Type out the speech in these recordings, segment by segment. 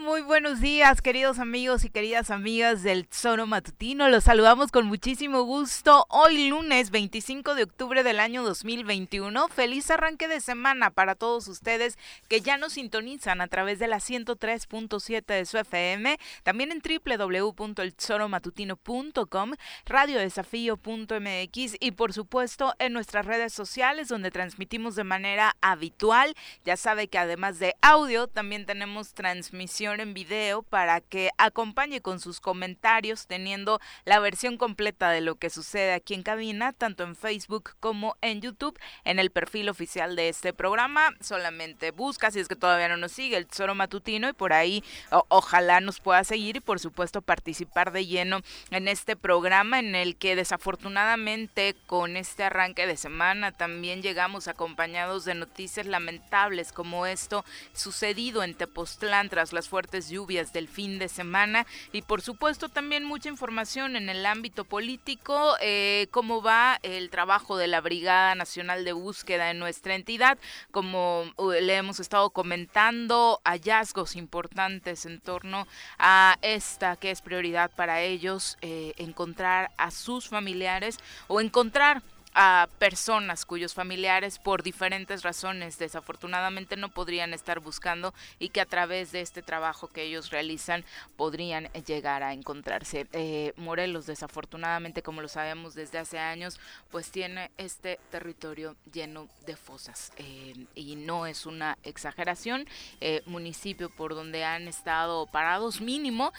Muy buenos días, queridos amigos y queridas amigas del Zoro Matutino. Los saludamos con muchísimo gusto. Hoy lunes 25 de octubre del año 2021. Feliz arranque de semana para todos ustedes que ya nos sintonizan a través de la 103.7 de su FM, también en www.elzoromatutino.com, radiodesafío.mx y por supuesto en nuestras redes sociales donde transmitimos de manera habitual. Ya sabe que además de audio también tenemos transmisión en video para que acompañe con sus comentarios teniendo la versión completa de lo que sucede aquí en cabina, tanto en Facebook como en YouTube, en el perfil oficial de este programa. Solamente busca, si es que todavía no nos sigue, el Tesoro Matutino y por ahí ojalá nos pueda seguir y por supuesto participar de lleno en este programa en el que desafortunadamente con este arranque de semana también llegamos acompañados de noticias lamentables como esto sucedido en Tepoztlán tras las fuertes lluvias del fin de semana. Y por supuesto también mucha información en el ámbito político, eh, cómo va el trabajo de la Brigada Nacional de Búsqueda en nuestra entidad, como uh, le hemos estado comentando, hallazgos importantes en torno a esta que es prioridad para ellos, eh, encontrar a sus familiares o encontrar a personas cuyos familiares por diferentes razones desafortunadamente no podrían estar buscando y que a través de este trabajo que ellos realizan podrían llegar a encontrarse. Eh, Morelos desafortunadamente como lo sabemos desde hace años pues tiene este territorio lleno de fosas eh, y no es una exageración. Eh, municipio por donde han estado parados mínimo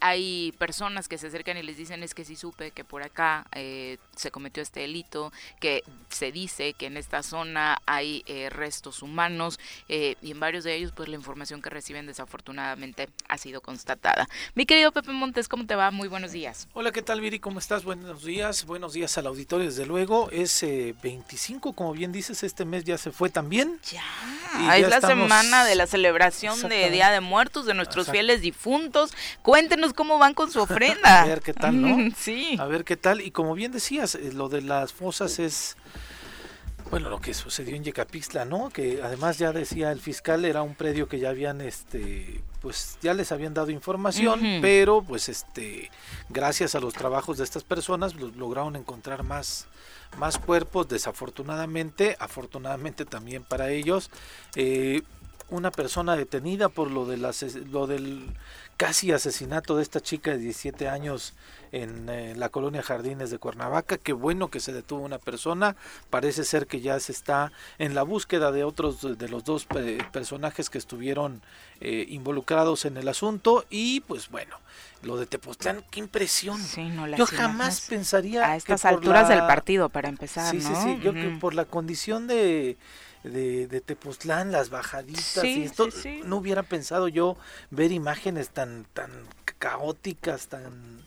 hay personas que se acercan y les dicen es que si supe que por acá se cometió este delito que se dice que en esta zona hay eh, restos humanos eh, y en varios de ellos pues la información que reciben desafortunadamente ha sido constatada. Mi querido Pepe Montes, ¿cómo te va? Muy buenos días. Hola, ¿qué tal Viri? ¿Cómo estás? Buenos días, buenos días al auditorio desde luego. Es 25, como bien dices, este mes ya se fue también. Ya, es la semana de la celebración de Día de Muertos de nuestros fieles difuntos. Cuéntenos cómo van con su ofrenda. a ver qué tal, ¿no? sí. A ver qué tal. Y como bien decías, eh, lo de las es, bueno, lo que sucedió en Yecapixtla, ¿no? Que además ya decía el fiscal, era un predio que ya habían, este, pues ya les habían dado información, pero pues este, gracias a los trabajos de estas personas, lograron encontrar más, más cuerpos, desafortunadamente, afortunadamente también para ellos, eh, una persona detenida por lo, de lo del casi asesinato de esta chica de 17 años en eh, la colonia Jardines de Cuernavaca. Qué bueno que se detuvo una persona. Parece ser que ya se está en la búsqueda de otros de los dos eh, personajes que estuvieron eh, involucrados en el asunto. Y pues bueno, lo de Tepoztlán, qué impresión. Yo jamás pensaría. A estas alturas del partido, para empezar. Sí, sí, sí. Yo que por la condición de de, de Tepoztlán, las bajaditas y esto, no hubiera pensado yo ver imágenes tan, tan caóticas, tan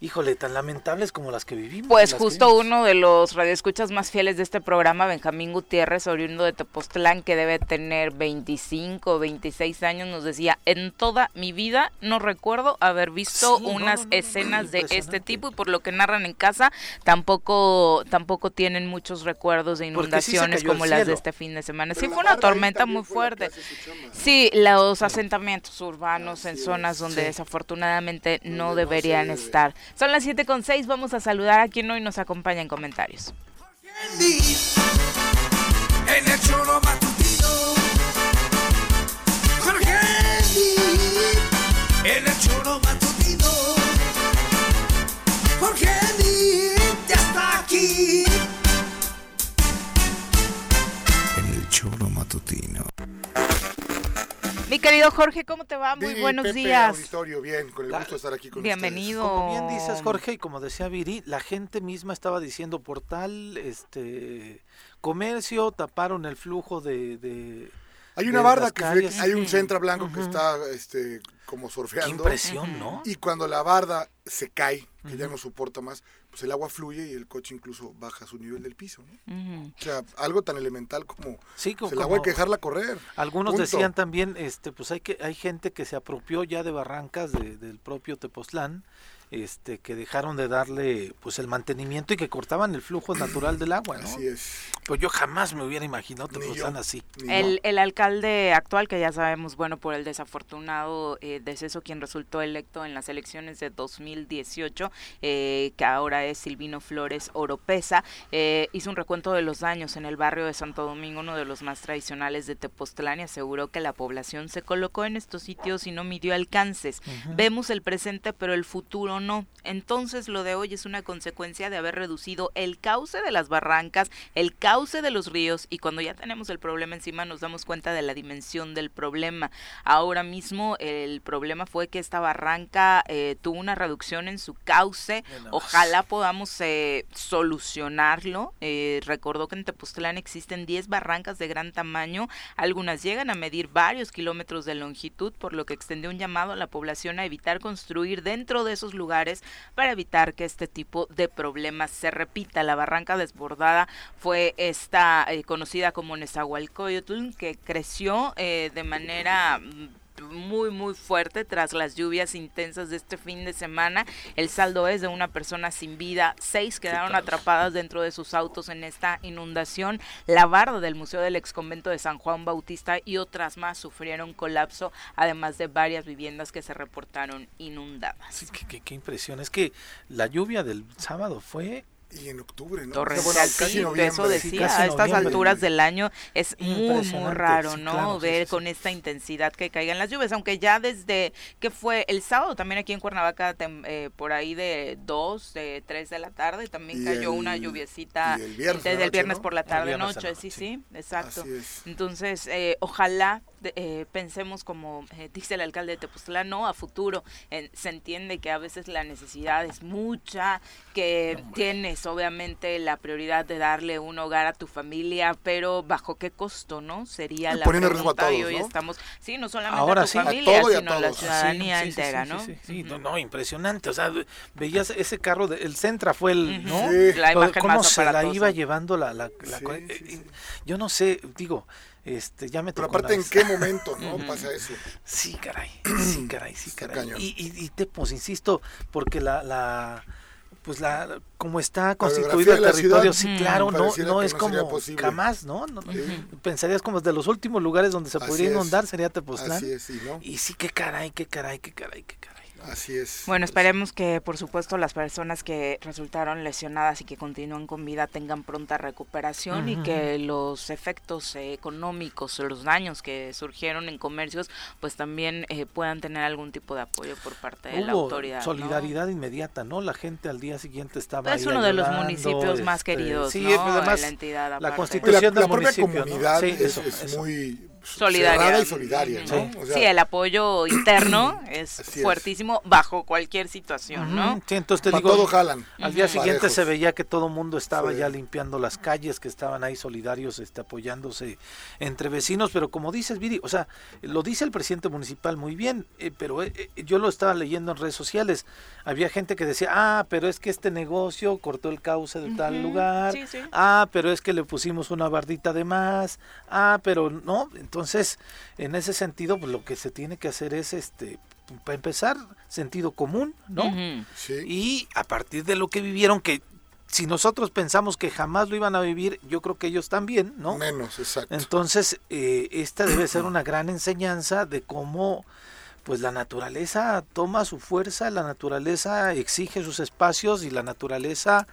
híjole, tan lamentables como las que vivimos. Pues justo uno de los radioescuchas más fieles de este programa, Benjamín Gutiérrez, oriundo de Tepoztlán, que debe tener 25 o 26 años, nos decía, en toda mi vida no recuerdo haber visto unas escenas de este tipo y por lo que narran en casa, tampoco tampoco tienen muchos recuerdos de inundaciones como las de este fin de semana. sí, fue una tormenta muy fuerte. Sí, los asentamientos urbanos en zonas donde desafortunadamente no deberían estar. Son las 7 con 6, vamos a saludar a quien hoy nos acompaña en comentarios. En el choro matutino. Jorge ya está aquí. En el choro matutino. Mi querido Jorge, ¿cómo te va? Muy buenos días. Auditorio, bien, con el gusto de estar aquí con Bienvenido. Como bien dices, Jorge, y como decía Viri, la gente misma estaba diciendo por tal este comercio taparon el flujo de, hay una barda que hay un centro blanco que está este como surfeando. Qué impresión, ¿no? Y cuando la barda se cae, que ya no soporta más, pues el agua fluye y el coche incluso baja su nivel del piso. ¿no? O sea, algo tan elemental como, sí, como el agua hay que dejarla correr. Algunos decían también, este, pues hay que hay gente que se apropió ya de barrancas del propio Tepoztlán este que dejaron de darle pues el mantenimiento y que cortaban el flujo natural del agua, ¿no? Así es. Pues yo jamás me hubiera imaginado que fueran así. El, el, alcalde actual, que ya sabemos, bueno, por el desafortunado eh, deceso, quien resultó electo en las elecciones de 2018, eh, que ahora es Silvino Flores Oropesa, eh, hizo un recuento de los daños en el barrio de Santo Domingo, uno de los más tradicionales de Tepoztlán, y aseguró que la población se colocó en estos sitios y no midió alcances. Vemos el presente, pero el futuro no. Entonces lo de hoy es una consecuencia de haber reducido el cauce de las barrancas, el cauce de los ríos y cuando ya tenemos el problema encima nos damos cuenta de la dimensión del problema. Ahora mismo el problema fue que esta barranca eh, tuvo una reducción en su cauce. Ojalá podamos eh, solucionarlo. Eh, recordó que en Tepoztlán existen 10 barrancas de gran tamaño. Algunas llegan a medir varios kilómetros de longitud, por lo que extendió un llamado a la población a evitar construir dentro de esos lugares para evitar que este tipo de problemas se repita. La barranca desbordada fue esta eh, conocida como Nezahualcóyotl, que creció eh, de manera mm, muy muy fuerte tras las lluvias intensas de este fin de semana. El saldo es de una persona sin vida, seis quedaron atrapadas dentro de sus autos en esta inundación. La barda del Museo del Exconvento de San Juan Bautista y otras más sufrieron colapso, además de varias viviendas que se reportaron inundadas. qué, qué impresión, es que la lluvia del sábado fue y en octubre, ¿no? Torrencial, sí, eso decía, a estas alturas del año es muy, muy raro, ¿no? Ver con esta intensidad que caigan las lluvias, aunque ya desde que fue el sábado también aquí en Cuernavaca, eh, por ahí de 2, de 3 de la tarde, también cayó una lluviecita desde el viernes por la tarde, noche, sí, sí, exacto. Entonces, eh, ojalá eh, pensemos como eh, dice el alcalde de Tepoztlán, no a futuro. se entiende que a veces la necesidad es mucha, que tienes obviamente la prioridad de darle un hogar a tu familia, pero bajo qué costo, ¿no? Sería la pregunta. Y hoy estamos, sí, no solamente a tu familia, sino la ciudadanía entera, ¿no? Sí, no, no, impresionante. O sea, veías ese carro, el Centra fue el, ¿no? La imagen ¿Cómo se la iba llevando la, la, la eh, yo no sé, digo, este, ya me Pero aparte, ¿en qué momento no pasa eso? Sí, caray, sí, caray, sí, caray. Y, y, y, te, pues, insisto, porque la, la pues la como está constituido el territorio, sí, claro, no, no es como jamás, ¿no? Pensarías como de los últimos lugares donde se podría inundar sería Tepoztlán. Así es, sí, ¿no? Y sí, qué caray, qué caray, qué caray, qué caray. Así es. Bueno, esperemos que, por supuesto, las personas que resultaron lesionadas y que continúan con vida tengan pronta recuperación y que los efectos económicos, los daños que surgieron en comercios, pues también eh, puedan tener algún tipo de apoyo por parte de la autoridad. Solidaridad inmediata, ¿no? La gente al día siguiente estaba. Es uno de los municipios más este, queridos, sí, ¿no? Además, la entidad. La constitución la, del municipio, comunidad es, muy solidaria. y solidaria, ¿no? Sí. el apoyo interno es fuertísimo bajo cualquier situación, ¿no? Sí, entonces te digo, todo jalan. Al día siguiente se veía que todo mundo estaba ya limpiando las calles, que estaban ahí solidarios, este, apoyándose entre vecinos, pero como dices, Viri, o sea, lo dice el presidente municipal muy bien, eh, pero eh, eh, yo lo estaba leyendo en redes sociales, había gente que decía, ah, pero es que este negocio cortó el cauce de tal lugar, ah, pero es que le pusimos una bardita de más, ah, pero no, entonces, en ese sentido, pues lo que se tiene que hacer es, este, para empezar, sentido común, ¿no? Y a partir de lo que vivieron, que si nosotros pensamos que jamás lo iban a vivir, yo creo que ellos también, ¿no? Menos, exacto. Entonces, eh, esta debe ser una gran enseñanza de cómo pues la naturaleza toma su fuerza, la naturaleza exige sus espacios y la naturaleza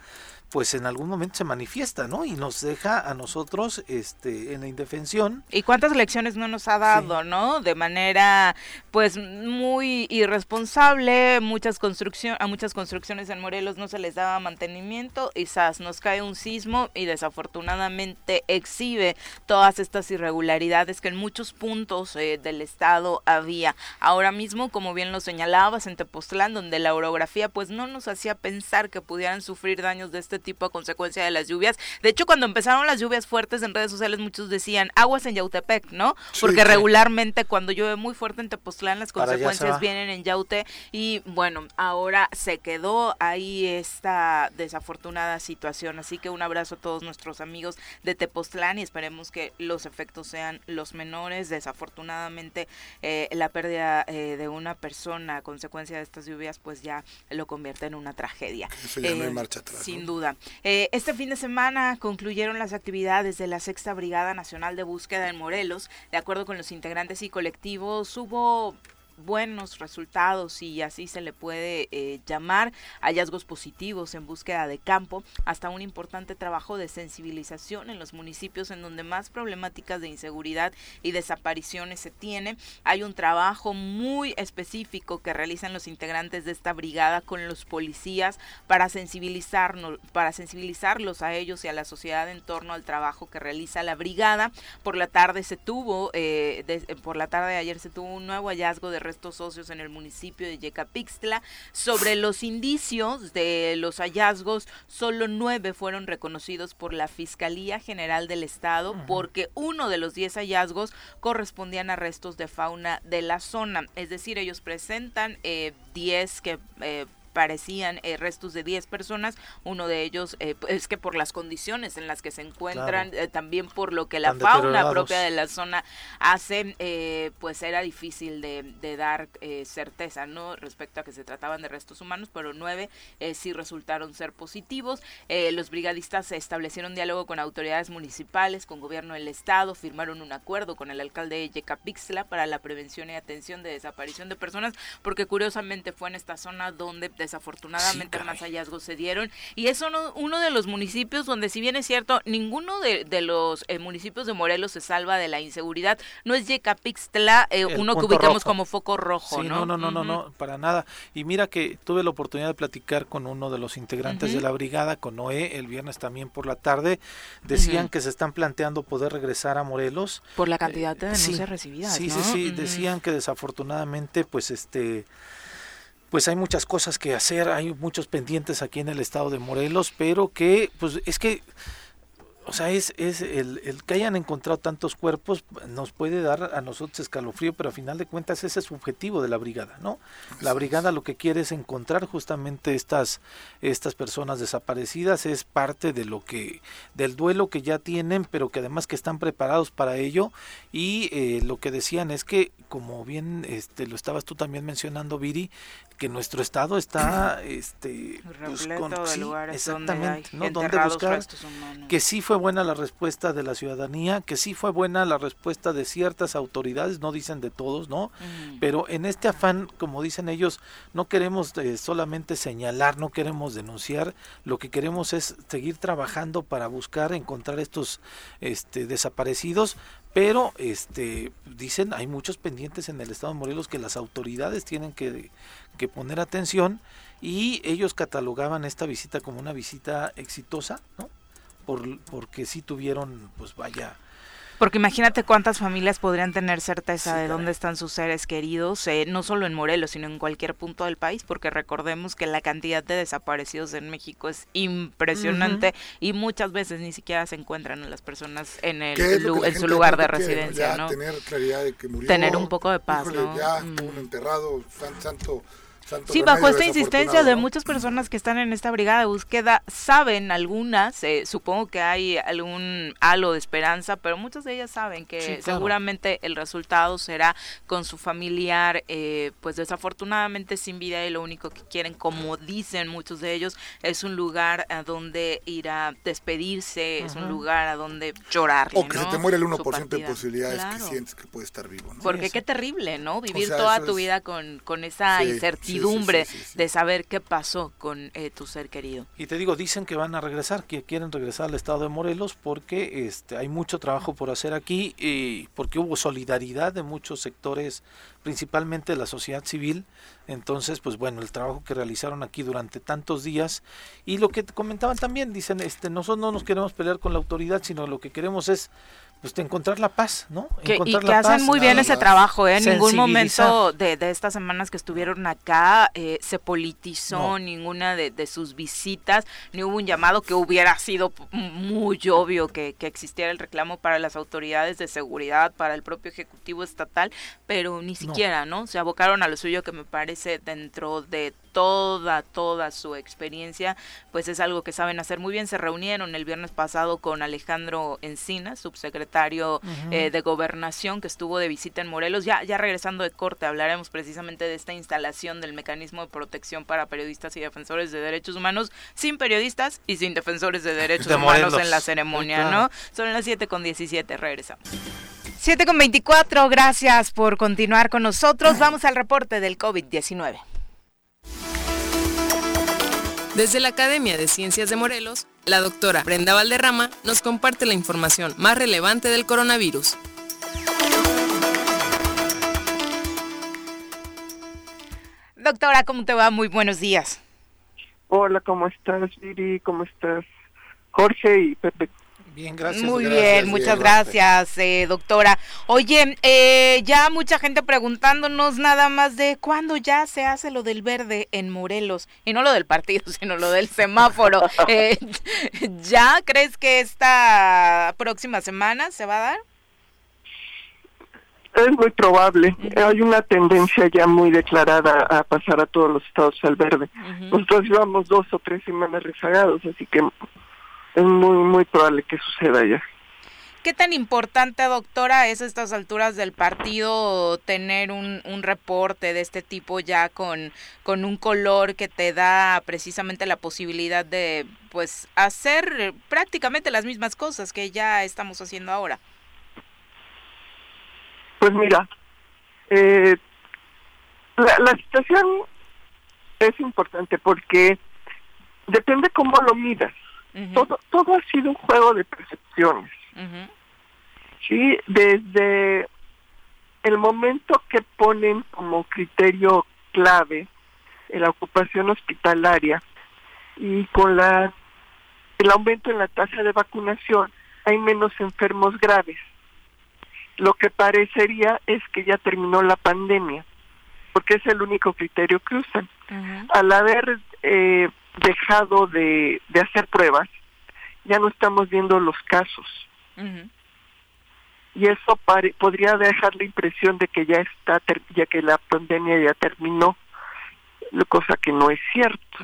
pues en algún momento se manifiesta, ¿no? Y nos deja a nosotros este en la indefensión. ¿Y cuántas lecciones no nos ha dado, no? De manera pues muy irresponsable, muchas construcciones a muchas construcciones en Morelos no se les daba mantenimiento, quizás nos cae un sismo y desafortunadamente exhibe todas estas irregularidades que en muchos puntos eh, del estado había. Ahora mismo, como bien lo señalabas en Tepoztlán, donde la orografía pues no nos hacía pensar que pudieran sufrir daños de este tipo a consecuencia de las lluvias. De hecho, cuando empezaron las lluvias fuertes en redes sociales, muchos decían aguas en Yautepec, ¿no? Porque regularmente cuando llueve muy fuerte en Tepoztlán, las consecuencias vienen en Yaute y bueno, ahora se quedó ahí esta desafortunada situación. Así que un abrazo a todos nuestros amigos de Tepoztlán y esperemos que los efectos sean los menores. Desafortunadamente, eh, la pérdida eh, de una persona a consecuencia de estas lluvias, pues ya lo convierte en una tragedia. Eh, marcha atrás, sin duda. Este fin de semana concluyeron las actividades de la Sexta Brigada Nacional de Búsqueda en Morelos. De acuerdo con los integrantes y colectivos, hubo buenos resultados, y así se le puede eh, llamar, hallazgos positivos en búsqueda de campo, hasta un importante trabajo de sensibilización en los municipios en donde más problemáticas de inseguridad y desapariciones se tiene. Hay un trabajo muy específico que realizan los integrantes de esta brigada con los policías para sensibilizarnos, para sensibilizarlos a ellos y a la sociedad en torno al trabajo que realiza la brigada. Por la tarde se tuvo, eh, por la tarde de ayer se tuvo un nuevo hallazgo de restos socios en el municipio de Yecapixtla. Sobre los indicios de los hallazgos, solo nueve fueron reconocidos por la Fiscalía General del Estado porque uno de los diez hallazgos correspondían a restos de fauna de la zona. Es decir, ellos presentan eh, diez que... Eh, parecían eh, restos de 10 personas, uno de ellos eh, es que por las condiciones en las que se encuentran, eh, también por lo que la fauna propia de la zona hace, pues era difícil de, dar certeza, ¿no? Respecto a que se trataban de restos humanos, pero nueve sí resultaron ser positivos. los brigadistas establecieron diálogo con autoridades municipales, con gobierno del estado, firmaron un acuerdo con el alcalde de Yecapixtla para la prevención y atención de desaparición de personas, porque curiosamente fue en esta zona donde desafortunadamente más hallazgos se dieron. Y es uno, uno, de los municipios donde si bien es cierto, ninguno de, los eh, municipios de Morelos se salva de la inseguridad, no es Yecapixtla eh, uno que ubicamos como foco rojo, ¿no? No, no, no, no, para nada. Y mira que tuve la oportunidad de platicar con uno de los integrantes de la brigada, con Noé, el viernes también por la tarde, decían que se están planteando poder regresar a Morelos. Por la cantidad de eh, denuncias recibidas. Sí, sí, sí, decían que desafortunadamente pues este pues hay muchas cosas que hacer, hay muchos pendientes aquí en el estado de Morelos, pero que pues es que o sea, es, es el, el, que hayan encontrado tantos cuerpos nos puede dar a nosotros escalofrío, pero a final de cuentas ese es su objetivo de la brigada, ¿no? La brigada lo que quiere es encontrar justamente estas, estas personas desaparecidas, es parte de lo que, del duelo que ya tienen, pero que además que están preparados para ello, y eh, lo que decían es que, como bien este, lo estabas tú también mencionando, Viri, que nuestro estado está este pues, con, de lugares exactamente donde, ¿no? ¿Dónde buscar que sí fue buena la respuesta de la ciudadanía que sí fue buena la respuesta de ciertas autoridades no dicen de todos no pero en este afán como dicen ellos no queremos eh, solamente señalar no queremos denunciar lo que queremos es seguir trabajando para buscar encontrar estos este desaparecidos pero este dicen hay muchos pendientes en el estado de Morelos que las autoridades tienen que, que poner atención y ellos catalogaban esta visita como una visita exitosa, ¿no? Por, porque sí tuvieron, pues vaya, porque imagínate cuántas familias podrían tener certeza de dónde están sus seres queridos, eh, no solo en Morelos, sino en cualquier punto del país, porque recordemos que la cantidad de desaparecidos en México es impresionante y muchas veces ni siquiera se encuentran las personas en, el, en su lugar de residencia. ¿no? Tener claridad de que murió. Tener un poco de paz. ¿no? Ya, mm. enterrado, santo sí, bajo esta insistencia de muchas personas que están en esta brigada de búsqueda, saben algunas, eh, supongo que hay algún halo de esperanza, pero muchas de ellas saben que seguramente el resultado será con su familiar, eh, pues desafortunadamente sin vida y lo único que quieren, como dicen muchos de ellos, es un lugar a donde ir a despedirse, es un lugar a donde llorar. O que se te muere el 1% de posibilidades que sientes que puede estar vivo. ¿no? Porque qué terrible, ¿no? Vivir toda tu vida con, con esa incertidumbre de saber qué pasó con eh, tu ser querido. Y te digo, dicen que van a regresar, que quieren regresar al estado de Morelos porque este, hay mucho trabajo por hacer aquí, y porque hubo solidaridad de muchos sectores, principalmente de la sociedad civil. Entonces, pues bueno, el trabajo que realizaron aquí durante tantos días y lo que comentaban también, dicen, este, nosotros no nos queremos pelear con la autoridad, sino lo que queremos es pues encontrar la paz, ¿no? Que, y que hacen muy bien ese trabajo, ¿eh? En ningún momento de, de, estas semanas que estuvieron acá eh, se politizó ninguna de, de, sus visitas, ni hubo un llamado que hubiera sido muy obvio que, que, existiera el reclamo para las autoridades de seguridad, para el propio Ejecutivo Estatal, pero ni siquiera, ¿no? Se abocaron a lo suyo que me parece dentro de toda, toda su experiencia, pues es algo que saben hacer muy bien. Se reunieron el viernes pasado con Alejandro Encina, subsecretario eh, de Gobernación, que estuvo de visita en Morelos. Ya, ya regresando de corte, hablaremos precisamente de esta instalación del mecanismo de protección para periodistas y defensores de derechos humanos, sin periodistas y sin defensores de derechos humanos en la ceremonia, ¿no? Son las 7 con 17, regresamos. 7 con 24, gracias por continuar con nosotros. Vamos al reporte del COVID-19. Desde la Academia de Ciencias de Morelos, la doctora Brenda Valderrama nos comparte la información más relevante del coronavirus. Doctora, ¿cómo te va? Muy buenos días. Hola, ¿cómo estás, Viri? ¿Cómo estás, Jorge y Pepe? Bien, gracias. Muy bien, muchas gracias, eh, doctora. Oye, eh, ya mucha gente preguntándonos nada más de cuándo ya se hace lo del verde en Morelos, y no lo del partido, sino lo del semáforo. Eh, ¿Ya crees que esta próxima semana se va a dar? Es muy probable. Hay una tendencia ya muy declarada a pasar a todos los estados al verde. Nosotros llevamos dos o tres semanas rezagados, así que es muy, muy probable que suceda ya. ¿Qué tan importante, doctora, es a estas alturas del partido tener un, un reporte de este tipo ya con, con un color que te da precisamente la posibilidad de pues hacer prácticamente las mismas cosas que ya estamos haciendo ahora? Pues mira, eh, la, la situación es importante porque depende cómo lo midas todo, todo ha sido un juego de percepciones. Sí, desde el momento que ponen como criterio clave la ocupación hospitalaria y con la el aumento en la tasa de vacunación hay menos enfermos graves. Lo que parecería es que ya terminó la pandemia, porque es el único criterio que usan. Al haber eh, dejado de, de hacer pruebas, ya no estamos viendo los casos. Y eso podría dejar la impresión de que ya está, ya que la pandemia ya terminó, cosa que no es cierto.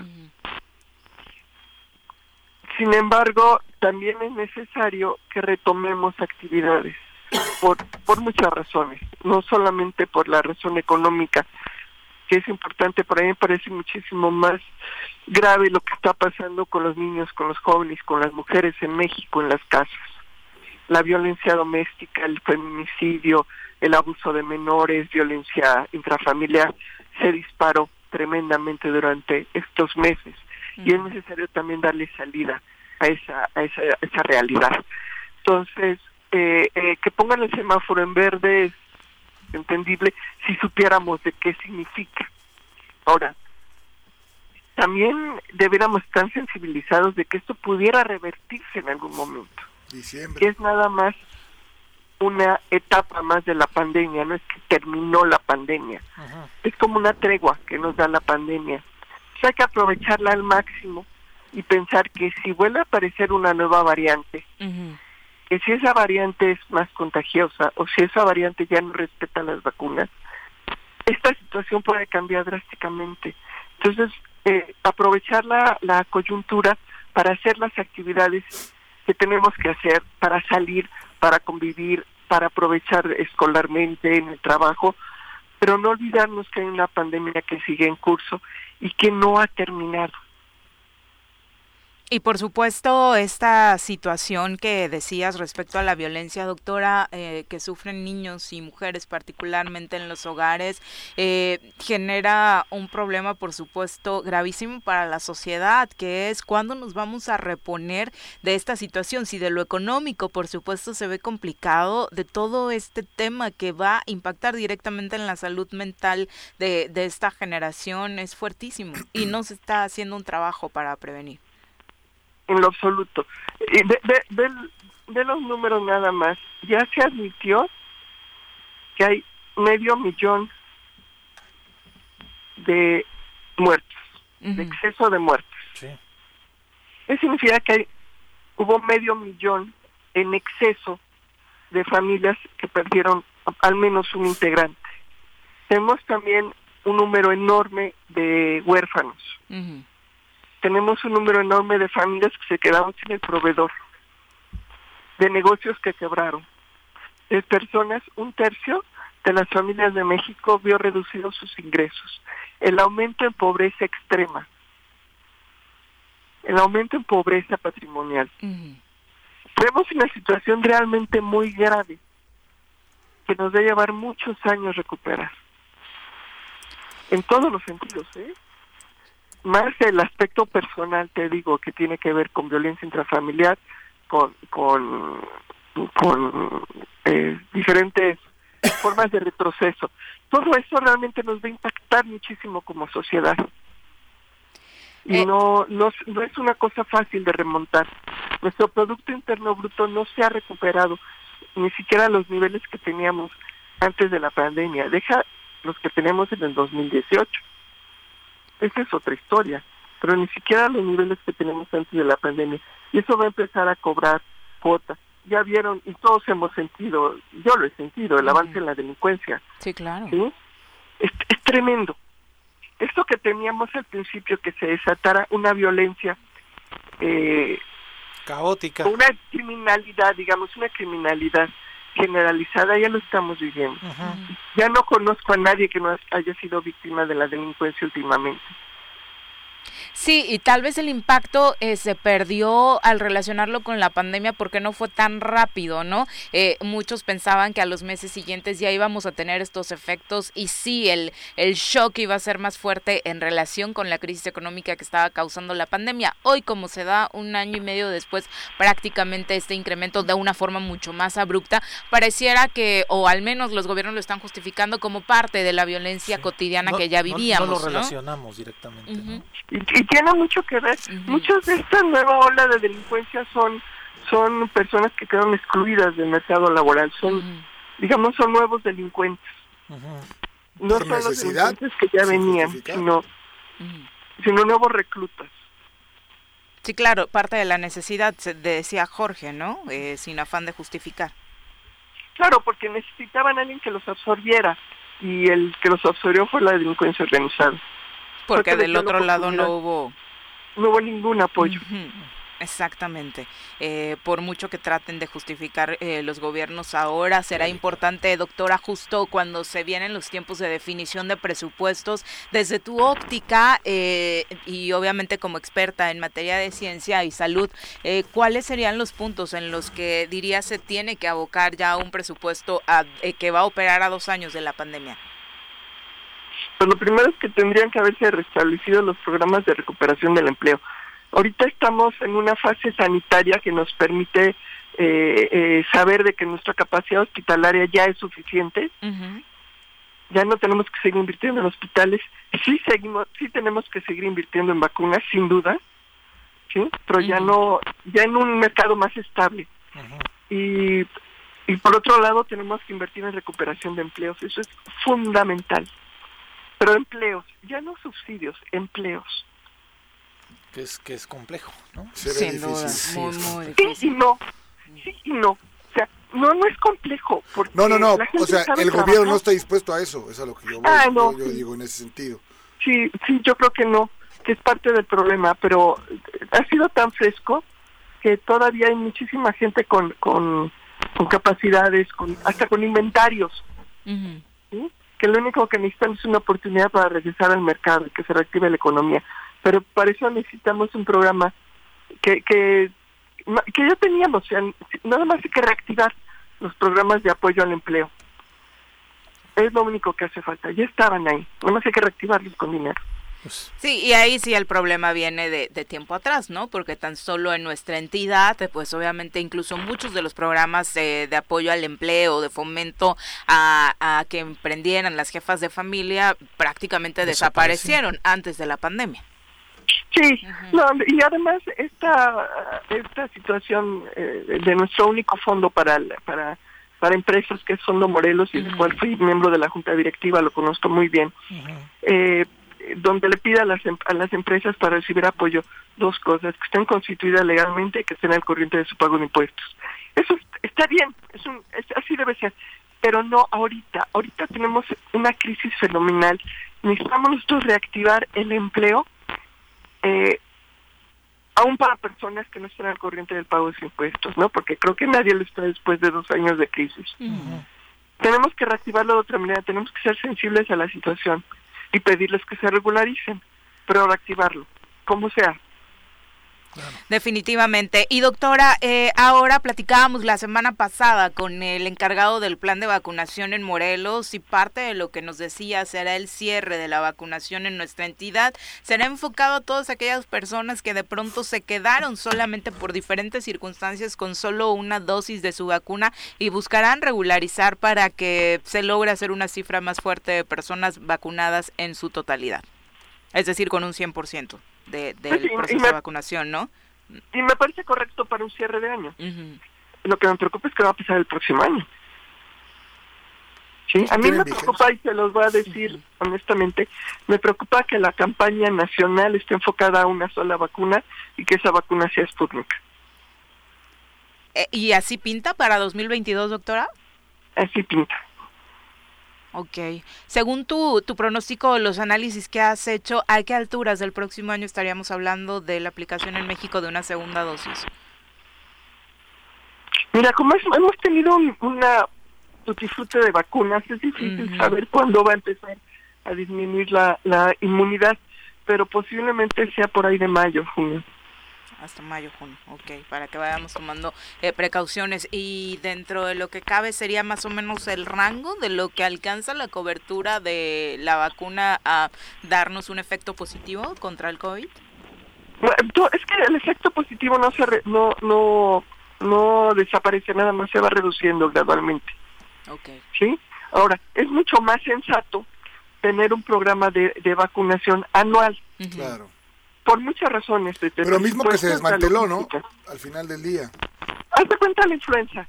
Sin embargo, también es necesario que retomemos actividades por, por muchas razones, no solamente por la razón económica, que es importante, por ahí me parece muchísimo más grave lo que está pasando con los niños, con los jóvenes, con las mujeres en México en las casas. La violencia doméstica, el feminicidio, el abuso de menores, violencia intrafamiliar, se disparó tremendamente durante estos meses y es necesario también darle salida a esa, a esa, esa realidad. Entonces, eh, eh, que pongan el semáforo en verde es entendible si supiéramos de qué significa. Ahora, también deberíamos estar sensibilizados de que esto pudiera revertirse en algún momento. Que es nada más una etapa más de la pandemia, no es que terminó la pandemia. Es como una tregua que nos da la pandemia. hay que aprovecharla al máximo y pensar que si vuelve a aparecer una nueva variante, que si esa variante es más contagiosa o si esa variante ya no respeta las vacunas, esta situación puede cambiar drásticamente. Entonces, eh, aprovechar la, la coyuntura para hacer las actividades que tenemos que hacer para salir, para convivir, para aprovechar escolarmente en el trabajo, pero no olvidarnos que hay una pandemia que sigue en curso y que no ha terminado. Y por supuesto, esta situación que decías respecto a la violencia, doctora, eh, que sufren niños y mujeres, particularmente en los hogares, eh, genera un problema, por supuesto, gravísimo para la sociedad, que es cuándo nos vamos a reponer de esta situación. Si de lo económico, por supuesto, se ve complicado, de todo este tema que va a impactar directamente en la salud mental de, de esta generación, es fuertísimo y no se está haciendo un trabajo para prevenir en lo absoluto. ve los números nada más. Ya se admitió que hay medio millón de muertos, de exceso de muertos. Eso significa que hubo medio millón en exceso de familias que perdieron al menos un integrante. Tenemos también un número enorme de huérfanos. Tenemos un número enorme de familias que se quedaron sin el proveedor, de negocios que quebraron, de personas, un tercio de las familias de México vio reducidos sus ingresos. El aumento en pobreza extrema, el aumento en pobreza patrimonial. Tenemos una situación realmente muy grave que nos debe llevar muchos años recuperar. En todos los sentidos, ¿eh? Más el aspecto personal, te digo, que tiene que ver con violencia intrafamiliar, con, con, con eh, diferentes formas de retroceso. Todo eso realmente nos va a impactar muchísimo como sociedad. Y eh. no, no, no es una cosa fácil de remontar. Nuestro Producto Interno Bruto no se ha recuperado ni siquiera los niveles que teníamos antes de la pandemia. Deja los que tenemos en el 2018. Esa es otra historia, pero ni siquiera los niveles que tenemos antes de la pandemia. Y eso va a empezar a cobrar cuotas ya vieron y todos hemos sentido, yo lo he sentido, el avance en la delincuencia. Sí, claro. Es, tremendo. Esto que teníamos al principio, que se desatara una violencia eh, caótica, una criminalidad, digamos, una criminalidad generalizada, ya lo estamos viviendo. Ya no conozco a nadie que no haya sido víctima de la delincuencia últimamente. Sí, y tal vez el impacto eh, se perdió al relacionarlo con la pandemia porque no fue tan rápido, ¿no? Eh, muchos pensaban que a los meses siguientes ya íbamos a tener estos efectos y sí, el, el shock iba a ser más fuerte en relación con la crisis económica que estaba causando la pandemia. Hoy, como se da un año y medio después, prácticamente este incremento de una forma mucho más abrupta, pareciera que, o al menos los gobiernos lo están justificando como parte de la violencia cotidiana que ya vivíamos. No, lo relacionamos directamente. ¿no? Y, tiene mucho que ver. Muchos de esta nueva ola de delincuencia son son personas que quedan excluidas del mercado laboral, son digamos son nuevos delincuentes. No son los delincuentes que ya venían, sino sino nuevos reclutas. Sí, claro, parte de la necesidad, decía Jorge, ¿no? Eh, sin afán de justificar. Claro, porque necesitaban a alguien que los absorbiera y el que los absorbió fue la delincuencia organizada. Porque, del otro lado no hubo... No hubo ningún apoyo. Exactamente. Eh, por mucho que traten de justificar eh, los gobiernos ahora, será importante, doctora, justo cuando se vienen los tiempos de definición de presupuestos, desde tu óptica eh, y obviamente como experta en materia de ciencia y salud, ¿cuáles serían los puntos en los que diría se tiene que abocar ya un presupuesto que va a operar a dos años de la pandemia? Pues lo primero es que tendrían que haberse restablecido los programas de recuperación del empleo. Ahorita estamos en una fase sanitaria que nos permite eh, eh, saber de que nuestra capacidad hospitalaria ya es suficiente. Ya no tenemos que seguir invirtiendo en hospitales. Sí seguimos, sí tenemos que seguir invirtiendo en vacunas, sin duda. Sí, pero ya no, ya en un mercado más estable. Y y por otro lado tenemos que invertir en recuperación de empleos. Eso es fundamental. Pero empleos, ya no subsidios, empleos. Que es, que es complejo, ¿no? Sin duda, muy, muy difícil. Sí y no, sí y no. O sea, no, no es complejo. Porque no, no, no. O sea, el gobierno no está dispuesto a eso. Eso es lo que yo, ah, yo, digo en ese sentido. Sí, sí, yo creo que no, que es parte del problema, pero ha sido tan fresco que todavía hay muchísima gente con, con, con capacidades, con, hasta con inventarios. ¿sí? Que lo único que necesitan es una oportunidad para regresar al mercado y que se reactive la economía. Pero para eso necesitamos un programa que, que, que ya teníamos, nada más hay que reactivar los programas de apoyo al empleo. Es lo único que hace falta, ya estaban ahí, nada más hay que reactivarlos con dinero. Pues, sí, y ahí sí el problema viene de, tiempo atrás, ¿no? Porque tan solo en nuestra entidad, pues obviamente incluso muchos de los programas de, apoyo al empleo, de fomento a, que emprendieran las jefas de familia, prácticamente desaparecieron, antes de la pandemia. Sí, no, y además esta esta situación eh, de nuestro único fondo para para para empresas que es Fondo Morelos y del cual fui miembro de la junta directiva, lo conozco muy bien, eh, donde le pida a las, em, a las empresas para recibir apoyo dos cosas, que estén constituidas legalmente y que estén al corriente de su pago de impuestos. Eso está bien, es un, así debe ser, pero no ahorita. Ahorita tenemos una crisis fenomenal. Necesitamos nosotros reactivar el empleo eh, aún para personas que no están al corriente del pago de sus impuestos, ¿no? Porque creo que nadie lo está después de dos años de crisis. Tenemos que reactivarlo de otra manera, tenemos que ser sensibles a la situación y pedirles que se regularicen, pero reactivarlo, como sea. Definitivamente. Y doctora, eh, ahora platicábamos la semana pasada con el encargado del plan de vacunación en Morelos y parte de lo que nos decía será el cierre de la vacunación en nuestra entidad. Será enfocado a todas aquellas personas que de pronto se quedaron solamente por diferentes circunstancias con solo una dosis de su vacuna y buscarán regularizar para que se logre hacer una cifra más fuerte de personas vacunadas en su totalidad. Es decir, con un 100% de, del pues proceso de vacunación, ¿no? Y me parece correcto para un cierre de año. Lo que me preocupa es que va a pasar el próximo año. Sí, a mí me preocupa, y se los voy a decir honestamente, me preocupa que la campaña nacional esté enfocada a una sola vacuna y que esa vacuna sea Sputnik. Eh, ¿Y así pinta para 2022, doctora? Así pinta. Ok. Según tu, tu pronóstico, los análisis que has hecho, ¿a qué alturas del próximo año estaríamos hablando de la aplicación en México de una segunda dosis? Mira, como hemos tenido una disfrute de vacunas, es difícil saber cuándo va a empezar a disminuir la, la inmunidad, pero posiblemente sea por ahí de mayo, junio hasta mayo, junio, ok, para que vayamos tomando eh, precauciones. Y dentro de lo que cabe sería más o menos el rango de lo que alcanza la cobertura de la vacuna a darnos un efecto positivo contra el COVID. Es que el efecto positivo no se no no no desaparece nada más se va reduciendo gradualmente. Okay. ¿Sí? Ahora, es mucho más sensato tener un programa de, de vacunación anual. Claro por muchas razones. Pero mismo que se desmanteló, ¿no? Al final del día. Hazte cuenta la influenza.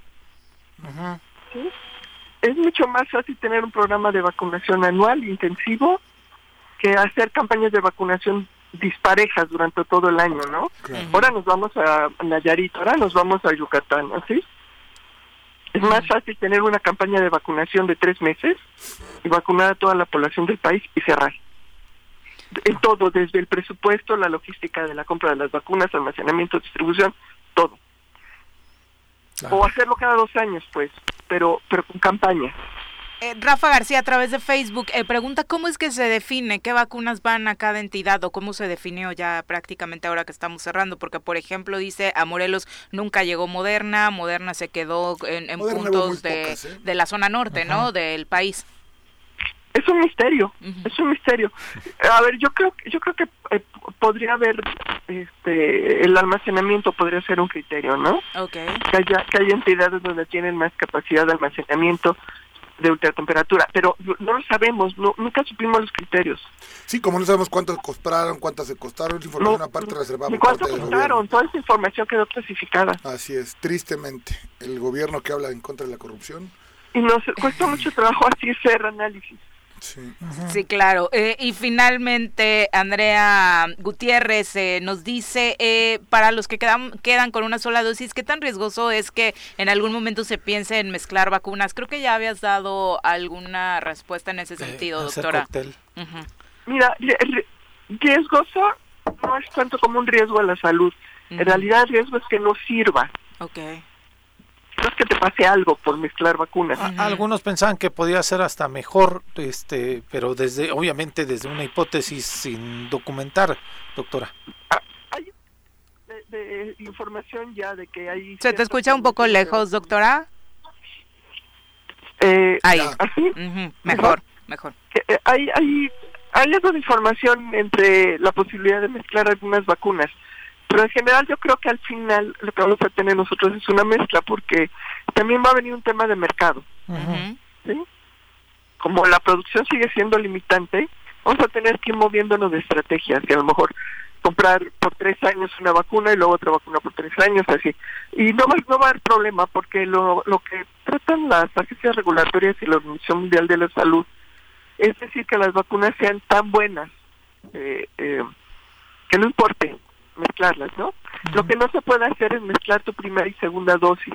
Es mucho más fácil tener un programa de vacunación anual intensivo que hacer campañas de vacunación disparejas durante todo el año, ¿no? Ahora nos vamos a Nayarit, ahora nos vamos a Yucatán, ¿sí? Es más fácil tener una campaña de vacunación de tres meses y vacunar a toda la población del país y cerrar en todo, desde el presupuesto, la logística de la compra de las vacunas, almacenamiento, distribución, todo. O hacerlo cada dos años, pues, pero, pero con campaña. Eh, Rafa García a través de Facebook eh, pregunta cómo es que se define qué vacunas van a cada entidad o cómo se definió ya prácticamente ahora que estamos cerrando, porque por ejemplo dice a Morelos nunca llegó Moderna, Moderna se quedó en, puntos de, ¿eh? de, la zona norte, ¿no? Del país es un misterio, es un misterio. A ver, yo creo, yo creo que eh, podría haber, este, el almacenamiento podría ser un criterio, ¿no? Okay. Que haya, que haya entidades donde tienen más capacidad de almacenamiento de ultratemperatura, pero no lo sabemos, no, nunca supimos los criterios. Sí, como no sabemos cuántos costaron, cuántas se costaron, es información aparte reservada. ¿Cuánto costaron? Toda esa información quedó clasificada. Así es, tristemente, el gobierno que habla en contra de la corrupción. Y nos cuesta mucho trabajo así hacer análisis. Sí, claro. Eh, y finalmente, Andrea Gutiérrez eh, nos dice, eh, para los que quedan, quedan con una sola dosis, ¿qué tan riesgoso es que en algún momento se piense en mezclar vacunas? Creo que ya habías dado alguna respuesta en ese sentido, doctora. Mira, riesgoso no es tanto como un riesgo a la salud. En realidad el riesgo es que no sirva. Okay no es que te pase algo por mezclar vacunas. Algunos pensaban que podía ser hasta mejor, este, pero desde, obviamente desde una hipótesis sin documentar, doctora. Ah, hay de, información ya de que hay. ¿Se te escucha un poco lejos, doctora? Eh, Ahí. Mejor, mejor. Eh, hay, hay, hay algo de información entre la posibilidad de mezclar algunas vacunas. Pero en general yo creo que al final lo que vamos a tener nosotros es una mezcla porque también va a venir un tema de mercado. ¿sí? Como la producción sigue siendo limitante, vamos a tener que ir moviéndonos de estrategias que a lo mejor comprar por tres años una vacuna y luego otra vacuna por tres años, así. Y no va, no va a haber problema porque lo, lo que tratan las agencias regulatorias y la Organización Mundial de la Salud es decir, que las vacunas sean tan buenas eh, eh, que no importe mezclarlas, ¿no? Lo que no se puede hacer es mezclar tu primera y segunda dosis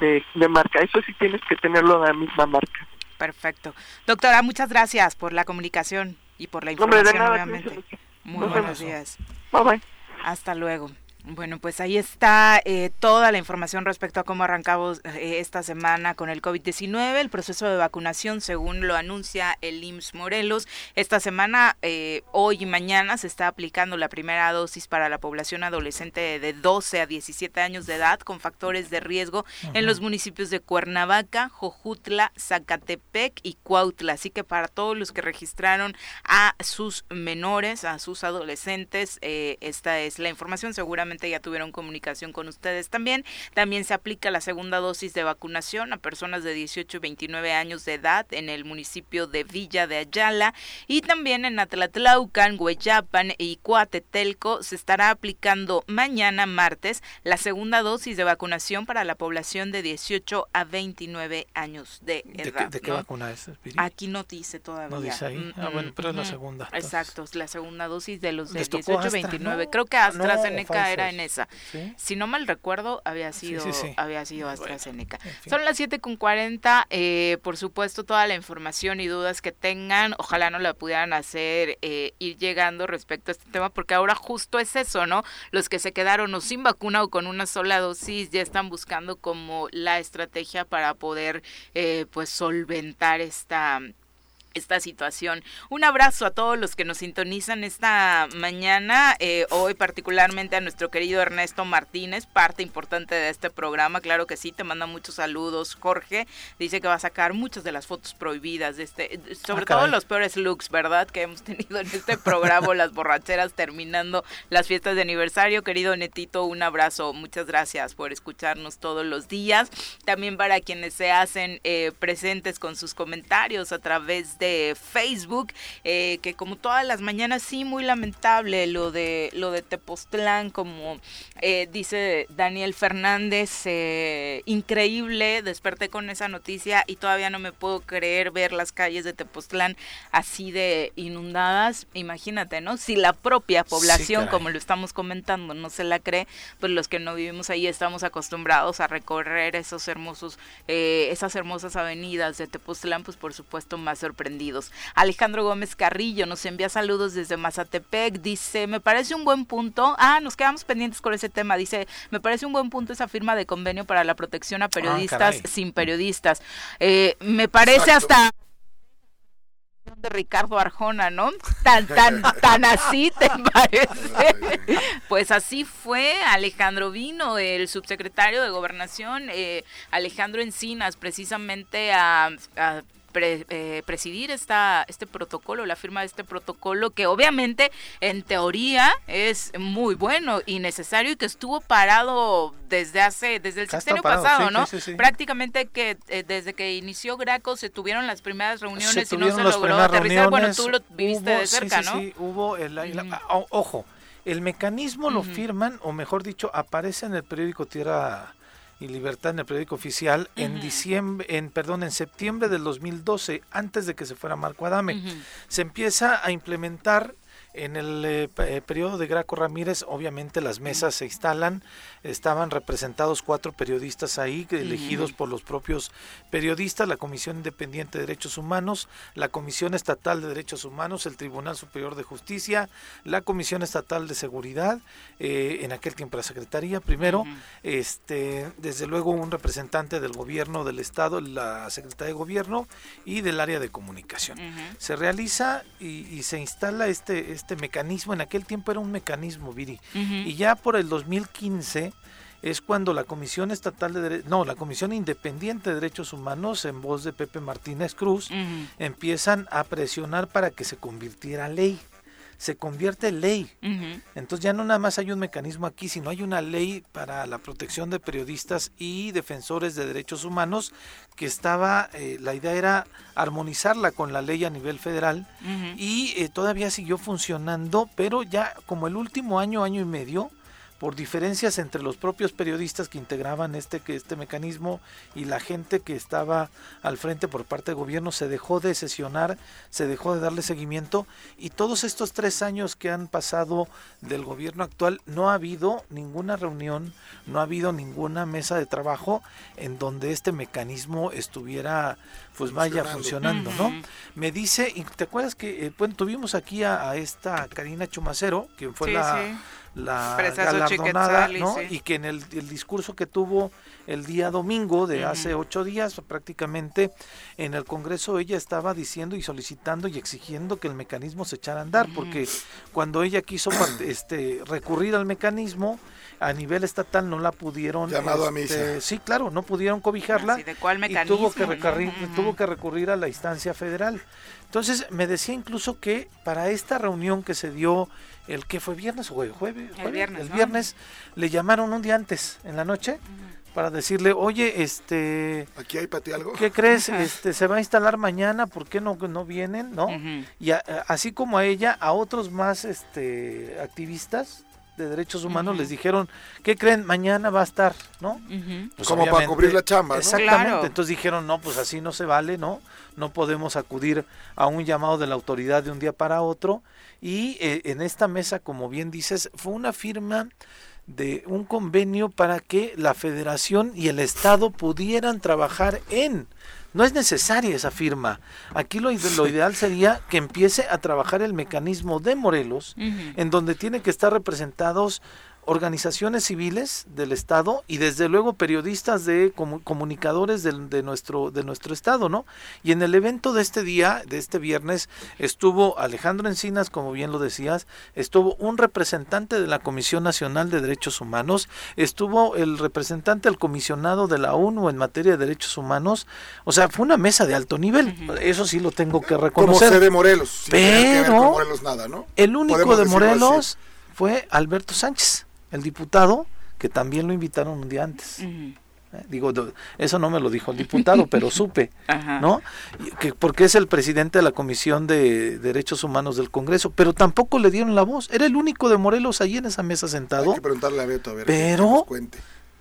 de, de marca. Eso sí tienes que tenerlo de la misma marca. Perfecto. Doctora, muchas gracias por la comunicación y por la información nuevamente. Muy buenos días. Bye bye. Hasta luego. Bueno, pues ahí está eh, toda la información respecto a cómo arrancamos eh, esta semana con el COVID-19, el proceso de vacunación según lo anuncia el IMSS Morelos. Esta semana, eh, hoy y mañana, se está aplicando la primera dosis para la población adolescente de 12 a 17 años de edad con factores de riesgo en los municipios de Cuernavaca, Jojutla, Zacatepec y Cuautla. Así que para todos los que registraron a sus menores, a sus adolescentes, esta es la información seguramente ya tuvieron comunicación con ustedes también. También se aplica la segunda dosis de vacunación a personas de 18 y 29 años de edad en el municipio de Villa de Ayala y también en Atlatlaucan, Hueyapan y Coatetelco se estará aplicando mañana martes la segunda dosis de vacunación para la población de 18 a 29 años de edad. ¿De qué, vacuna es? Aquí no dice todavía. No dice ahí. Mm, ah, bueno, pero es la segunda. Exacto, es la segunda dosis de los de 18 a 29. Creo que AstraZeneca era en esa. Si no mal recuerdo, había sido, había sido AstraZeneca. Son las 7 con 40. Eh, por supuesto, toda la información y dudas que tengan, ojalá no la pudieran hacer eh, ir llegando respecto a este tema, porque ahora justo es eso, ¿no? Los que se quedaron o sin vacuna o con una sola dosis ya están buscando como la estrategia para poder, eh, pues, solventar esta esta situación. Un abrazo a todos los que nos sintonizan esta mañana, eh, hoy particularmente a nuestro querido Ernesto Martínez, parte importante de este programa, claro que sí, te manda muchos saludos, Jorge, dice que va a sacar muchas de las fotos prohibidas, de este, sobre ah, todo los peores looks, ¿verdad? Que hemos tenido en este programa, las borracheras terminando las fiestas de aniversario, querido Netito, un abrazo, muchas gracias por escucharnos todos los días, también para quienes se hacen eh, presentes con sus comentarios a través de Facebook, eh, que como todas las mañanas, sí, muy lamentable lo de, lo de Tepoztlán, como eh, dice Daniel Fernández, eh, increíble, desperté con esa noticia y todavía no me puedo creer ver las calles de Tepoztlán así de inundadas. Imagínate, ¿no? Si la propia población, como lo estamos comentando, no se la cree, pues los que no vivimos ahí estamos acostumbrados a recorrer esos hermosos, esas hermosas avenidas de Tepoztlán, pues por supuesto más sorprendidos Alejandro Gómez Carrillo nos envía saludos desde Mazatepec, dice, me parece un buen punto, ah, nos quedamos pendientes con ese tema, dice, me parece un buen punto esa firma de convenio para la protección a ah, periodistas sin periodistas. Eh, me parece hasta de Ricardo Arjona, ¿no? Tan, tan, tan así te parece. Pues así fue, Alejandro Vino, el subsecretario de Gobernación, eh, Alejandro Encinas, precisamente a eh, presidir esta, este protocolo, la firma de este protocolo, que obviamente en teoría es muy bueno y necesario y que estuvo parado desde hace, desde el sexenio pasado, ¿no? Prácticamente que eh, desde que inició Graco se tuvieron las primeras reuniones y no se logró aterrizar. Bueno, tú lo viviste de cerca, ¿no? Sí, hubo el, ojo, el mecanismo lo firman, o mejor dicho, aparece en el periódico Tierra y Libertad en el periódico oficial en diciembre, en perdón, en septiembre del 2012, antes de que se fuera Marco Adame. Se empieza a implementar en el eh, eh, periodo de Graco Ramírez, obviamente las mesas se instalan, estaban representados cuatro periodistas ahí, elegidos por los propios periodistas, la Comisión Independiente de Derechos Humanos, la Comisión Estatal de Derechos Humanos, el Tribunal Superior de Justicia, la Comisión Estatal de Seguridad, eh, en aquel tiempo la Secretaría primero, este, desde luego un representante del gobierno del Estado, la Secretaría de Gobierno y del área de comunicación. Se realiza y, y se instala este este mecanismo, en aquel tiempo era un mecanismo, Viri, y ya por el 2015 es cuando la Comisión Estatal de no, la Comisión Independiente de Derechos Humanos, en voz de Pepe Martínez Cruz, empiezan a presionar para que se convirtiera ley. se convierte en ley. Entonces ya no nada más hay un mecanismo aquí, sino hay una ley para la protección de periodistas y defensores de derechos humanos que estaba, eh, la idea era armonizarla con la ley a nivel federal y eh, todavía siguió funcionando, pero ya como el último año, año y medio, por diferencias entre los propios periodistas que integraban este, este mecanismo y la gente que estaba al frente por parte del gobierno, se dejó de sesionar, se dejó de darle seguimiento y todos estos tres años que han pasado del gobierno actual no ha habido ninguna reunión, no ha habido ninguna mesa de trabajo en donde este mecanismo estuviera pues vaya funcionando, ¿no? Me dice, y te acuerdas que eh, bueno, tuvimos aquí a, esta Karina Chumacero, que fue la la galardonada, ¿no? Y que en el, discurso que tuvo el día domingo de hace ocho días, prácticamente en el Congreso ella estaba diciendo y solicitando y exigiendo que el mecanismo se echara a andar, porque cuando ella quiso este, recurrir al mecanismo a nivel estatal no la pudieron llamado este, sí claro no pudieron cobijarla ¿de cuál y tuvo que recurrir tuvo que recurrir a la instancia federal. Entonces me decía incluso que para esta reunión que se dio el que fue viernes o jueves, el viernes, el viernes le llamaron un día antes en la noche para decirle, oye, este, aquí hay para ti algo. ¿Qué crees? Este, se va a instalar mañana, ¿por qué no, no vienen, no? Y así como a ella, a otros más, este, activistas de derechos humanos les dijeron, ¿qué creen? Mañana va a estar, ¿no? Pues como para cubrir la chamba, ¿no? Exactamente. Entonces dijeron, no, pues así no se vale, ¿no? No podemos acudir a un llamado de la autoridad de un día para otro y eh, en esta mesa, como bien dices, fue una firma de un convenio para que la federación y el Estado pudieran trabajar en. No es necesaria esa firma. Aquí lo, lo ideal sería que empiece a trabajar el mecanismo de Morelos, en donde tienen que estar representados organizaciones civiles del Estado y desde luego periodistas de comunicadores de, nuestro, de nuestro Estado, ¿no? Y en el evento de este día, de este viernes, estuvo Alejandro Encinas, como bien lo decías, estuvo un representante de la Comisión Nacional de Derechos Humanos, estuvo el representante del comisionado de la ONU en materia de derechos humanos, o sea, fue una mesa de alto nivel, eso sí lo tengo que reconocer. Como de Morelos, pero Morelos nada, ¿no? el único de Morelos fue Alberto Sánchez el diputado, que también lo invitaron un día antes. Eh, digo, eso no me lo dijo el diputado, pero supe, ¿no? Que porque es el presidente de la Comisión de Derechos Humanos del Congreso, pero tampoco le dieron la voz. Era el único de Morelos ahí en esa mesa sentado. Hay que preguntarle a Beto a ver. Pero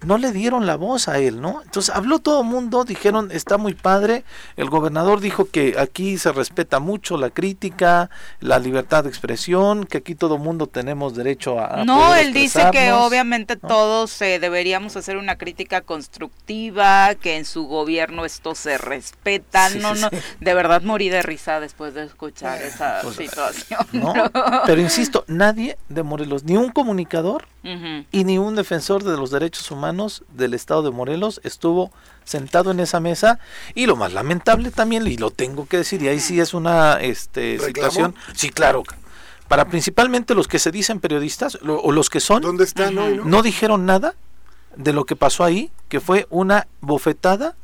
no le dieron la voz a él, ¿no? Entonces habló todo el mundo, dijeron, está muy padre, el gobernador dijo que aquí se respeta mucho la crítica, la libertad de expresión, que aquí todo el mundo tenemos derecho a... no, él dice que obviamente todos eh, deberíamos hacer una crítica constructiva, que en su gobierno esto se respeta, no, no, de verdad morí de risa después de escuchar esa pues, situación. ¿no? Pero insisto, nadie de Morelos, ni un comunicador, y ni un defensor de los derechos humanos del estado de Morelos estuvo sentado en esa mesa y lo más lamentable también y lo tengo que decir y ahí sí es una este situación sí claro para principalmente los que se dicen periodistas o los que son ¿Dónde están no dijeron nada de lo que pasó ahí que fue una bofetada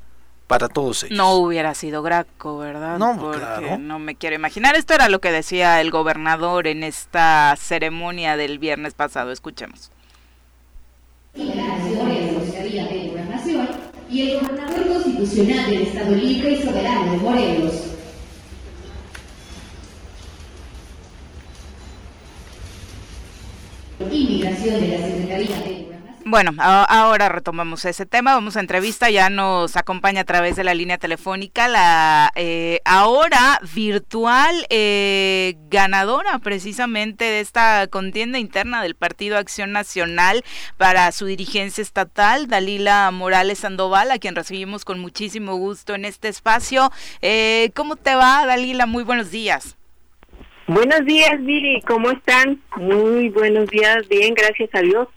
para todos ellos. No hubiera sido Graco, ¿verdad? No, Porque No me quiero imaginar. Esto era lo que decía el gobernador en esta ceremonia del viernes pasado. Escuchemos. Y el gobernador constitucional del Estado Libre y Soberano de Morelos. Inmigración de la Secretaría de bueno, ahora retomamos ese tema. Vamos a entrevista. Ya nos acompaña a través de la línea telefónica la eh, ahora virtual eh, ganadora precisamente de esta contienda interna del Partido Acción Nacional para su dirigencia estatal, Dalila Morales Sandoval, a quien recibimos con muchísimo gusto en este espacio. Eh, ¿Cómo te va, Dalila? Muy buenos días. Buenos días, Viri. ¿Cómo están? Muy buenos días. Bien, gracias a Dios.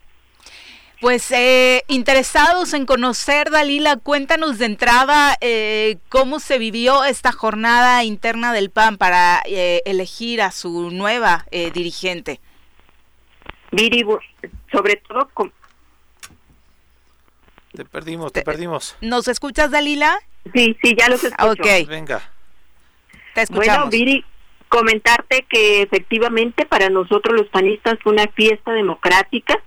Pues eh, interesados en conocer, Dalila, cuéntanos de entrada eh, cómo se vivió esta jornada interna del PAN para eh, elegir a su nueva dirigente. Viri, sobre todo... Te perdimos, te, perdimos. ¿Nos escuchas, Dalila? Sí, sí, ya los escucho. Ok. Venga. Te escuchamos. Bueno, Viri, comentarte que efectivamente para nosotros los panistas fue una fiesta democrática.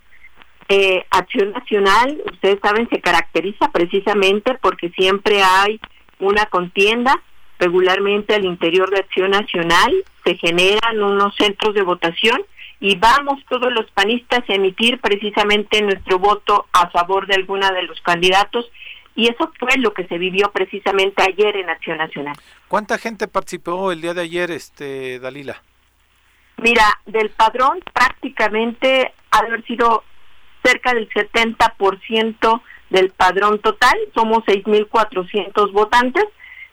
Eh, Acción Nacional, ustedes saben, se caracteriza precisamente porque siempre hay una contienda regularmente al interior de Acción Nacional, se generan unos centros de votación y vamos todos los panistas a emitir precisamente nuestro voto a favor de alguna de los candidatos y eso fue lo que se vivió precisamente ayer en Acción Nacional. ¿Cuánta gente participó el día de ayer, este Dalila? Mira, del padrón prácticamente ha haber sido cerca del 70% del padrón total, somos 6.400 votantes,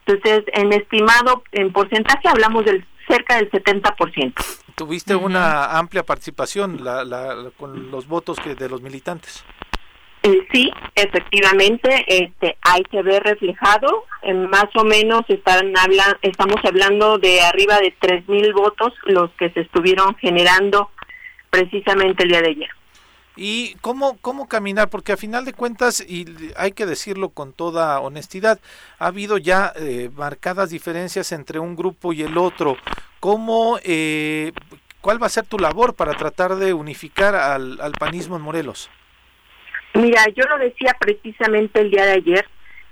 entonces en estimado, en porcentaje hablamos del cerca del 70%. Tuviste una amplia participación la, con los votos que de los militantes. Eh, sí, efectivamente, este, ahí se ve reflejado, en más o menos están habla, estamos hablando de arriba de 3.000 votos los que se estuvieron generando precisamente el día de ayer. ¿Y cómo, cómo caminar? Porque a final de cuentas, y hay que decirlo con toda honestidad, ha habido ya eh, marcadas diferencias entre un grupo y el otro. ¿Cómo, eh, ¿Cuál va a ser tu labor para tratar de unificar al, al panismo en Morelos? Mira, yo lo decía precisamente el día de ayer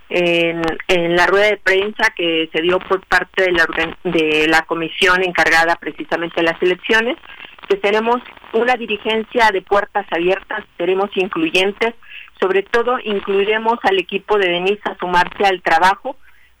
en, en la rueda de prensa que se dio por parte de la, de la comisión encargada precisamente de las elecciones, que tenemos una dirigencia de puertas abiertas, seremos incluyentes, sobre todo incluiremos al equipo de Denise a sumarse al trabajo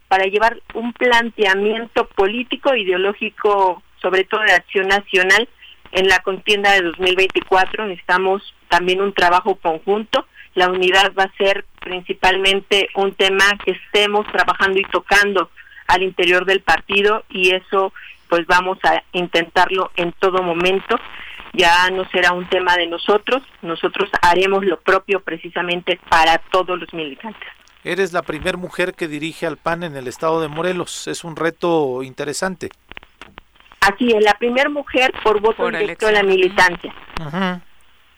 para llevar un planteamiento político, ideológico, sobre todo de acción nacional en la contienda de 2024. Necesitamos también un trabajo conjunto la unidad va a ser principalmente un tema que estemos trabajando y tocando al interior del partido y eso pues vamos a intentarlo en todo momento. Ya no será un tema de nosotros, nosotros haremos lo propio precisamente para todos los militantes. Eres la primera mujer que dirige al PAN en el estado de Morelos, es un reto interesante. Así es, la primera mujer por voto directo de la militancia.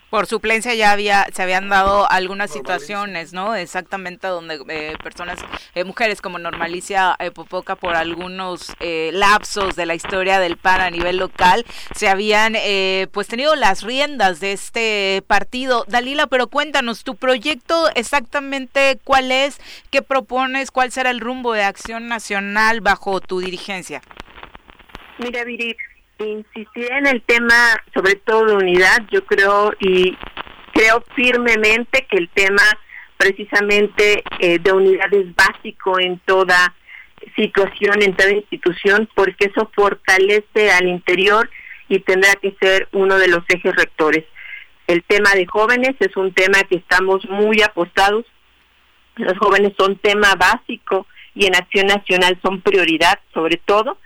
Por suplencia ya había, se habían dado algunas situaciones, ¿no? Exactamente donde eh, personas, eh, mujeres como Normalicia eh, Popoca por algunos lapsos de la historia del PAN a nivel local, se habían pues tenido las riendas de este partido. Dalila, pero cuéntanos, tu proyecto exactamente cuál es, qué propones, cuál será el rumbo de acción nacional bajo tu dirigencia. Mira, Viri, insistir en el tema, sobre todo de unidad, yo creo y creo firmemente que el tema precisamente eh, de unidad es básico en toda situación, en toda institución, porque eso fortalece al interior y tendrá que ser uno de los ejes rectores. El tema de jóvenes es un tema que estamos muy apostados. Los jóvenes son tema básico y en Acción Nacional son prioridad, sobre todo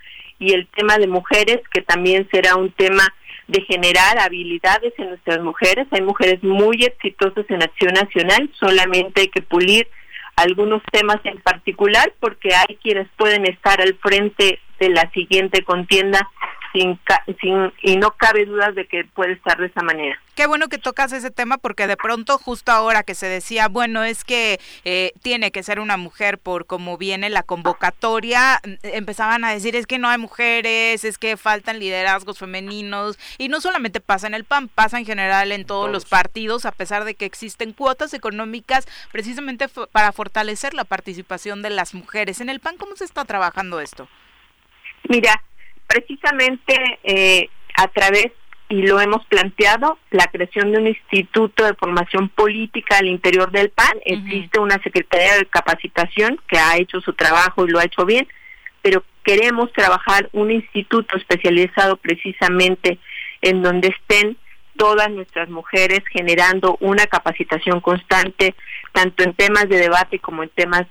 y el tema de mujeres, que también será un tema de generar habilidades en nuestras mujeres. Hay mujeres muy exitosas en Acción Nacional, solamente hay que pulir algunos temas en particular porque hay quienes pueden estar al frente de la siguiente contienda sin, sin, y no cabe duda de que puede estar de esa manera. Qué bueno que tocas ese tema porque de pronto justo ahora que se decía, bueno, es que eh, tiene que ser una mujer por cómo viene la convocatoria, mm, empezaban a decir es que no hay mujeres, es que faltan liderazgos femeninos y no solamente pasa en el PAN, pasa en general en todos, los partidos, a pesar de que existen cuotas económicas precisamente para fortalecer la participación de las mujeres. En el PAN, ¿cómo se está trabajando esto? Mira, precisamente eh, a través, y lo hemos planteado, la creación de un instituto de formación política al interior del PAN. Existe una Secretaría de Capacitación que ha hecho su trabajo y lo ha hecho bien, pero queremos trabajar un instituto especializado precisamente en donde estén todas nuestras mujeres generando una capacitación constante, tanto en temas de debate como en temas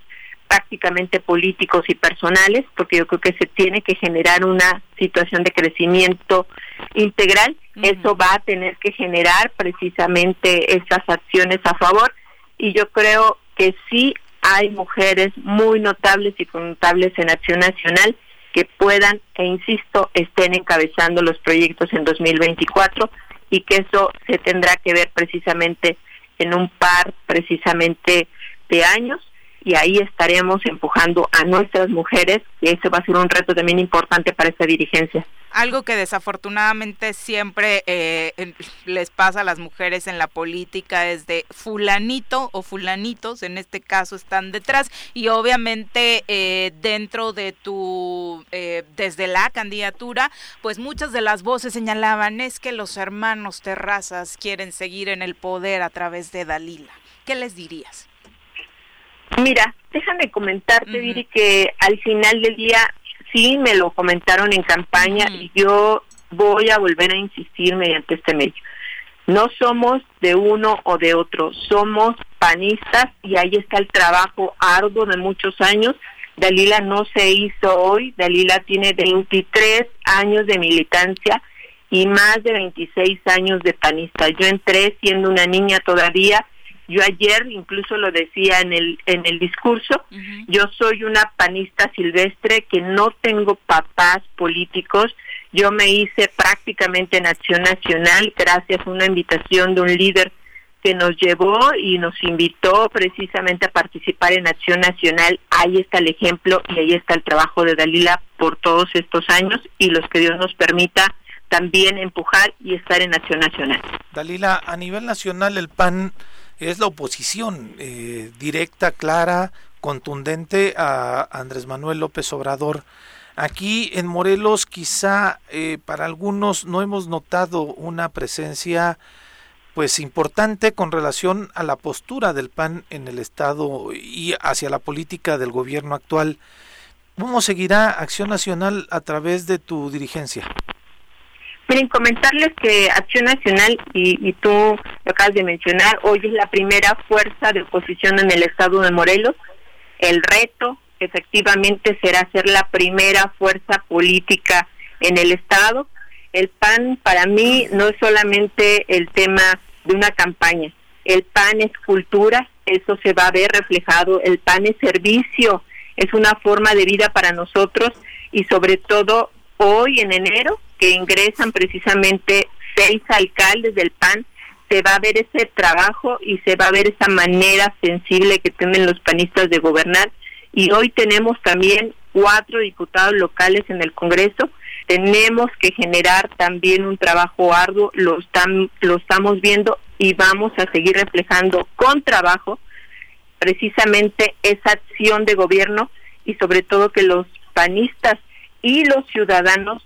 prácticamente políticos y personales, porque yo creo que se tiene que generar una situación de crecimiento integral. Eso va a tener que generar precisamente esas acciones a favor. Y yo creo que sí hay mujeres muy notables y notables en Acción Nacional que puedan, e insisto, estén encabezando los proyectos en 2024 y que eso se tendrá que ver precisamente en un par precisamente de años y ahí estaremos empujando a nuestras mujeres y ese va a ser un reto también importante para esta dirigencia. Algo que desafortunadamente siempre eh, les pasa a las mujeres en la política es de fulanito o fulanitos, en este caso están detrás y obviamente eh, dentro de tu, eh, desde la candidatura, pues muchas de las voces señalaban es que los hermanos terrazas quieren seguir en el poder a través de Dalila. ¿Qué les dirías? Mira, déjame comentarte, Viri, que al final del día sí me lo comentaron en campaña y yo voy a volver a insistir mediante este medio. No somos de uno o de otro, somos panistas y ahí está el trabajo arduo de muchos años. Dalila no se hizo hoy, Dalila tiene 23 años de militancia y más de 26 años de panista. Yo entré siendo una niña todavía yo ayer incluso lo decía en el en el discurso, yo soy una panista silvestre que no tengo papás políticos, yo me hice prácticamente en acción nacional gracias a una invitación de un líder que nos llevó y nos invitó precisamente a participar en Acción Nacional. Ahí está el ejemplo y ahí está el trabajo de Dalila por todos estos años y los que Dios nos permita también empujar y estar en Acción Nacional. Dalila, a nivel nacional el PAN es la oposición eh, directa, clara, contundente a Andrés Manuel López Obrador. Aquí en Morelos quizá eh, para algunos no hemos notado una presencia pues importante con relación a la postura del PAN en el Estado y hacia la política del gobierno actual. ¿Cómo seguirá Acción Nacional a través de tu dirigencia? Miren, comentarles que Acción Nacional, y, tú lo acabas de mencionar, hoy es la primera fuerza de oposición en el estado de Morelos. El reto efectivamente será ser la primera fuerza política en el estado. El PAN para mí no es solamente el tema de una campaña. El PAN es cultura, eso se va a ver reflejado. El PAN es servicio, es una forma de vida para nosotros y sobre todo hoy en enero que ingresan precisamente seis alcaldes del PAN, se va a ver ese trabajo y se va a ver esa manera sensible que tienen los panistas de gobernar. Y hoy tenemos también cuatro diputados locales en el Congreso. Tenemos que generar también un trabajo arduo, lo, están, lo estamos viendo y vamos a seguir reflejando con trabajo precisamente esa acción de gobierno y sobre todo que los panistas y los ciudadanos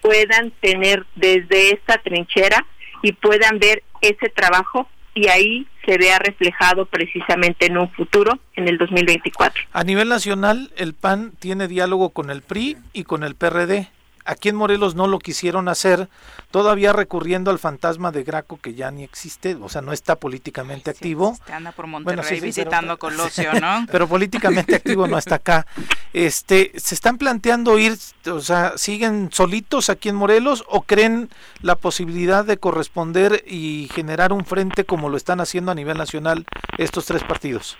puedan tener desde esta trinchera y puedan ver ese trabajo y ahí se vea reflejado precisamente en un futuro, en el 2024. A nivel nacional, el PAN tiene diálogo con el PRI y con el PRD. Aquí en Morelos no lo quisieron hacer, todavía recurriendo al fantasma de Graco que ya ni existe, o sea, no está políticamente activo. Anda por Monterrey visitando a Colosio, ¿no? pero políticamente activo no está acá. Este, ¿se están planteando ir, o sea, siguen solitos aquí en Morelos o creen la posibilidad de corresponder y generar un frente como lo están haciendo a nivel nacional estos tres partidos?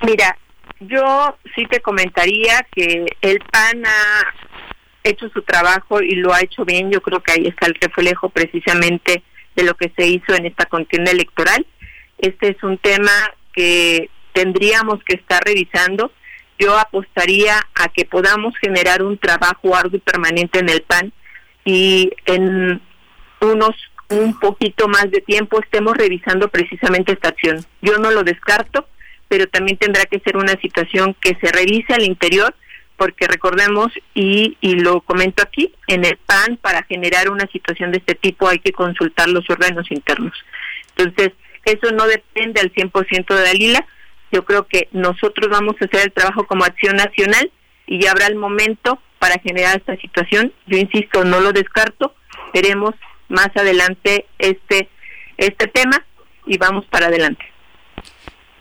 Mira, yo sí te comentaría que el PAN ha hecho su trabajo y lo ha hecho bien. Yo creo que ahí está el reflejo precisamente de lo que se hizo en esta contienda electoral. Este es un tema que tendríamos que estar revisando. Yo apostaría a que podamos generar un trabajo arduo y permanente en el PAN y en unos un poquito más de tiempo estemos revisando precisamente esta acción. Yo no lo descarto, pero también tendrá que ser una situación que se revise al interior porque recordemos, y, y lo comento aquí, en el PAN para generar una situación de este tipo hay que consultar los órganos internos. Entonces, eso no depende al 100% de Dalila. Yo creo que nosotros vamos a hacer el trabajo como acción nacional y ya habrá el momento para generar esta situación. Yo insisto, no lo descarto. Veremos más adelante este este tema y vamos para adelante.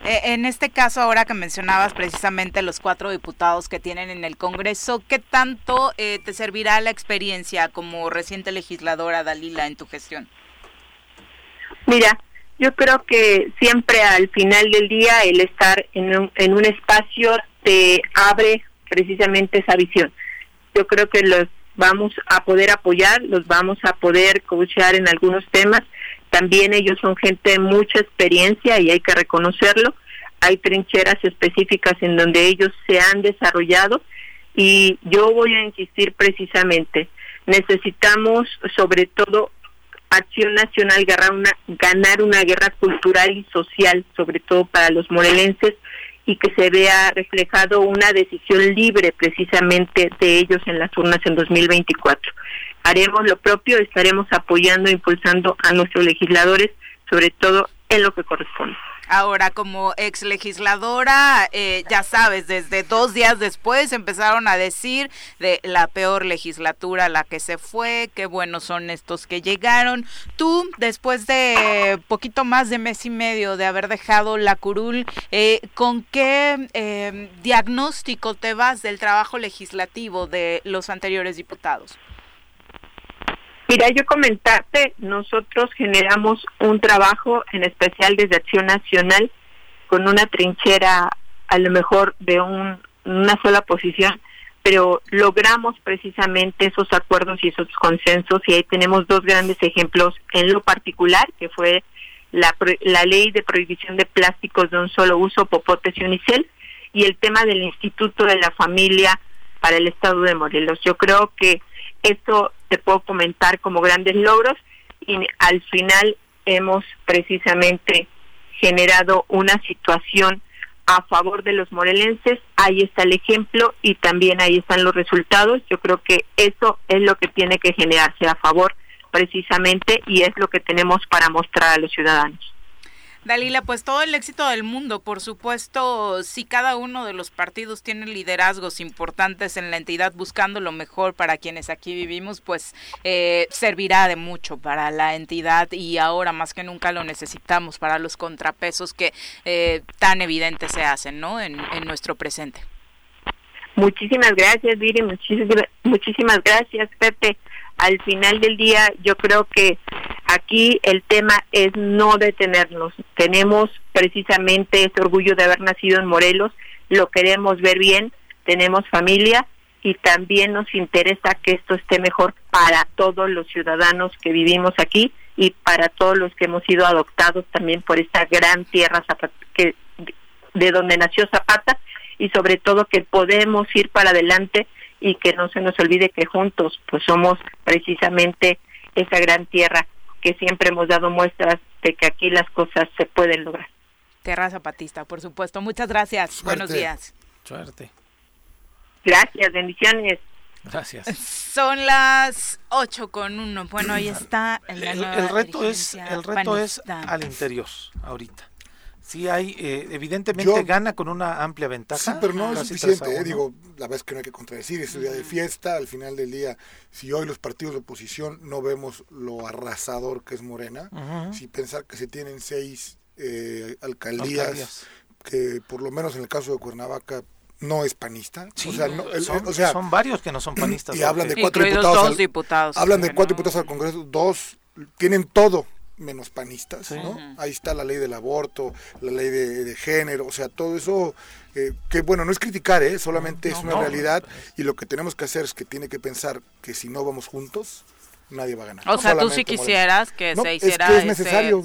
Eh, en este caso, ahora que mencionabas precisamente los cuatro diputados que tienen en el Congreso, ¿qué tanto eh, te servirá la experiencia como reciente legisladora, Dalila, en tu gestión? Mira, yo creo que siempre al final del día el estar en un, en un espacio te abre precisamente esa visión. Yo creo que los vamos a poder apoyar, los vamos a poder coachear en algunos temas también ellos son gente de mucha experiencia y hay que reconocerlo. hay trincheras específicas en donde ellos se han desarrollado y yo voy a insistir precisamente, necesitamos sobre todo Acción Nacional ganar una, guerra cultural y social, sobre todo para los morelenses, y que se vea reflejado una decisión libre precisamente de ellos en las urnas en 2024. Haremos lo propio, estaremos apoyando e impulsando a nuestros legisladores, sobre todo en lo que corresponde. Ahora, como ex legisladora, eh, ya sabes, desde dos días después empezaron a decir de la peor legislatura la que se fue, qué buenos son estos que llegaron. Tú, después de poquito más de mes y medio de haber dejado la curul, eh, ¿con qué eh, diagnóstico te vas del trabajo legislativo de los anteriores diputados? Mira, yo comentarte, nosotros generamos un trabajo en especial desde Acción Nacional con una trinchera a lo mejor de una sola posición, pero logramos precisamente esos acuerdos y esos consensos y ahí tenemos dos grandes ejemplos en lo particular, que fue la, la ley de prohibición de plásticos de un solo uso, Popotes y Unicel, y el tema del Instituto de la Familia para el Estado de Morelos. Yo creo que esto te puedo comentar como grandes logros y al final hemos precisamente generado una situación a favor de los morelenses, ahí está el ejemplo y también ahí están los resultados. Yo creo que eso es lo que tiene que generarse a favor precisamente y es lo que tenemos para mostrar a los ciudadanos. Dalila, pues todo el éxito del mundo, por supuesto, si cada uno de los partidos tiene liderazgos importantes en la entidad buscando lo mejor para quienes aquí vivimos, pues eh, servirá de mucho para la entidad y ahora más que nunca lo necesitamos para los contrapesos que eh, tan evidentes se hacen, ¿no? En, en nuestro presente. Muchísimas gracias, Viri, muchísimas, gracias, Pepe al final del día yo creo que aquí el tema es no detenernos. Tenemos precisamente ese orgullo de haber nacido en Morelos, lo queremos ver bien, tenemos familia y también nos interesa que esto esté mejor para todos los ciudadanos que vivimos aquí y para todos los que hemos sido adoptados también por esta gran tierra que, de donde nació Zapata y sobre todo que podemos ir para adelante y que no se nos olvide que juntos pues somos precisamente esa gran tierra que siempre hemos dado muestras de que aquí las cosas se pueden lograr. Tierra Zapatista, por supuesto. Muchas gracias. Buenos días. Suerte. Gracias, bendiciones. Gracias. Son las 8 con 1. Bueno, ahí está el, el reto es el reto es al interior ahorita sí hay, eh, evidentemente gana con una amplia ventaja. Sí, pero no es suficiente, eh, digo, la verdad es que no hay que contradecir, es un día de fiesta, al final del día, si hoy los partidos de oposición no vemos lo arrasador que es Morena, si pensar que se tienen seis eh, alcaldías, que por lo menos en el caso de Cuernavaca no es panista. o sea, son, son, varios que no son panistas. Y hablan de cuatro diputados, diputados. Hablan de cuatro diputados al Congreso, dos tienen todo menos panistas, ¿no? Ahí está la ley del aborto, la ley de, género, o sea, todo eso, eh, que bueno, no es criticar, ¿eh? solamente es una realidad y lo que tenemos que hacer es que tiene que pensar que si no vamos juntos, nadie va a ganar. O sea, tú si quisieras que se hiciera es, que es necesario,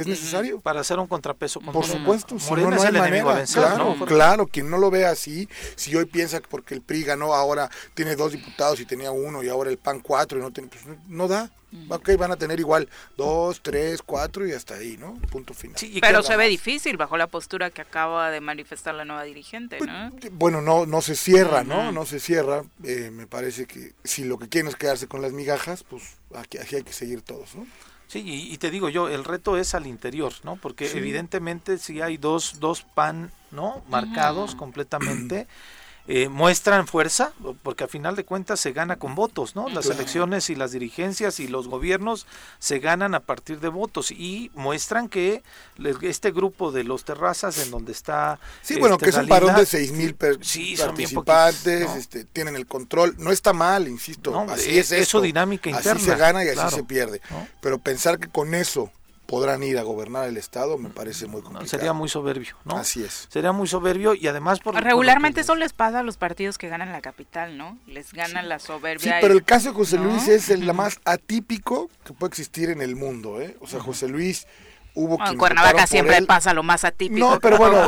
es necesario para hacer un contrapeso por supuesto Morena no, es el enemigo vencer, claro claro quien no lo ve así si hoy piensa que porque el PRI ganó ahora tiene dos diputados y tenía uno y ahora el PAN cuatro y no tiene pues, no da Ok, van a tener igual dos, tres, cuatro y hasta ahí, ¿no? Punto final. pero se ve difícil bajo la postura que acaba de manifestar la nueva dirigente, pues, ¿no? Bueno, no, no se cierra, ¿no? No se cierra. Eh, me parece que si lo que quieren es quedarse con las migajas, pues aquí, hay que seguir todos, ¿no? Sí, y, te digo yo, el reto es al interior, ¿no? Porque evidentemente si hay dos, dos pan, ¿no? Marcados completamente. Eh, muestran fuerza, porque a final de cuentas se gana con votos, ¿no? Las elecciones y las dirigencias y los gobiernos se ganan a partir de votos y muestran que este grupo de los terrazas en donde está... Sí, bueno, este, que es un parón de seis mil participantes, este, tienen el control, no está mal, insisto, así es, eso dinámica interna. Así se gana y así se pierde, pero pensar que con eso podrán ir a gobernar el estado me parece muy complicado. sería muy soberbio, ¿no? Así es. Sería muy soberbio y además por regularmente eso les pasa a los partidos que ganan la capital, ¿no? Les gana la soberbia. Sí, pero el caso de José Luis es el más atípico que puede existir en el mundo, ¿eh? O sea, José Luis hubo en Cuernavaca siempre pasa lo más atípico. No, pero bueno,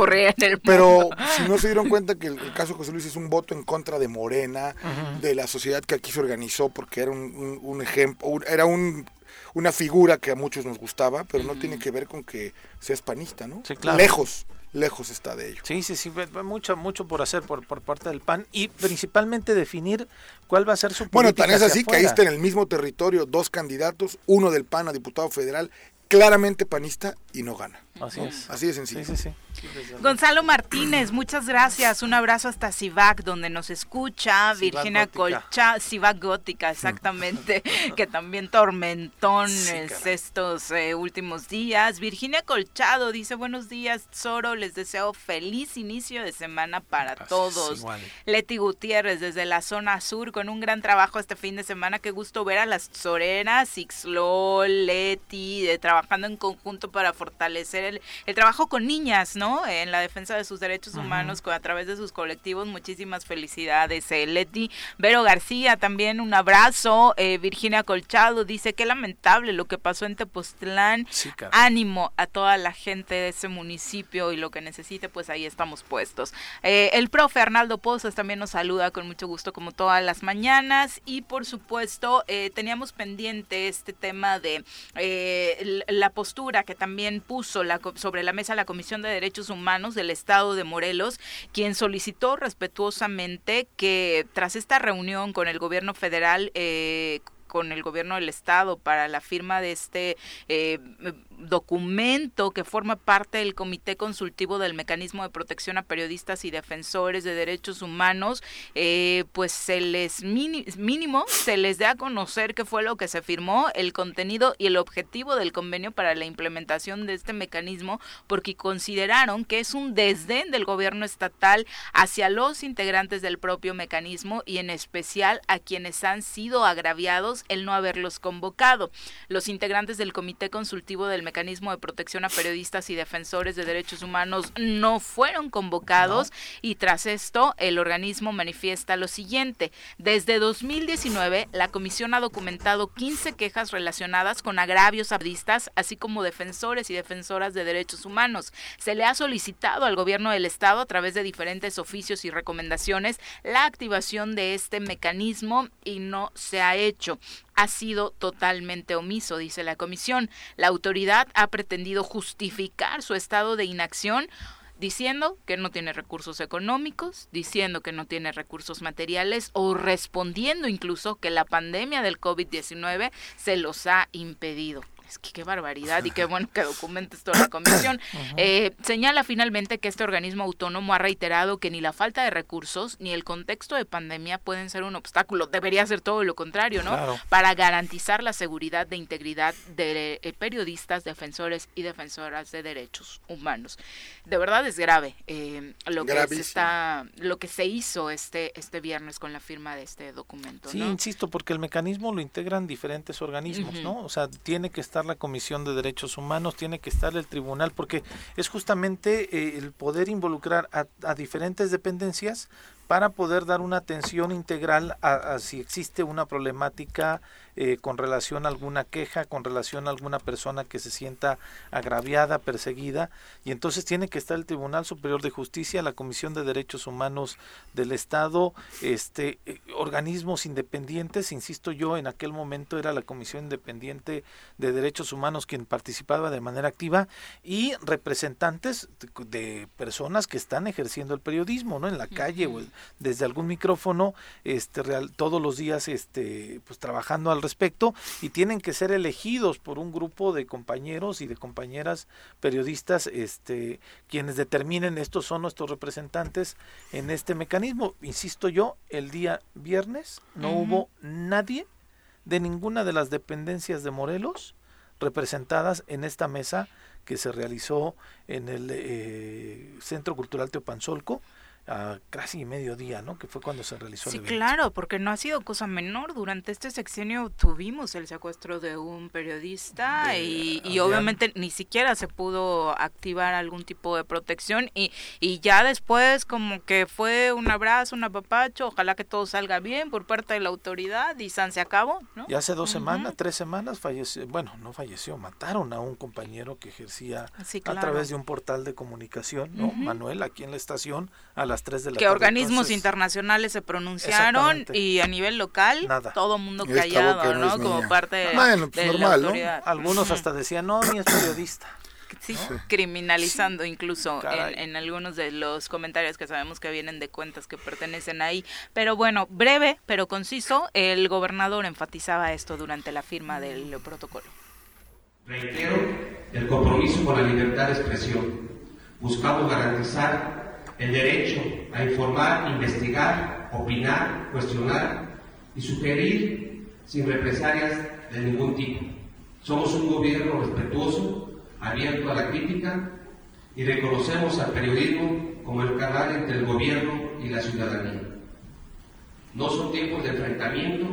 pero si no se dieron cuenta que el, caso de José Luis es un voto en contra de Morena, de la sociedad que aquí se organizó, porque era un, ejemplo, era un una figura que a muchos nos gustaba, pero no tiene que ver con que sea panista, ¿no? Sí, claro. Lejos, lejos está de ello. Sí, sí, sí, mucho, mucho por hacer por, por parte del PAN y principalmente definir cuál va a ser su política Bueno, tan es así que ahí está en el mismo territorio dos candidatos, uno del PAN a diputado federal claramente panista y no gana. Así es. Así de sencillo. Sí, sí, sí. Gonzalo Martínez, muchas gracias. Un abrazo hasta Civac, donde nos escucha. Virginia Colcha, Civac Gótica, exactamente, que también tormentones estos eh, últimos días. Virginia Colchado dice, buenos días, Zoro, les deseo feliz inicio de semana para todos. Leti Gutiérrez, desde la zona sur, con un gran trabajo este fin de semana. Qué gusto ver a las Zorenas, Ixlol, Leti, de trabajo trabajando en conjunto para fortalecer el, el trabajo con niñas, ¿no? En la defensa de sus derechos humanos a través de sus colectivos. Muchísimas felicidades, eh, Leti. Vero García, también un abrazo. Eh, Virginia Colchado dice que lamentable lo que pasó en Tepoztlán. Ánimo a toda la gente de ese municipio y lo que necesite, pues ahí estamos puestos. Eh, el profe Arnaldo Pozos también nos saluda con mucho gusto como todas las mañanas y por supuesto eh, teníamos pendiente este tema de la postura que también puso la, sobre la mesa la Comisión de Derechos Humanos del Estado de Morelos, quien solicitó respetuosamente que tras esta reunión con el gobierno federal, eh, con el gobierno del estado para la firma de este eh, documento que forma parte del Comité Consultivo del Mecanismo de Protección a Periodistas y Defensores de Derechos Humanos, eh, pues se les mínimo se les dé a conocer qué fue lo que se firmó, el contenido y el objetivo del convenio para la implementación de este mecanismo, porque consideraron que es un desdén del gobierno estatal hacia los integrantes del propio mecanismo y en especial a quienes han sido agraviados el no haberlos convocado. Los integrantes del Comité Consultivo del Mecanismo de Protección a Periodistas y Defensores de Derechos Humanos no fueron convocados y tras esto el organismo manifiesta lo siguiente. Desde 2019 la comisión ha documentado 15 quejas relacionadas con agravios abdistas, así como defensores y defensoras de derechos humanos. Se le ha solicitado al gobierno del estado a través de diferentes oficios y recomendaciones la activación de este mecanismo y no se ha hecho ha sido totalmente omiso, dice la comisión. La autoridad ha pretendido justificar su estado de inacción diciendo que no tiene recursos económicos, diciendo que no tiene recursos materiales o respondiendo incluso que la pandemia del COVID-19 se los ha impedido qué barbaridad y qué bueno que documente esto la comisión. Eh, señala finalmente que este organismo autónomo ha reiterado que ni la falta de recursos ni el contexto de pandemia pueden ser un obstáculo. Debería ser todo lo contrario, ¿no? Para garantizar la seguridad de integridad de eh, periodistas, defensores y defensoras de derechos humanos. De verdad es grave eh, lo que se está, lo que se hizo este este viernes con la firma de este documento. Sí, insisto, porque el mecanismo lo integran diferentes organismos, ¿no? O sea, tiene que estar la Comisión de Derechos Humanos, tiene que estar el tribunal, porque es justamente eh, el poder involucrar a, a, diferentes dependencias para poder dar una atención integral a, si existe una problemática eh, con relación a alguna queja, con relación a alguna persona que se sienta agraviada, perseguida, y entonces tiene que estar el Tribunal Superior de Justicia, la Comisión de Derechos Humanos del Estado, este, eh, organismos independientes, insisto yo, en aquel momento era la Comisión Independiente de Derechos Humanos quien participaba de manera activa, y representantes de, personas que están ejerciendo el periodismo, ¿no? En la calle o desde algún micrófono, este, real, todos los días, este, pues trabajando al respecto y tienen que ser elegidos por un grupo de compañeros y de compañeras periodistas este quienes determinen estos son nuestros representantes en este mecanismo. Insisto yo el día viernes no hubo nadie de ninguna de las dependencias de Morelos representadas en esta mesa que se realizó en el eh, Centro Cultural Teopanzolco a casi mediodía, ¿no? Que fue cuando se realizó sí, el evento. claro, porque no ha sido cosa menor. Durante este sexenio tuvimos el secuestro de un periodista y, y obviamente ni siquiera se pudo activar algún tipo de protección y, y ya después como que fue un abrazo, un apapacho, ojalá que todo salga bien por parte de la autoridad y San se acabó, ¿no? Y hace dos semanas, tres semanas falleció, bueno, no falleció, mataron a un compañero que ejercía a través de un portal de comunicación, ¿no? Manuel, aquí en la estación, a las 3 de la que organismos internacionales se pronunciaron y a nivel local todo mundo callado, ¿no? Como parte de, bueno, pues normal, ¿no? Algunos hasta decían, no, ni es periodista. Sí, criminalizando incluso en, en, algunos de los comentarios que sabemos que vienen de cuentas que pertenecen ahí. Pero bueno, breve pero conciso, el gobernador enfatizaba esto durante la firma del protocolo. Reitero el compromiso con la libertad de expresión. Buscamos garantizar el derecho a informar, investigar, opinar, cuestionar y sugerir sin represalias de ningún tipo. Somos un gobierno respetuoso, abierto a la crítica y reconocemos al periodismo como el canal entre el gobierno y la ciudadanía. No son tiempos de enfrentamiento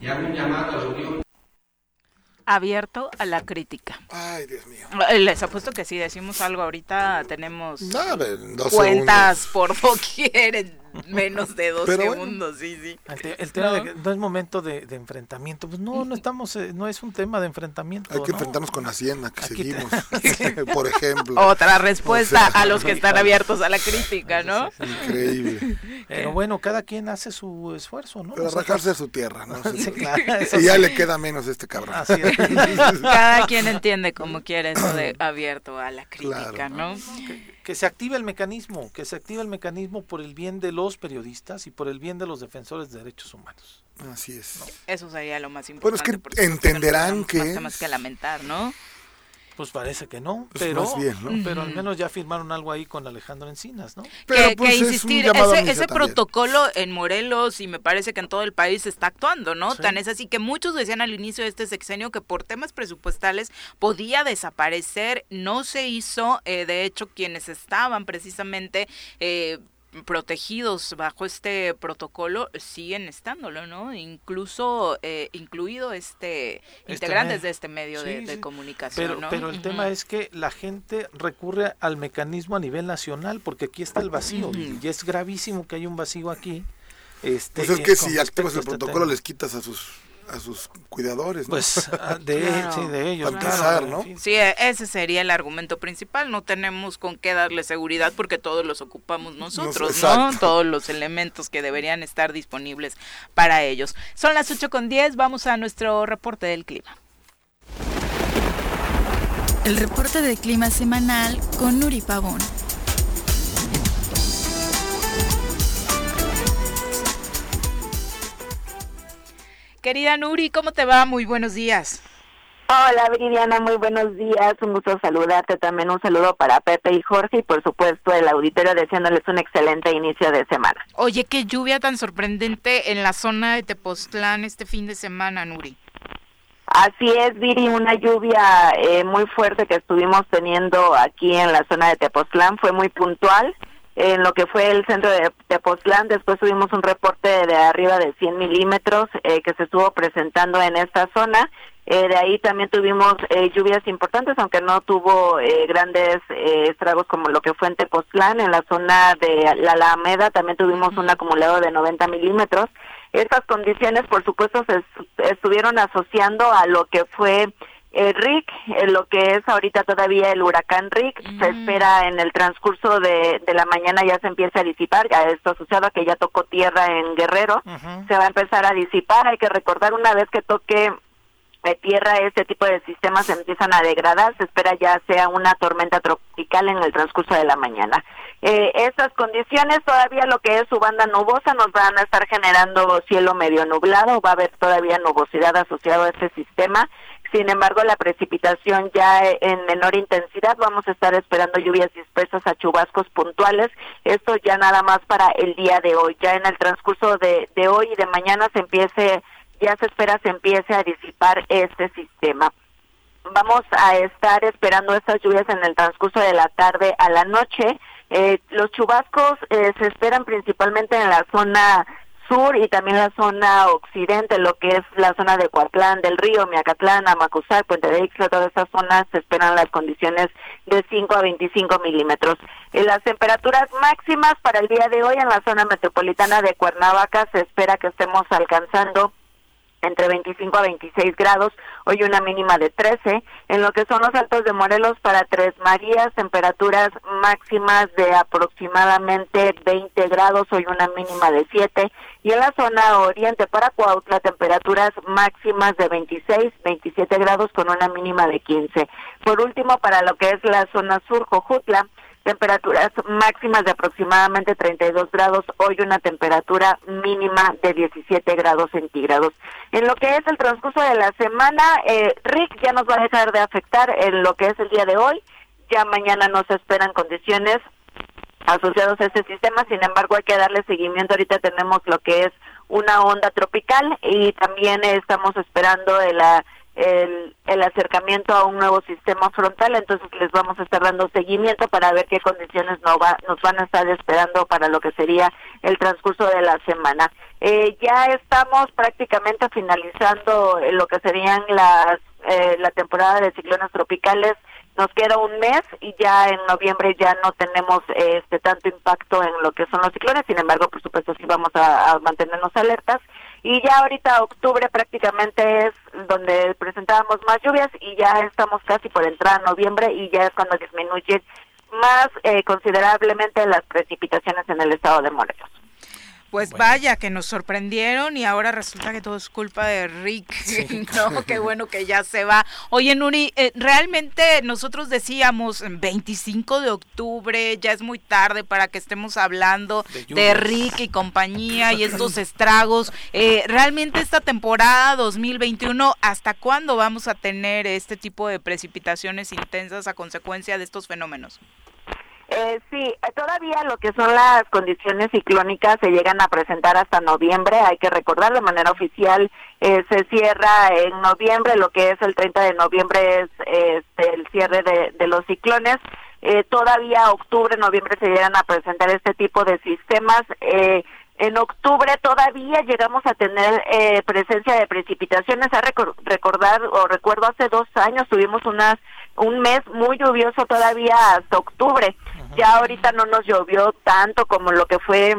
y hago un llamado a la unión abierto a la crítica. Ay, Dios mío. Eh, les apuesto que si decimos algo ahorita tenemos cuentas por doquier menos de dos segundos, sí, sí. El, tema no. de que no es momento de, enfrentamiento, pues no, no estamos, eh, no es un tema de enfrentamiento. Hay que enfrentarnos con Hacienda, que seguimos, por ejemplo. Otra respuesta a los que están abiertos a la crítica, ¿no? Increíble. Pero bueno, cada quien hace su esfuerzo, ¿no? Pero rajarse de su tierra, ¿no? y ya le queda menos este cabrón. cada quien entiende como quiere eso de abierto a la crítica, ¿no? Que se active el mecanismo, que se active el mecanismo por el bien de los periodistas y por el bien de los defensores de derechos humanos. Así es. Eso sería lo más importante. Bueno, es que entenderán que... Más que lamentar, ¿no? Pues parece que no, pues pero, pero al menos ya firmaron algo ahí con Alejandro Encinas, ¿no? Pero que, pues, insistir, ese, protocolo en Morelos y me parece que en todo el país está actuando, ¿no? Tan es así que muchos decían al inicio de este sexenio que por temas presupuestales podía desaparecer, no se hizo, eh, de hecho quienes estaban precisamente... Eh, protegidos bajo este protocolo siguen estándolo, ¿no? Incluso eh, incluido este, este integrantes de este medio de, comunicación. Pero, pero el tema es que la gente recurre al mecanismo a nivel nacional porque aquí está el vacío y es gravísimo que haya un vacío aquí. Este, pues es que si activas el este protocolo les quitas a sus a sus cuidadores. Pues ah, de, sí, de ellos. ¿no? Sí, e, ese sería el argumento principal. No tenemos con qué darle seguridad porque todos los ocupamos nosotros, ¿no? Todos los elementos que deberían estar disponibles para ellos. Son las 8 con 10, vamos a nuestro reporte del clima. El reporte del clima semanal con Nuri Pavón. Querida Nuri, ¿cómo te va? Muy buenos días. Hola Viridiana, muy buenos días, un gusto saludarte, también un saludo para Pepe y Jorge y por supuesto el auditorio deseándoles un excelente inicio de semana. Oye, qué lluvia tan sorprendente en la zona de Tepoztlán este fin de semana, Nuri. Así es, Viri, una lluvia eh, muy fuerte que estuvimos teniendo aquí en la zona de Tepoztlán, fue muy puntual en lo que fue el centro de Tepoztlán. Después tuvimos un reporte de arriba de 100 milímetros eh, que se estuvo presentando en esta zona. Eh, de ahí también tuvimos eh, lluvias importantes, aunque no tuvo grandes estragos como lo que fue en Tepoztlán. En la zona de la Alameda también tuvimos un acumulado de 90 milímetros. Estas condiciones, por supuesto, se estuvieron asociando a lo que fue eh, Rick, lo que es ahorita todavía el huracán Rick, se espera en el transcurso de, la mañana ya se empieza a disipar, ya esto asociado a que ya tocó tierra en Guerrero, se va a empezar a disipar, hay que recordar una vez que toque eh, tierra este tipo de sistemas se empiezan a degradar, se espera ya sea una tormenta tropical en el transcurso de la mañana. Eh, estas condiciones todavía lo que es su banda nubosa nos van a estar generando cielo medio nublado, va a haber todavía nubosidad asociado a este sistema sin embargo, la precipitación ya en menor intensidad, vamos a estar esperando lluvias dispersas a chubascos puntuales. Esto ya nada más para el día de hoy. Ya en el transcurso de, de hoy y de mañana se empiece, ya se espera se empiece a disipar este sistema. Vamos a estar esperando estas lluvias en el transcurso de la tarde a la noche Eh, los chubascos eh, se esperan principalmente en la zona sur y también la zona occidente, lo que es la zona de Coatlán del Río, Miacatlán, Amacuzac, Puente de Ixtla, todas estas zonas se esperan las condiciones de 5 a 25 milímetros. En las temperaturas máximas para el día de hoy en la zona metropolitana de Cuernavaca se espera que estemos alcanzando entre 25 a 26 grados, hoy una mínima de 13. En lo que son los altos de Morelos para Tres Marías, temperaturas máximas de aproximadamente 20 grados, hoy una mínima de 7. Y en la zona oriente para Cuautla, temperaturas máximas de 26, 27 grados con una mínima de 15. Por último, para lo que es la zona sur, Jojutla, temperaturas máximas de aproximadamente 32 grados, hoy una temperatura mínima de 17 grados centígrados. En lo que es el transcurso de la semana, eh, Rick ya nos va a dejar de afectar en lo que es el día de hoy, ya mañana nos esperan condiciones asociados a este sistema, sin embargo hay que darle seguimiento, ahorita tenemos lo que es una onda tropical y también estamos esperando de la el, el, acercamiento a un nuevo sistema frontal, entonces les vamos a estar dando seguimiento para ver qué condiciones no va, nos van a estar esperando para lo que sería el transcurso de la semana. Eh, ya estamos prácticamente finalizando lo que serían las eh, la temporada de ciclones tropicales. Nos queda un mes y ya en noviembre ya no tenemos este tanto impacto en lo que son los ciclones, sin embargo, por supuesto sí vamos a mantenernos alertas y ya ahorita octubre prácticamente es donde presentábamos más lluvias y ya estamos casi por entrar a noviembre y ya es cuando disminuyen más eh, considerablemente las precipitaciones en el estado de Morelos. Pues vaya, que nos sorprendieron y ahora resulta que todo es culpa de Rick. no, qué bueno que ya se va. Oye, Nuri, eh, realmente nosotros decíamos 25 de octubre, ya es muy tarde para que estemos hablando de, Rick y compañía y estos estragos. Eh, realmente esta temporada 2021, ¿hasta cuándo vamos a tener este tipo de precipitaciones intensas a consecuencia de estos fenómenos? Eh, sí, eh, todavía lo que son las condiciones ciclónicas se llegan a presentar hasta noviembre. Hay que recordar, de manera oficial eh, se cierra en noviembre, lo que es el 30 de noviembre es este, el cierre de, los ciclones. Eh, todavía octubre, noviembre se llegan a presentar este tipo de sistemas. En octubre todavía llegamos a tener presencia de precipitaciones. A recordar o recuerdo hace dos años tuvimos unas un mes muy lluvioso todavía hasta octubre. Ya ahorita no nos llovió tanto como lo que fue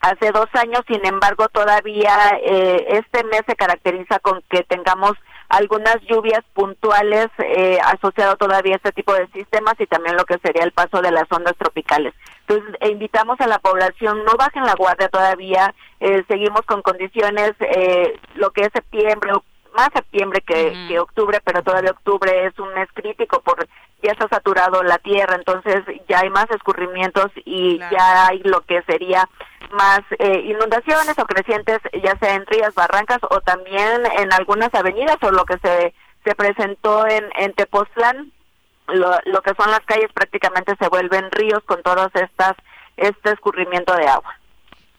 hace dos años, sin embargo todavía eh, este mes se caracteriza con que tengamos algunas lluvias puntuales eh, asociado todavía a este tipo de sistemas y también lo que sería el paso de las ondas tropicales. Entonces, e invitamos a la población, no bajen la guardia todavía, eh, seguimos con condiciones, eh, lo que es septiembre, más septiembre que, octubre, pero todavía octubre es un mes crítico por ya está saturado la tierra, entonces ya hay más escurrimientos y ya hay lo que sería más eh, inundaciones o crecientes, ya sea en rías, barrancas o también en algunas avenidas o lo que se, se presentó en, en Tepoztlán, lo, lo que son las calles prácticamente se vuelven ríos con todas estas este escurrimiento de agua.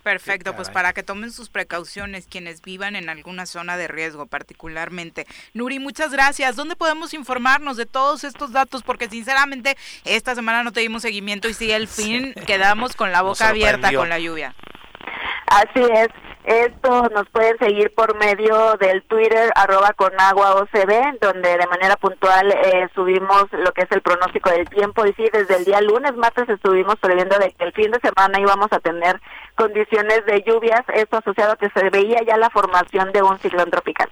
Perfecto, pues para que tomen sus precauciones quienes vivan en alguna zona de riesgo particularmente. Nuri, muchas gracias. ¿Dónde podemos informarnos de todos estos datos? Porque sinceramente esta semana no tuvimos seguimiento y si el fin quedamos con la boca abierta con la lluvia. Así es. Esto nos pueden seguir por medio del Twitter arroba con agua OCB, donde de manera puntual eh, subimos lo que es el pronóstico del tiempo. Y sí, desde el día lunes, martes estuvimos previendo de que el fin de semana íbamos a tener condiciones de lluvias, esto asociado a que se veía ya la formación de un ciclón tropical.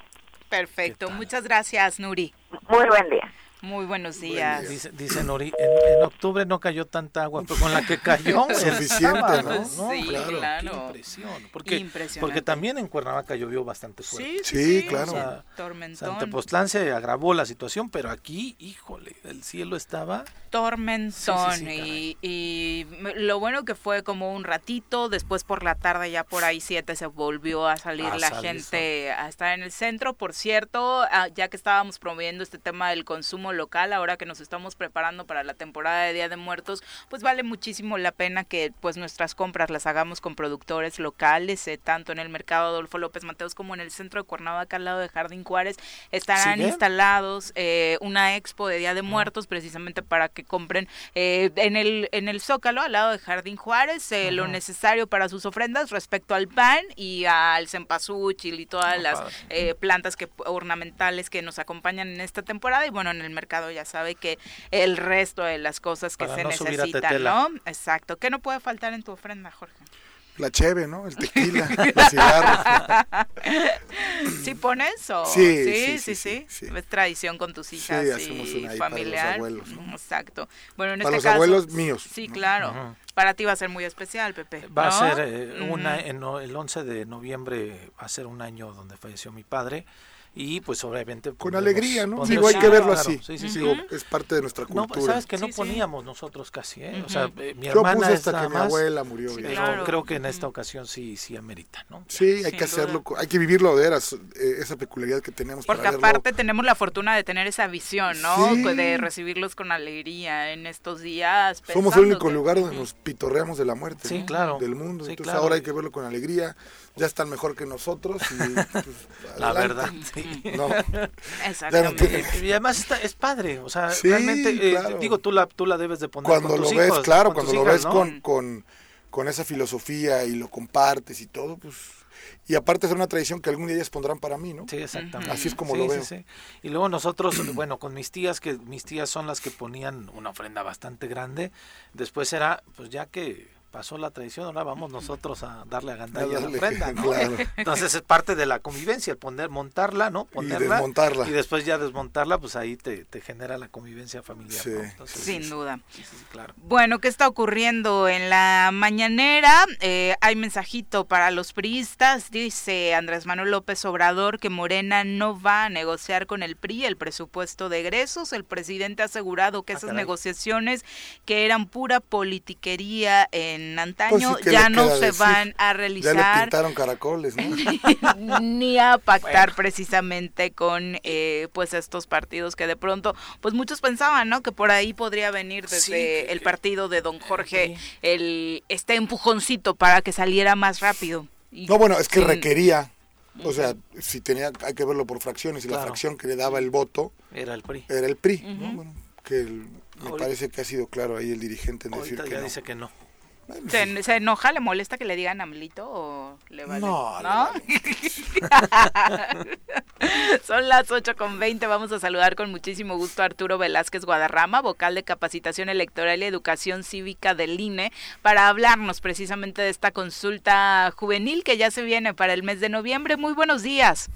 Perfecto, muchas gracias, Nuri. Muy buen día. Muy buenos días. Dice, dice Nori, en, octubre no cayó tanta agua, pero con la que cayó suficiente, ¿no? Sí, claro. Qué impresión. Porque, porque también en Cuernavaca llovió bastante fuerte. Sí, claro. O Tormentón. Santa Postlán se agravó la situación, pero aquí, híjole, el cielo estaba tormentón y, y, lo bueno que fue como un ratito, después por la tarde ya por ahí siete se volvió a salir la gente a estar en el centro. Por cierto, ah, ya que estábamos promoviendo este tema del consumo consumo local, ahora que nos estamos preparando para la temporada de Día de Muertos, pues vale muchísimo la pena que pues nuestras compras las hagamos con productores locales, eh, tanto en el mercado Adolfo López Mateos como en el centro de Cuernavaca al lado de Jardín Juárez estarán instalados eh, una expo de Día de Muertos precisamente para que compren eh, en el en el Zócalo al lado de Jardín Juárez lo necesario para sus ofrendas respecto al pan y al cempasúchil y todas las plantas que ornamentales que nos acompañan en esta temporada y bueno en el mercado ya sabe que el resto de las cosas que se necesitan, ¿no? Exacto. ¿Qué no puede faltar en tu ofrenda, Jorge? La cheve, ¿no? El tequila, los cigarros. ¿Sí pones eso? Sí sí sí, sí, Es tradición con tus hijas y familiar. Para los abuelos, Exacto. Bueno, en para este los abuelos míos. Sí, claro. Para ti va a ser muy especial, Pepe. Va a ser eh, una, en, el 11 de noviembre, va a ser un año donde falleció mi padre y pues obviamente con alegría no digo hay que verlo así. sí, sí, sí. es parte de nuestra cultura. no sabes que no poníamos nosotros casi ¿eh? o sea eh, mi hermana Yo que mi abuela murió pero creo que en esta ocasión sí sí amerita no sí hay que hacerlo hay que vivirlo de veras eh, esa peculiaridad que tenemos porque aparte tenemos la fortuna de tener esa visión no de recibirlos con alegría en estos días somos el único lugar donde nos pitorreamos de la muerte sí, claro. del mundo entonces ahora hay que verlo con alegría ya están mejor que nosotros y pues, la verdad sí. no. Exactamente. y además está, es padre o sea realmente eh, digo tú la tú la debes de poner cuando lo ves claro cuando lo ves con, con con esa filosofía y lo compartes y todo pues y aparte es una tradición que algún día ellas pondrán para mí, ¿no? Sí, exactamente. Así es como lo veo. Sí, y luego nosotros, bueno, con mis tías, que mis tías son las que ponían una ofrenda bastante grande, después era, pues ya que pasó la tradición, ahora vamos nosotros a darle a gandalla la ofrenda, Entonces es parte de la convivencia, el poner, montarla, ¿no? Ponerla, y desmontarla. Y después ya desmontarla, pues ahí te, genera la convivencia familiar. Sin duda. claro. Bueno, ¿qué está ocurriendo en la mañanera? Eh, hay mensajito para los priistas, dice Andrés Manuel López Obrador que Morena no va a negociar con el PRI el presupuesto de egresos. El presidente ha asegurado que ah, esas negociaciones que eran pura politiquería en en antaño pues ya no se van a realizar. Ya le pintaron caracoles, ni a pactar precisamente con eh, pues estos partidos que de pronto, pues muchos pensaban, ¿no? Que por ahí podría venir desde el partido de don Jorge el este empujoncito para que saliera más rápido. no, bueno, es que requería o sea, si tenía, hay que verlo por fracciones, y la fracción que le daba el voto era el PRI. Era el PRI, que me parece que ha sido claro ahí el dirigente en decir que ya dice que no. ¿Se, enoja, le molesta que le digan Amlito o le vale? No, ¿no? Son las 8 con 20. Vamos a saludar con muchísimo gusto a Arturo Velázquez Guadarrama, vocal de capacitación electoral y educación cívica del INE, para hablarnos precisamente de esta consulta juvenil que ya se viene para el mes de noviembre. Muy buenos días.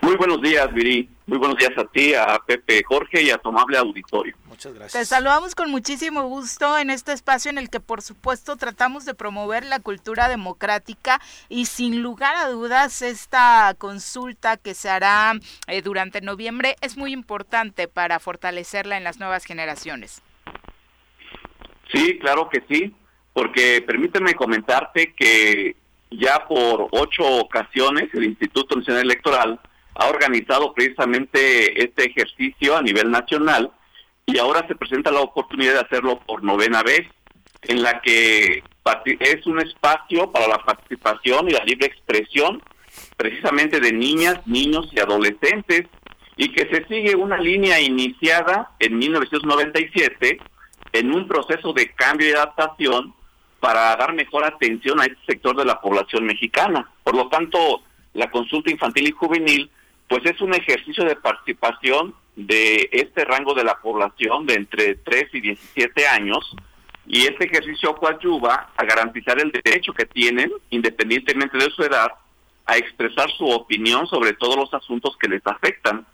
Muy buenos días, Viri. Muy buenos días a ti, a Pepe Jorge y a tu amable auditorio. Muchas gracias. Te saludamos con muchísimo gusto en este espacio en el que, por supuesto, tratamos de promover la cultura democrática y, sin lugar a dudas, esta consulta que se hará eh, durante noviembre es muy importante para fortalecerla en las nuevas generaciones. Sí, claro que sí, porque permíteme comentarte que ya por ocho ocasiones el Instituto Nacional Electoral ha organizado precisamente este ejercicio a nivel nacional y ahora se presenta la oportunidad de hacerlo por novena vez, en la que es un espacio para la participación y la libre expresión precisamente de niñas, niños y adolescentes y que se sigue una línea iniciada en 1997 en un proceso de cambio y adaptación para dar mejor atención a este sector de la población mexicana. Por lo tanto, la consulta infantil y juvenil pues es un ejercicio de participación de este rango de la población de entre 3 y 17 años y este ejercicio coadyuva a garantizar el derecho que tienen, independientemente de su edad, a expresar su opinión sobre todos los asuntos que les afectan.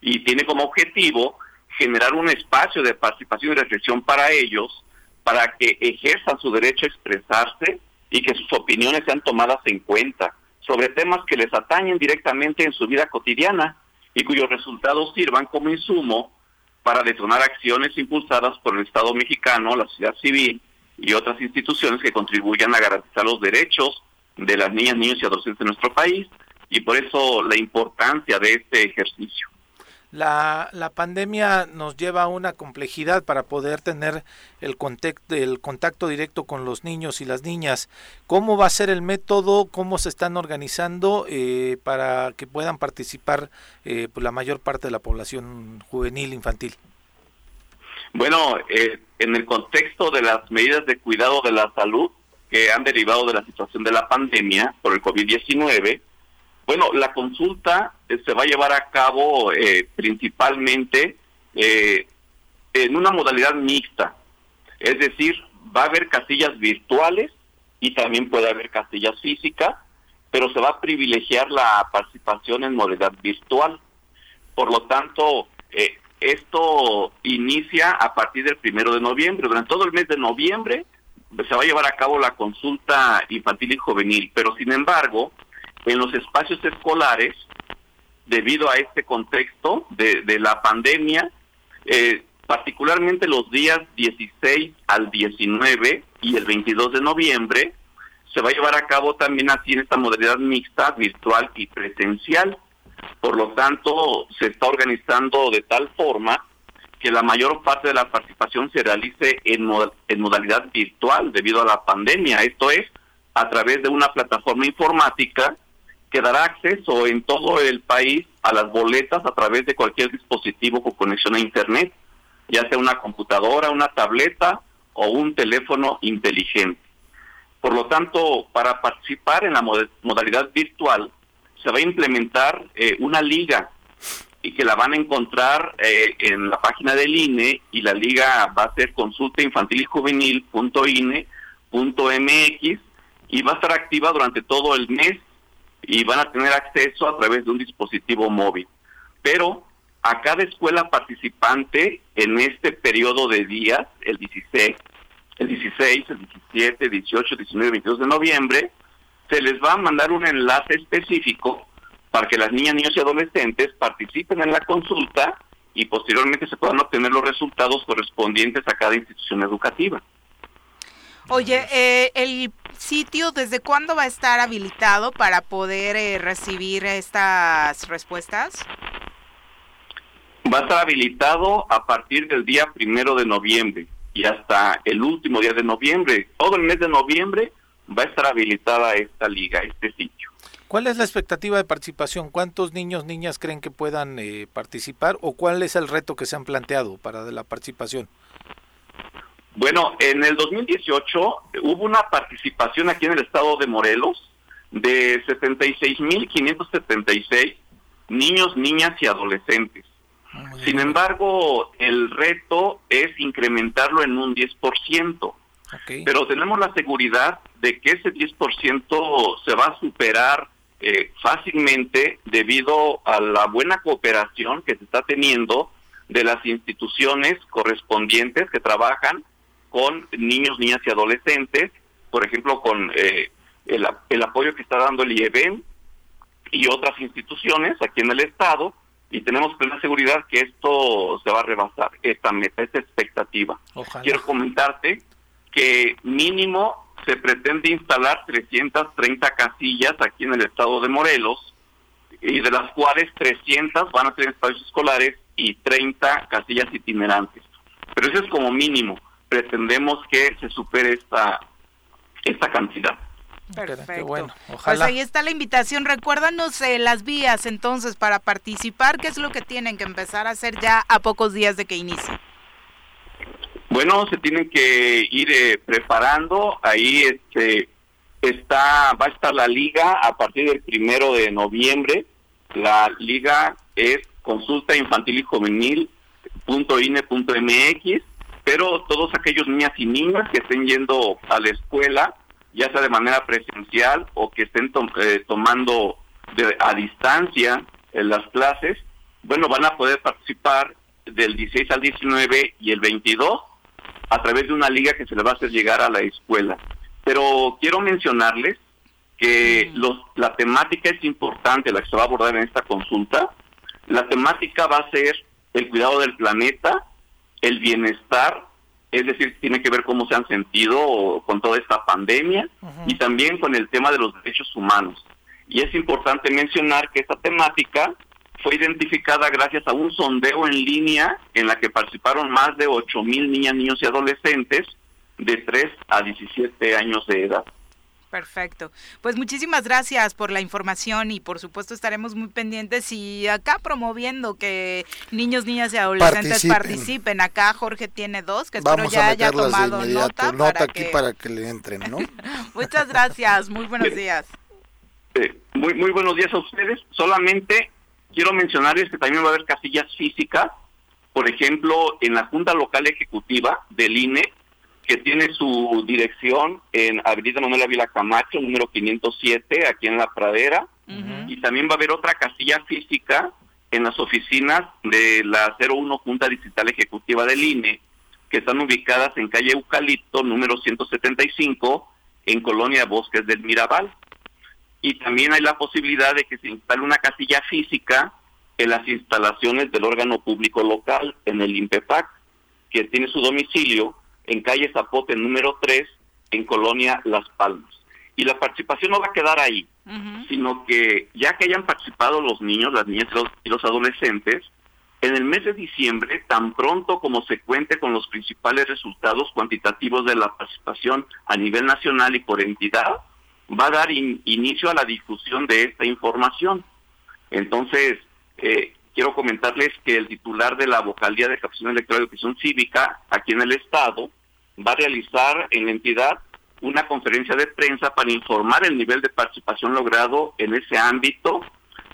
Y tiene como objetivo generar un espacio de participación y reflexión para ellos, para que ejerzan su derecho a expresarse y que sus opiniones sean tomadas en cuenta sobre temas que les atañen directamente en su vida cotidiana y cuyos resultados sirvan como insumo para detonar acciones impulsadas por el Estado mexicano, la sociedad civil y otras instituciones que contribuyan a garantizar los derechos de las niñas, niños y adolescentes de nuestro país y por eso la importancia de este ejercicio. La, la pandemia nos lleva a una complejidad para poder tener el contacto, el contacto directo con los niños y las niñas. ¿Cómo va a ser el método? ¿Cómo se están organizando eh, para que puedan participar eh, pues, la mayor parte de la población juvenil infantil? Bueno, eh, en el contexto de las medidas de cuidado de la salud que han derivado de la situación de la pandemia por el COVID-19, bueno, la consulta se va a llevar a cabo eh, principalmente eh, en una modalidad mixta, es decir, va a haber casillas virtuales y también puede haber casillas físicas, pero se va a privilegiar la participación en modalidad virtual. Por lo tanto, esto inicia a partir del primero de noviembre. Durante todo el mes de noviembre se va a llevar a cabo la consulta infantil y juvenil, pero sin embargo, en los espacios escolares, debido a este contexto de, la pandemia, eh, particularmente los días 16 al 19 y el 22 de noviembre, se va a llevar a cabo también así en esta modalidad mixta, virtual y presencial. Por lo tanto, se está organizando de tal forma que la mayor parte de la participación se realice en, en modalidad virtual debido a la pandemia. Esto es, a través de una plataforma informática que dará acceso en todo el país a las boletas a través de cualquier dispositivo con conexión a Internet, ya sea una computadora, una tableta o un teléfono inteligente. Por lo tanto, para participar en la modalidad virtual, se va a implementar eh, una liga y que la van a encontrar eh, en la página del INE y la liga va a ser consulta infantil y juvenil.ine.mx y va a estar activa durante todo el mes y van a tener acceso a través de un dispositivo móvil. Pero a cada escuela participante en este periodo de días, el 16, el 16, el 17, 18, 19, 22 de noviembre, se les va a mandar un enlace específico para que las niñas, niños y adolescentes participen en la consulta y posteriormente se puedan obtener los resultados correspondientes a cada institución educativa. Oye, eh, el sitio, ¿desde cuándo va a estar habilitado para poder eh, recibir estas respuestas? Va a estar habilitado a partir del día primero de noviembre y hasta el último día de noviembre. Todo el mes de noviembre va a estar habilitada esta liga, este sitio. ¿Cuál es la expectativa de participación? ¿Cuántos niños, niñas creen que puedan eh, participar o cuál es el reto que se han planteado para la participación? Bueno, en el 2018 hubo una participación aquí en el estado de Morelos de 76.576 niños, niñas y adolescentes. Sin embargo, el reto es incrementarlo en un 10%. Pero tenemos la seguridad de que ese 10% se va a superar eh, fácilmente debido a la buena cooperación que se está teniendo de las instituciones correspondientes que trabajan con niños, niñas y adolescentes, por ejemplo, con eh, el, el, apoyo que está dando el IEBEN y otras instituciones aquí en el Estado, y tenemos plena seguridad que esto se va a rebasar, esta meta, esta expectativa. Quiero comentarte que mínimo se pretende instalar 330 casillas aquí en el Estado de Morelos, y de las cuales 300 van a ser espacios escolares y 30 casillas itinerantes. Pero eso es como mínimo pretendemos que se supere esta, esta cantidad. Perfecto. Bueno, Pues ahí está la invitación. Recuérdanos eh, las vías entonces para participar. ¿Qué es lo que tienen que empezar a hacer ya a pocos días de que inicie? Bueno, se tienen que ir eh, preparando. Ahí este está va a estar la liga a partir del primero de noviembre. La liga es consulta infantil y juvenil pero todos aquellos niñas y niños que estén yendo a la escuela, ya sea de manera presencial o que estén eh, tomando a distancia en las clases, bueno, van a poder participar del 16 al 19 y el 22 a través de una liga que se les va a hacer llegar a la escuela. Pero quiero mencionarles que los, la temática es importante, la que se va a abordar en esta consulta. La temática va a ser el cuidado del planeta, el bienestar, es decir, tiene que ver cómo se han sentido con toda esta pandemia y también con el tema de los derechos humanos. Y es importante mencionar que esta temática fue identificada gracias a un sondeo en línea en la que participaron más de 8 mil niñas, niños y adolescentes de 3 a 17 años de edad. Perfecto. Pues muchísimas gracias por la información y por supuesto estaremos muy pendientes y acá promoviendo que niños, niñas y adolescentes participen. Acá Jorge tiene dos que espero ya haya tomado nota. Nota aquí para que le entren, ¿no? Muchas gracias. Muy buenos días. muy, muy buenos días a ustedes. Solamente quiero mencionarles que también va a haber casillas físicas. Por ejemplo, en la Junta Local Ejecutiva del INE que tiene su dirección en Avenida Manuel Ávila Camacho, número 507, aquí en La Pradera. Y también va a haber otra casilla física en las oficinas de la 01 Junta Digital Ejecutiva del INE, que están ubicadas en calle Eucalipto, número 175, en Colonia Bosques del Mirabal. Y también hay la posibilidad de que se instale una casilla física en las instalaciones del órgano público local, en el INPEPAC, que tiene su domicilio en calle Zapote número 3, en Colonia Las Palmas. Y la participación no va a quedar ahí, sino que ya que hayan participado los niños, las niñas y los, adolescentes, en el mes de diciembre, tan pronto como se cuente con los principales resultados cuantitativos de la participación a nivel nacional y por entidad, va a dar inicio a la difusión de esta información. Entonces, eh, quiero comentarles que el titular de la vocalía de capacitación electoral de educación cívica aquí en el estado va a realizar en la entidad una conferencia de prensa para informar el nivel de participación logrado en ese ámbito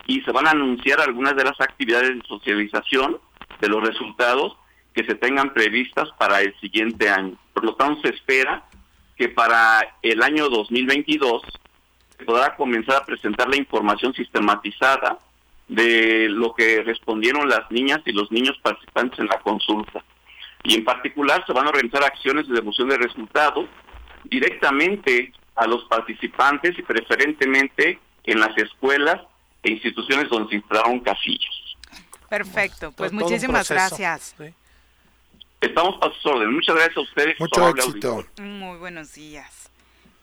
y se van a anunciar algunas de las actividades de socialización de los resultados que se tengan previstas para el siguiente año. Por lo tanto, se espera que para el año 2022 se podrá comenzar a presentar la información sistematizada de lo que respondieron las niñas y los niños participantes en la consulta. Y en particular se van a organizar acciones de devolución de resultados directamente a los participantes y preferentemente en las escuelas e instituciones donde se instalaron casillos. Perfecto, pues muchísimas gracias. Estamos a sus órdenes. Muchas gracias a ustedes. Mucho éxito. Muy buenos días.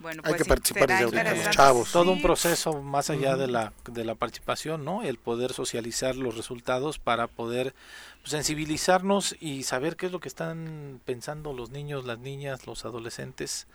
Bueno, Hay pues que participar desde ahorita, los chavos. Todo un proceso más allá de la de la participación, ¿no? El poder socializar los resultados para poder pues, sensibilizarnos y saber qué es lo que están pensando los niños, las niñas, los adolescentes.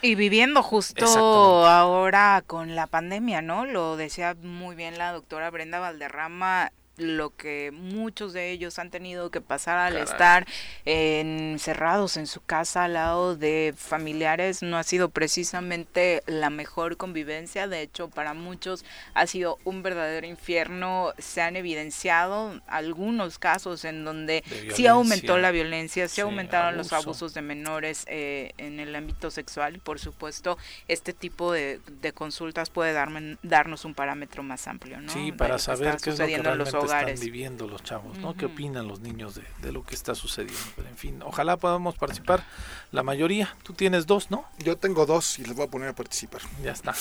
Y viviendo justo ahora con la pandemia, ¿no? Lo decía muy bien la doctora Brenda Valderrama, lo que muchos de ellos han tenido que pasar al estar encerrados en su casa al lado de familiares no ha sido precisamente la mejor convivencia, de hecho para muchos ha sido un verdadero infierno, se han evidenciado algunos casos en donde sí aumentó la violencia, sí, aumentaron los abusos de menores eh, en el ámbito sexual. Y por supuesto este tipo de, consultas puede darme, darnos un parámetro más amplio, ¿no? Sí, para saber qué es lo que realmente están viviendo los chavos, ¿no? ¿Qué opinan los niños de, de, lo que está sucediendo? Pero en fin, ojalá podamos participar la mayoría. Tú tienes dos, ¿no? Yo tengo dos y les voy a poner a participar. Ya está.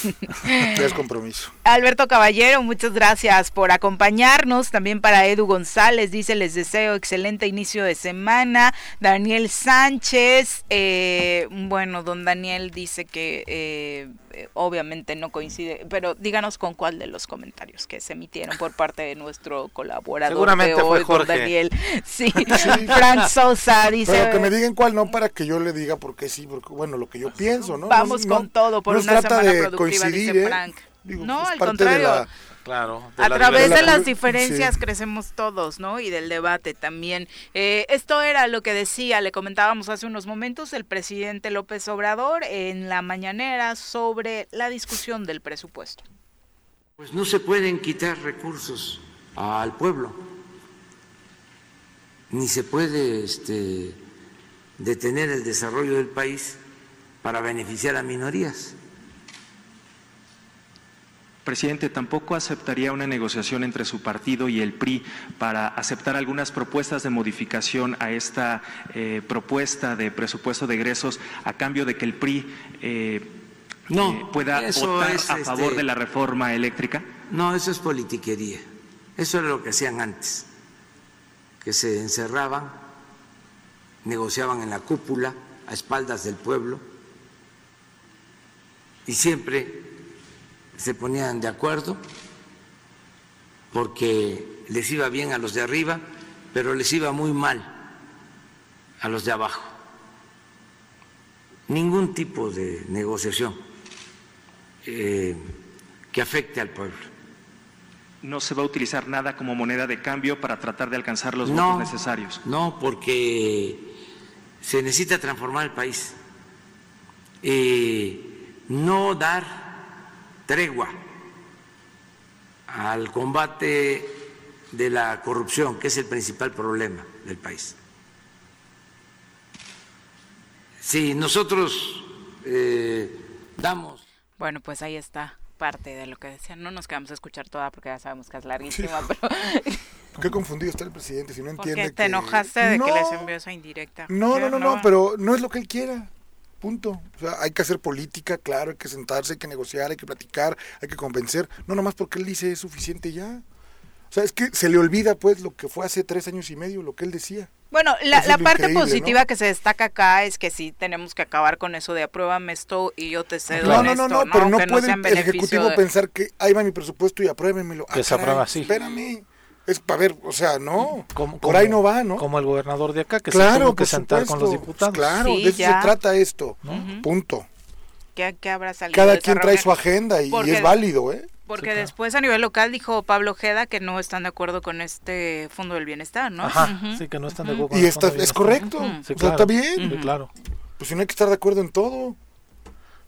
es compromiso. Alberto Caballero, muchas gracias por acompañarnos. También para Edu González, dice, les deseo excelente inicio de semana. Daniel Sánchez, eh, bueno, don Daniel dice que... Eh, obviamente no coincide, pero díganos con cuál de los comentarios que se emitieron por parte de nuestro colaborador Seguramente fue Jorge. Daniel. Sí. Frank Sosa dice... Pero que me digan cuál no para que yo le diga porque sí, porque bueno, lo que yo pienso, ¿no? Vamos con todo por una semana productiva, dice ¿eh? Frank. no, al contrario. Claro. a través de, las diferencias crecemos todos, ¿no? Y del debate también. Eh, esto era lo que decía, le comentábamos hace unos momentos el presidente López Obrador en la mañanera sobre la discusión del presupuesto. Pues no se pueden quitar recursos al pueblo, ni se puede este, detener el desarrollo del país para beneficiar a minorías. Presidente, tampoco aceptaría una negociación entre su partido y el PRI para aceptar algunas propuestas de modificación a esta eh, propuesta de presupuesto de egresos a cambio de que el PRI eh, no, eh, pueda votar a favor este, de la reforma eléctrica? No, eso es politiquería. Eso era lo que hacían antes, que se encerraban, negociaban en la cúpula a espaldas del pueblo y siempre se ponían de acuerdo porque les iba bien a los de arriba, pero les iba muy mal a los de abajo. Ningún tipo de negociación eh, que afecte al pueblo no se va a utilizar nada como moneda de cambio para tratar de alcanzar los votos necesarios. No, porque se necesita transformar el país. Eh, no dar tregua al combate de la corrupción, que es el principal problema del país. Si nosotros eh, damos... Bueno, pues ahí está parte de lo que decían. No nos quedamos a escuchar toda porque ya sabemos que es larguísima, pero... Qué confundido está el presidente si no entiende te enojaste de que les envió esa indirecta. No, no, no, no, pero no es lo que él quiera. Punto. O sea, hay que hacer política, claro, hay que sentarse, hay que negociar, hay que platicar, hay que convencer. No nomás porque él dice es suficiente ya. O sea, es que se le olvida pues lo que fue hace tres años y medio, lo que él decía. Bueno, la, parte positiva que se destaca acá es que sí tenemos que acabar con eso de apruébame esto y yo te cedo no, no, no, no, pero no puede el Ejecutivo pensar que ahí va mi presupuesto y apruébemelo. Que se aprueba así. Espérame. Es para ver, o sea, no, por ahí no va, ¿no? Como el gobernador de acá, que se tuvo que sentar con los diputados. Claro, de eso se trata esto, punto. ¿Qué, habrá salido Cada quien trae su agenda y, es válido, ¿eh? Porque después a nivel local dijo Pablo Ojeda que no están de acuerdo con este Fondo del Bienestar, ¿no? Ajá, sí, que no están de acuerdo con Y está, es correcto, está bien. Sí, claro. Pues si no hay que estar de acuerdo en todo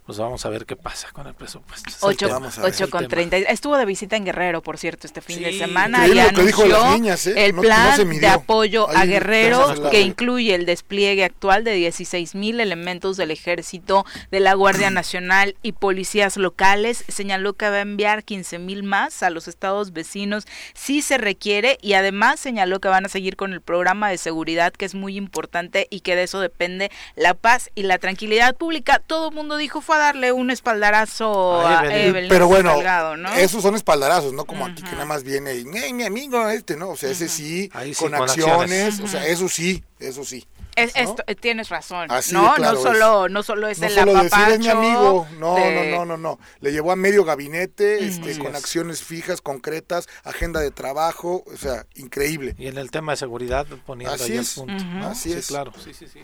pues vamos a ver qué pasa con el presupuesto. 8, con 30. Estuvo de visita en Guerrero, por cierto, este fin de semana y anunció ¿eh? el plan de apoyo a Guerrero que incluye el despliegue actual de 16 mil elementos del ejército, de la Guardia Nacional y policías locales. Señaló que va a enviar 15 mil más a los estados vecinos si se requiere y además señaló que van a seguir con el programa de seguridad que es muy importante y que de eso depende la paz y la tranquilidad pública. Todo el mundo dijo fue darle un espaldarazo a, Evelyn. Pero bueno, esos son espaldarazos, no como aquí que nada más viene y, mi amigo este, ¿no? O sea, ese sí, con, acciones, o sea, eso sí, eso sí. Es, esto, eh, tienes razón, ¿no? no solo, no solo es no el solo decir es mi amigo, no, no, no, no, no. Le llevó a medio gabinete, este, con acciones fijas, concretas, agenda de trabajo, o sea, increíble. Y en el tema de seguridad poniendo Así ahí es. el punto. Así es. claro, sí, sí, sí.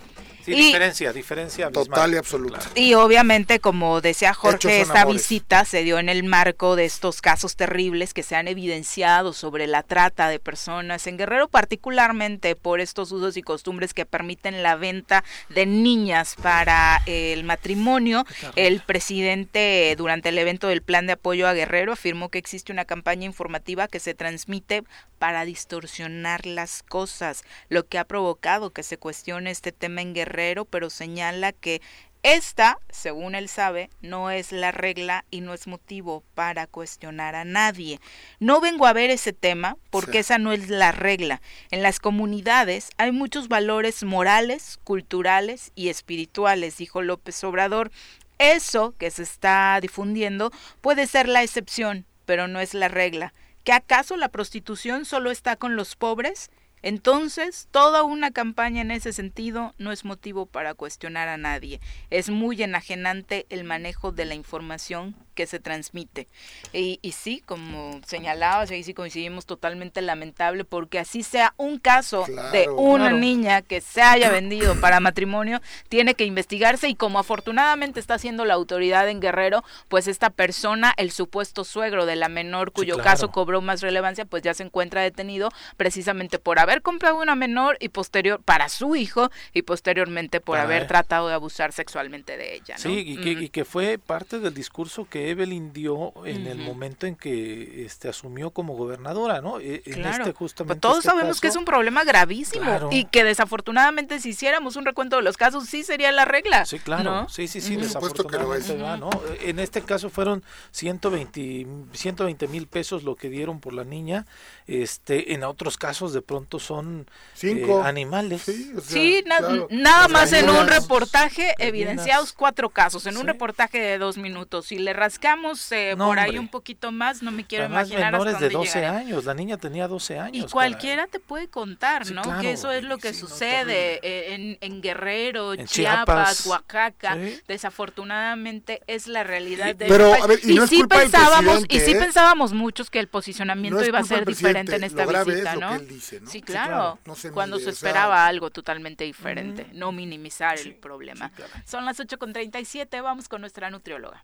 Sí, diferencia, diferencia. Total y absoluta. Y obviamente, como decía Jorge, esta visita se dio en el marco de estos casos terribles que se han evidenciado sobre la trata de personas en Guerrero, particularmente por estos usos y costumbres que permiten la venta de niñas para el matrimonio. El presidente, durante el evento del Plan de Apoyo a Guerrero, afirmó que existe una campaña informativa que se transmite para distorsionar las cosas, lo que ha provocado que se cuestione este tema en Guerrero pero señala que esta, según él sabe, no es la regla y no es motivo para cuestionar a nadie. No vengo a ver ese tema porque esa no es la regla. En las comunidades hay muchos valores morales, culturales y espirituales, dijo López Obrador. Eso que se está difundiendo puede ser la excepción, pero no es la regla. ¿Que acaso la prostitución solo está con los pobres? Entonces, toda una campaña en ese sentido no es motivo para cuestionar a nadie. Es muy enajenante el manejo de la información que se transmite. Y, sí, como señalabas, ahí sí coincidimos totalmente lamentable, porque así sea un caso de una niña que se haya vendido para matrimonio, tiene que investigarse y como afortunadamente está haciendo la autoridad en Guerrero, pues esta persona, el supuesto suegro de la menor cuyo caso cobró más relevancia, pues ya se encuentra detenido precisamente por haber comprado una menor y posterior para su hijo y posteriormente por haber tratado de abusar sexualmente de ella. Sí, y, que, y que fue parte del discurso que Evelyn dio en el momento en que este asumió como gobernadora, ¿no? E, en este pues justamente todos este sabemos que es un problema gravísimo y que desafortunadamente si hiciéramos un recuento de los casos sí sería la regla. Sí, claro. Sí, sí, sí, desafortunadamente ¿no? En este caso fueron 120 mil pesos lo que dieron por la niña. Este, en otros casos de pronto son Cinco. Eh, animales. Sí, nada más en un reportaje evidenciados cuatro casos, en un reportaje de dos minutos. Si le rascamos eh, por ahí un poquito más, no me quiero imaginar menores de 12 años, la niña tenía 12 años. Y cualquiera te puede contar, ¿no? que eso es lo que sucede eh, en, Guerrero, Chiapas, Oaxaca. Desafortunadamente es la realidad de Pero, a ver, y, sí pensábamos y sí pensábamos muchos que el posicionamiento iba a ser diferente en esta visita, ¿no? Sí, claro. cuando se esperaba algo totalmente diferente, no minimizar el problema. Son las 8.37, vamos con nuestra nutrióloga.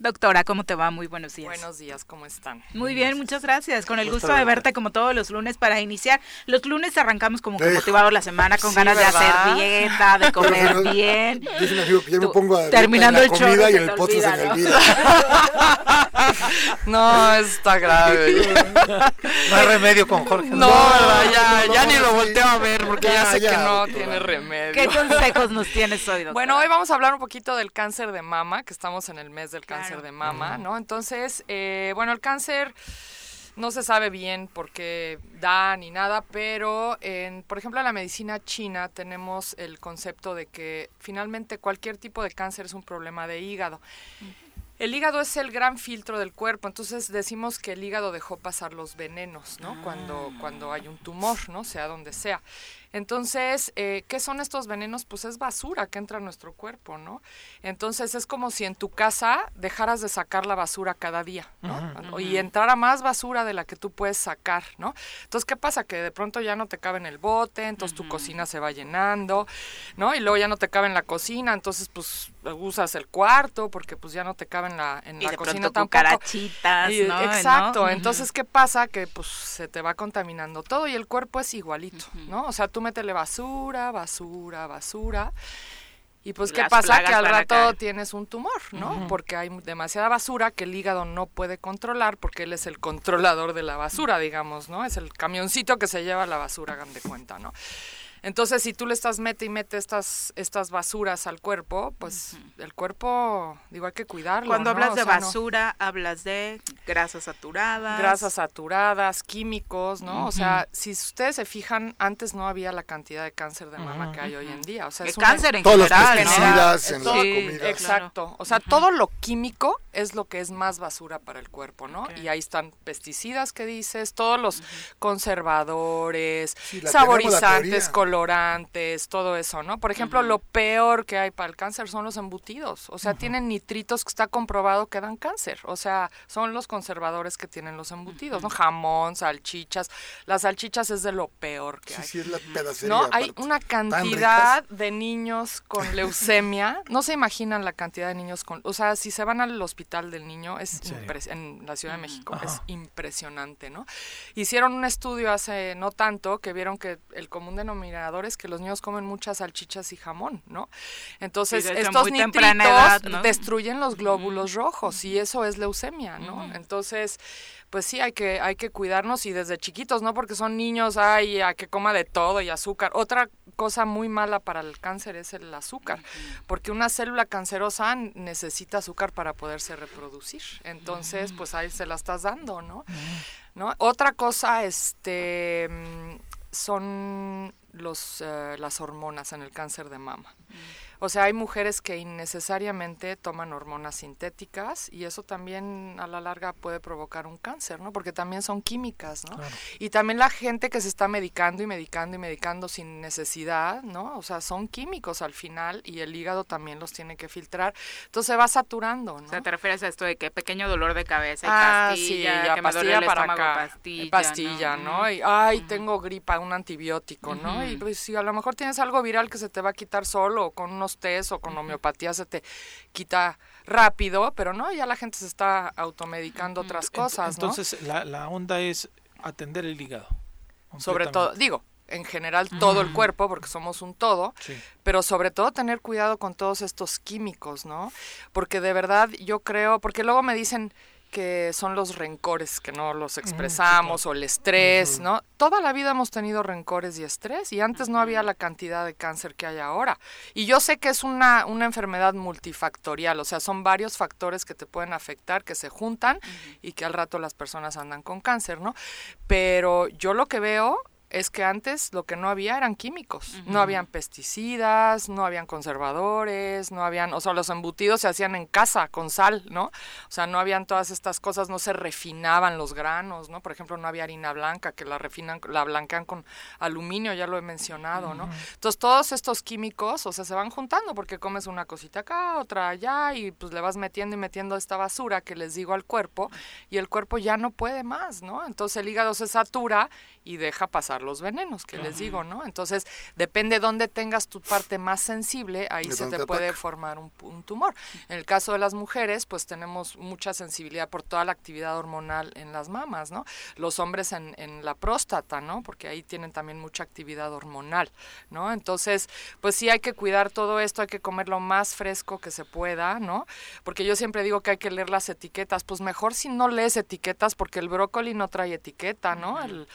Doctora, ¿cómo te va? Muy buenos días. Buenos días, ¿cómo están? Muy bien, muchas gracias. Con el gusto de verte como todos los lunes para iniciar. Los lunes arrancamos como que motivados la semana con ganas de hacer dieta, de comer bien. yo me pongo a terminando el comida y el postre se me olvida. no, está grave. no hay remedio con Jorge. No, ya, ya ni lo volteo a ver porque ya, sé que no tiene remedio. ¿Qué consejos nos tienes hoy, doctora? Bueno, hoy vamos a hablar un poquito del cáncer de mama, que estamos en el mes del cáncer de mama, ¿no? Entonces, eh, bueno, el cáncer no se sabe bien por qué da ni nada, pero en, por ejemplo, en la medicina china tenemos el concepto de que finalmente cualquier tipo de cáncer es un problema de hígado. El hígado es el gran filtro del cuerpo, entonces decimos que el hígado dejó pasar los venenos, ¿no? Cuando, cuando hay un tumor, ¿no? Sea donde sea. Entonces, eh, ¿qué son estos venenos? Pues es basura que entra a nuestro cuerpo, ¿no? Entonces es como si en tu casa dejaras de sacar la basura cada día, ¿no? Y entrara más basura de la que tú puedes sacar, ¿no? Entonces, ¿qué pasa? Que de pronto ya no te cabe en el bote, entonces tu cocina se va llenando, ¿no? Y luego ya no te cabe en la cocina, entonces pues usas el cuarto porque pues ya no te cabe en la, en y la de cocina pronto ¿no? Exacto, entonces ¿qué pasa? Que pues se te va contaminando todo y el cuerpo es igualito, ¿no? O sea, tú métele basura, basura, basura. Y pues, ¿qué pasa? Que al rato tienes un tumor, ¿no? Porque hay demasiada basura que el hígado no puede controlar porque él es el controlador de la basura, digamos, ¿no? Es el camioncito que se lleva la basura, hagan de cuenta, ¿no? Entonces, si tú le estás mete y mete estas, estas basuras al cuerpo, pues el cuerpo, digo, hay que cuidarlo. Cuando hablas de basura, hablas de grasas saturadas. Grasas saturadas, químicos, ¿no? O sea, si ustedes se fijan, antes no había la cantidad de cáncer de mama que hay hoy en día. O sea, es cáncer en Todos general. Los en la comida. Exacto. O sea, todo lo químico es lo que es más basura para el cuerpo, ¿no? Y ahí están pesticidas que dices, todos los conservadores, saborizantes, colorantes, todo eso, ¿no? Por ejemplo, lo peor que hay para el cáncer son los embutidos. O sea, tienen nitritos que está comprobado que dan cáncer. O sea, son los conservadores que tienen los embutidos, ¿no? Jamón, salchichas. Las salchichas es de lo peor que hay. Sí, es la pedacería. ¿No? Hay una cantidad de niños con leucemia. No se imaginan la cantidad de niños con... O sea, si se van al hospital del niño, es en, la Ciudad de México, es impresionante, ¿no? Hicieron un estudio hace no tanto que vieron que el común denominador que los niños comen muchas salchichas y jamón, ¿no? Entonces, estos nitritos destruyen los glóbulos rojos y eso es leucemia, ¿no? Entonces, pues sí, hay que, hay que cuidarnos y desde chiquitos, ¿no? Porque son niños, ay, a que coma de todo y azúcar. Otra cosa muy mala para el cáncer es el azúcar, porque una célula cancerosa necesita azúcar para poderse reproducir. Entonces, pues ahí se la estás dando, ¿no? ¿No? Otra cosa, este, mm, son los, eh, las hormonas en el cáncer de mama. O sea, hay mujeres que innecesariamente toman hormonas sintéticas y eso también a la larga puede provocar un cáncer, ¿no? Porque también son químicas, ¿no? Y también la gente que se está medicando y medicando y medicando sin necesidad, ¿no? O sea, son químicos al final y el hígado también los tiene que filtrar. Entonces se va saturando, ¿no? O sea, te refieres a esto de que pequeño dolor de cabeza y ah, pastilla, sí, pastilla para acá, pastilla, pastilla, ¿no? Y, ay, tengo gripa, un antibiótico, ¿no? Y pues si a lo mejor tienes algo viral que se te va a quitar solo con unos test o con homeopatía se te quita rápido, pero no, ya la gente se está automedicando otras cosas. Entonces, la, la onda es atender el hígado. Sobre todo, digo, en general todo el cuerpo, porque somos un todo, pero sobre todo tener cuidado con todos estos químicos, ¿no? Porque de verdad yo creo, porque luego me dicen, que son los rencores que no los expresamos o el estrés, ¿no? Toda la vida hemos tenido rencores y estrés y antes no había la cantidad de cáncer que hay ahora. Y yo sé que es una, una enfermedad multifactorial, o sea, son varios factores que te pueden afectar, que se juntan y que al rato las personas andan con cáncer, ¿no? Pero yo lo que veo es que antes lo que no había eran químicos, no habían pesticidas, no habían conservadores, no habían, o sea, los embutidos se hacían en casa con sal, ¿no? O sea, no habían todas estas cosas, no se refinaban los granos, ¿no? Por ejemplo, no había harina blanca que la refinan, la blanquean con aluminio, ya lo he mencionado, ¿no? Entonces, todos estos químicos, o sea, se van juntando porque comes una cosita acá, otra allá y pues le vas metiendo y metiendo esta basura que les digo al cuerpo y el cuerpo ya no puede más, ¿no? Entonces, el hígado se satura y deja pasar los venenos, que les digo, ¿no? Entonces, depende dónde tengas tu parte más sensible, ahí se te puede formar un, tumor. En el caso de las mujeres, pues tenemos mucha sensibilidad por toda la actividad hormonal en las mamas, ¿no? Los hombres en, en la próstata, ¿no? Porque ahí tienen también mucha actividad hormonal, ¿no? Entonces, pues sí hay que cuidar todo esto, hay que comer lo más fresco que se pueda, ¿no? Porque yo siempre digo que hay que leer las etiquetas, pues mejor si no lees etiquetas, porque el brócoli no trae etiqueta, ¿no? el,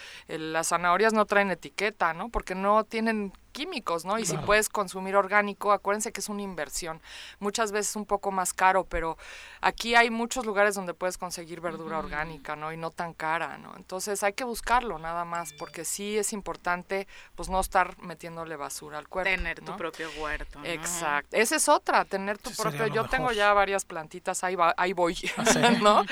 las zanahorias no traen etiqueta, ¿no? Porque no tienen químicos, ¿no? Y si puedes consumir orgánico, acuérdense que es una inversión. Muchas veces un poco más caro, pero aquí hay muchos lugares donde puedes conseguir verdura orgánica, ¿no? Y no tan cara, ¿no? Entonces hay que buscarlo nada más, porque sí es importante, pues no estar metiéndole basura al cuerpo. Tener tu propio huerto. Exacto. Esa es otra, tener tu propio. Yo tengo ya varias plantitas, ahí, va, ahí voy, ah, ¿no?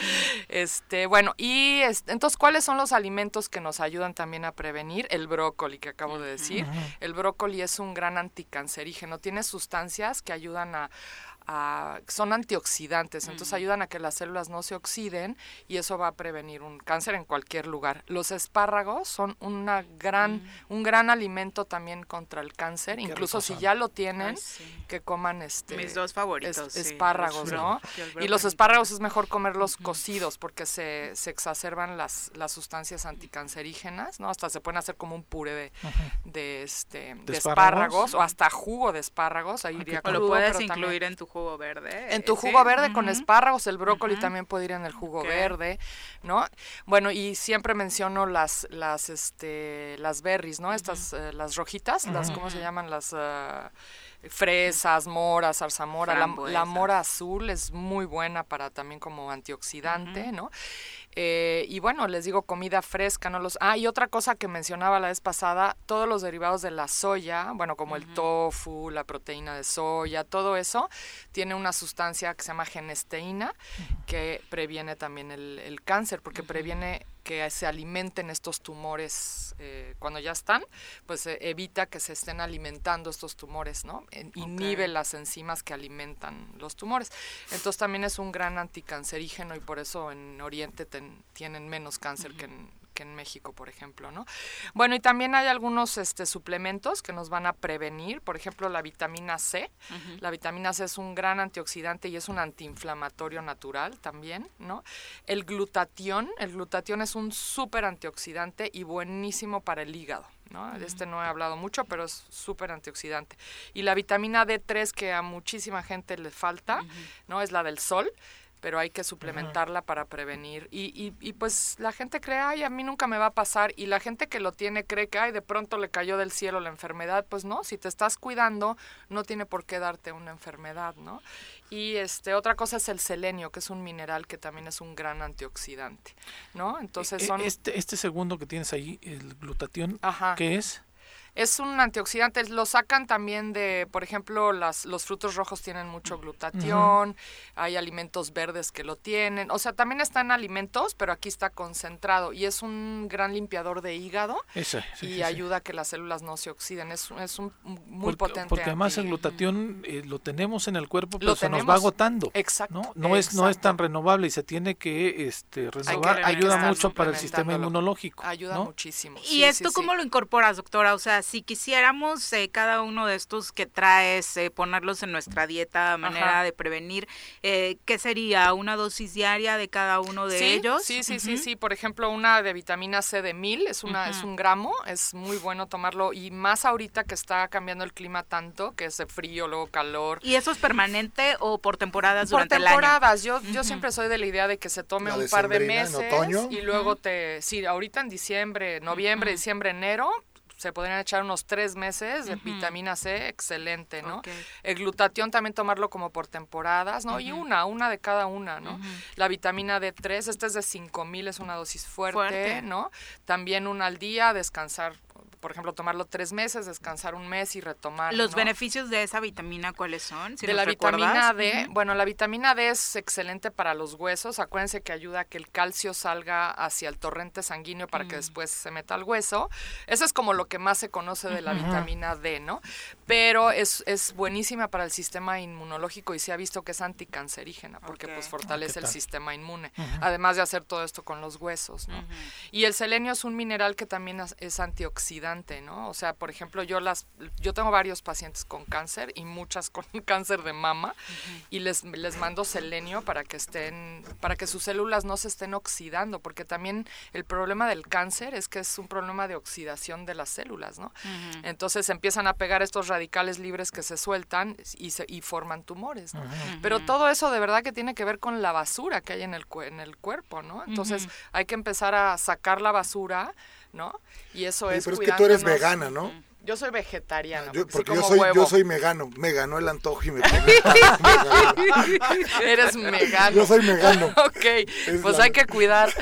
Este, bueno, y entonces, ¿cuáles son los alimentos que nos ayudan también a prevenir? El brócoli que acabo de decir. El brócoli brócoli es un gran anticancerígeno, tiene sustancias que ayudan a, son antioxidantes, entonces ayudan a que las células no se oxiden y eso va a prevenir un cáncer en cualquier lugar. Los espárragos son una gran, mm. un gran alimento también contra el cáncer, incluso si ya lo tienen, que coman este mis dos favoritos, espárragos, ¿no? Y los espárragos es mejor comerlos cocidos porque se, se exacerban las, las sustancias anticancerígenas, ¿no? Hasta se pueden hacer como un puré de, de este de, espárragos? o hasta jugo de espárragos, ahí iría lo puedes incluir en tu jugo verde. En tu jugo verde con espárragos, el brócoli también puede ir en el jugo verde, ¿no? Bueno, y siempre menciono las las este las berries, ¿no? Estas eh, las rojitas, las cómo se llaman las ah, fresas, moras, zarzamora, la, la, mora azul es muy buena para también como antioxidante, ¿no? Eh, y bueno, les digo comida fresca, no los... Ah, y otra cosa que mencionaba la vez pasada, todos los derivados de la soya, bueno, como el tofu, la proteína de soya, todo eso, tiene una sustancia que se llama genesteína, que previene también el, cáncer, porque previene que se alimenten estos tumores eh, cuando ya están, pues eh, evita que se estén alimentando estos tumores, ¿no? inhibe las enzimas que alimentan los tumores. Entonces también es un gran anticancerígeno y por eso en Oriente tienen menos cáncer que en que en México, por ejemplo, ¿no? Bueno, y también hay algunos este, suplementos que nos van a prevenir, por ejemplo, la vitamina C. La vitamina C es un gran antioxidante y es un antiinflamatorio natural también, ¿no? El glutatión, el glutatión es un súper antioxidante y buenísimo para el hígado. ¿no? De este no he hablado mucho, pero es súper antioxidante. Y la vitamina D3 que a muchísima gente le falta, ¿no? Es la del sol pero hay que suplementarla para prevenir. Y, y, y, pues la gente cree, ay, a mí nunca me va a pasar. Y la gente que lo tiene cree que, ay, de pronto le cayó del cielo la enfermedad. Pues no, si te estás cuidando, no tiene por qué darte una enfermedad, ¿no? Y este, otra cosa es el selenio, que es un mineral que también es un gran antioxidante, ¿no? Entonces e, e, son... Este, este segundo que tienes ahí, el glutatión, ¿qué es? Es un antioxidante, lo sacan también de, por ejemplo, las, los frutos rojos tienen mucho glutatión, hay alimentos verdes que lo tienen, o sea, también está en alimentos, pero aquí está concentrado y es un gran limpiador de hígado y ayuda a que las células no se oxiden, es, es un muy potente. Porque además el glutatión eh, lo tenemos en el cuerpo, pero se nos va agotando. Exacto. ¿no? No, es, no es tan renovable y se tiene que este, renovar, ayuda mucho para el sistema inmunológico. Ayuda muchísimo. ¿Y esto cómo lo incorporas, doctora? O sea, si quisiéramos eh, cada uno de estos que traes, eh, ponerlos en nuestra dieta, manera de prevenir, eh, ¿qué sería? ¿Una dosis diaria de cada uno de ellos? Sí, sí, sí, sí. Por ejemplo, una de vitamina C de mil, es, una, es un gramo, es muy bueno tomarlo y más ahorita que está cambiando el clima tanto, que es de frío, luego calor. ¿Y eso es permanente o por temporadas durante el año? Por temporadas. Yo, yo siempre soy de la idea de que se tome un par de meses y luego te... Sí, ahorita en diciembre, noviembre, diciembre, enero, se podrían echar unos tres meses de vitamina C, excelente, ¿no? El glutatión también tomarlo como por temporadas, ¿no? Y una, una de cada una, ¿no? La vitamina D3, esta es de 5000, es una dosis fuerte, fuerte, ¿no? También una al día, descansar por ejemplo, tomarlo tres meses, descansar un mes y retomar. ¿Los beneficios de esa vitamina cuáles son? de la vitamina D, bueno, la vitamina D es excelente para los huesos. Acuérdense que ayuda a que el calcio salga hacia el torrente sanguíneo para que mm. después se meta al hueso. Eso es como lo que más se conoce de la vitamina D, ¿no? Pero es, es buenísima para el sistema inmunológico y se ha visto que es anticancerígena porque pues fortalece el sistema inmune. Además de hacer todo esto con los huesos, ¿no? Y el selenio es un mineral que también es antioxidante ¿no? O sea, por ejemplo, yo las yo tengo varios pacientes con cáncer y muchas con cáncer de mama y les, les mando selenio para que estén para que sus células no se estén oxidando, porque también el problema del cáncer es que es un problema de oxidación de las células, ¿no? Entonces empiezan a pegar estos radicales libres que se sueltan y se y forman tumores, Pero todo eso de verdad que tiene que ver con la basura que hay en el en el cuerpo, ¿no? Entonces, hay que empezar a sacar la basura ¿no? Y eso es. Pero es que tú eres vegana, ¿no? Yo soy vegetariano. porque yo soy, yo soy megano. Me ganó el antojo y me Eres megano. Yo soy megano. ok, pues hay que cuidar.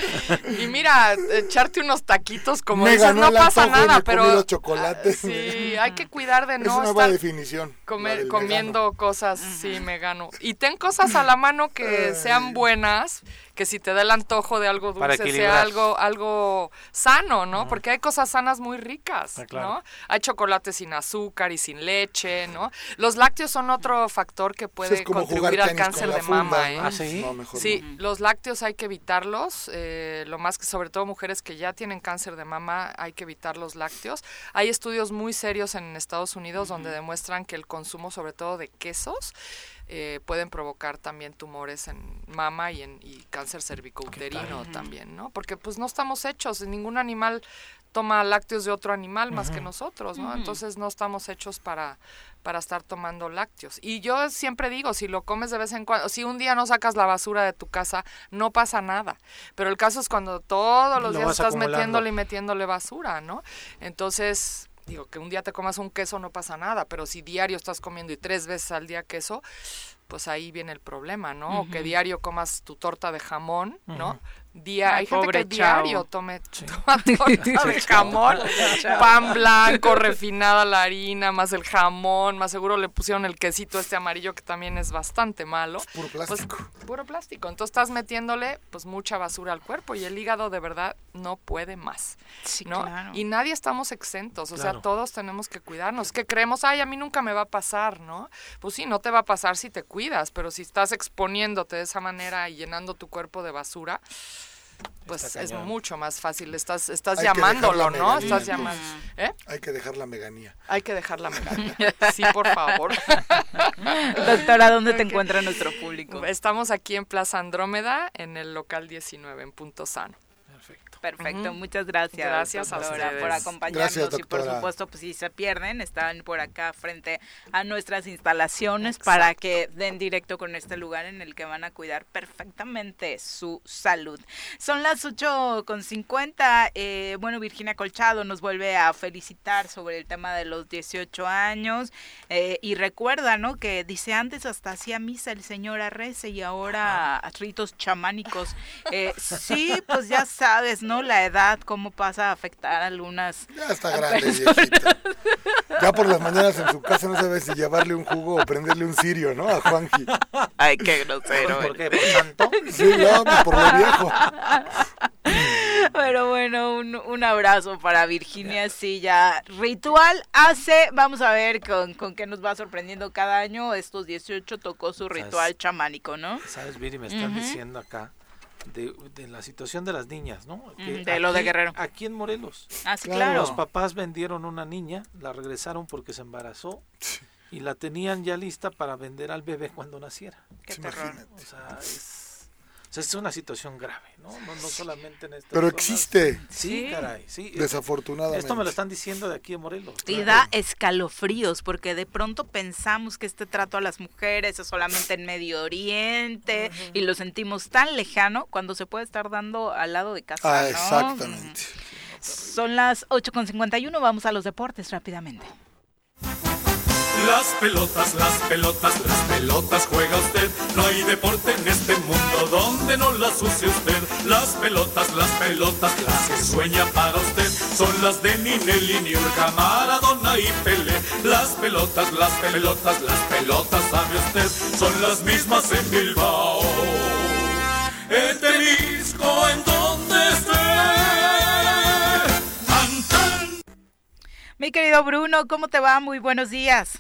Y mira, echarte unos taquitos como dices, no pasa nada, pero. Los chocolates. sí, hay que cuidar de no. Es una nueva definición. Comer, comiendo cosas, sí, megano. Y ten cosas a la mano que sean buenas que si te da el antojo de algo dulce sea algo algo sano, ¿no? Porque hay cosas sanas muy ricas, ah, ¿no? Hay chocolate sin azúcar y sin leche, ¿no? Los lácteos son otro factor que puede contribuir al cáncer de mama, ¿eh? ¿Ah, sí? sí, los lácteos hay que evitarlos, eh, lo más que sobre todo mujeres que ya tienen cáncer de mama hay que evitar los lácteos. Hay estudios muy serios en Estados Unidos donde demuestran que el consumo sobre todo de quesos eh, pueden provocar también tumores en mama y en y cáncer cervicouterino también, ¿no? Porque pues no estamos hechos, ningún animal toma lácteos de otro animal más que nosotros, ¿no? Entonces no estamos hechos para para estar tomando lácteos. Y yo siempre digo, si lo comes de vez en cuando, si un día no sacas la basura de tu casa, no pasa nada. Pero el caso es cuando todos los días estás metiéndole y metiéndole basura, ¿no? Entonces, digo, que un día te comas un queso no pasa nada, pero si diario estás comiendo y tres veces al día queso, pues ahí viene el problema, ¿no? O que diario comas tu torta de jamón, ¿no? Día, hay gente que diario tome torta de jamón, pan blanco, refinada la harina, más el jamón, más seguro le pusieron el quesito este amarillo que también es bastante malo. puro pues, plástico. puro plástico. Entonces estás metiéndole pues mucha basura al cuerpo y el hígado de verdad no puede más. ¿no? Y nadie estamos exentos, o sea, todos tenemos que cuidarnos. Que creemos, ay, a mí nunca me va a pasar, ¿no? Pues sí, no te va a pasar si te cuidas, pero si estás exponiéndote de esa manera y llenando tu cuerpo de basura, pues es mucho más fácil. Estás, estás llamándolo, ¿no? Estás llamando. ¿eh? Hay que dejar la meganía. Hay que dejar la meganía. sí, por favor. Doctora, ¿dónde te encuentra nuestro público? Estamos aquí en Plaza Andrómeda, en el local 19, en Punto Sano. Perfecto, muchas gracias. Gracias por acompañarnos y por supuesto, pues si se pierden, están por acá frente a nuestras instalaciones para que den directo con este lugar en el que van a cuidar perfectamente su salud. Son las 8 con 50. Eh, bueno, Virginia Colchado nos vuelve a felicitar sobre el tema de los 18 años eh, y recuerda, ¿no? Que dice antes hasta hacía misa el señor Arrece y ahora ritos chamánicos. Eh, sí, pues ya sabes, ¿no? La edad, cómo pasa a afectar a algunas. Ya está grande, viejita. Ya por las mañanas en su casa no sabe si llevarle un jugo o prenderle un cirio, ¿no? A Juanji. Ay, qué grosero. ¿Por qué? ¿Por tanto? Sí, no, por lo viejo. Pero bueno, un, un, abrazo para Virginia Silla. Ritual hace, vamos a ver con, con qué nos va sorprendiendo cada año. Estos 18 tocó su ritual chamánico, ¿no? ¿Sabes, Viri? Me están diciendo acá de, la situación de las niñas, ¿no? de lo de Guerrero. Aquí en Morelos. Ah, claro. Los papás vendieron una niña, la regresaron porque se embarazó y la tenían ya lista para vender al bebé cuando naciera. Qué terror. O sea, es o sea, es una situación grave, ¿no? No, no solamente en esta. Pero existe. Sí, caray, sí. Desafortunadamente. Esto me lo están diciendo de aquí en Morelos. Y da escalofríos, porque de pronto pensamos que este trato a las mujeres es solamente en Medio Oriente y lo sentimos tan lejano cuando se puede estar dando al lado de casa. Ah, exactamente. Son las 8.51, vamos a los deportes rápidamente. Las pelotas, las pelotas, las pelotas juega usted. No hay deporte en este mundo donde no las use usted. Las pelotas, las pelotas, las que sueña para usted. Son las de Ninelli, Niurka, Maradona y Pele. Las pelotas, las pelotas, las pelotas, sabe usted. Son las mismas en Bilbao. El tenisco en donde esté. Mi querido Bruno, ¿cómo te va? Muy buenos días.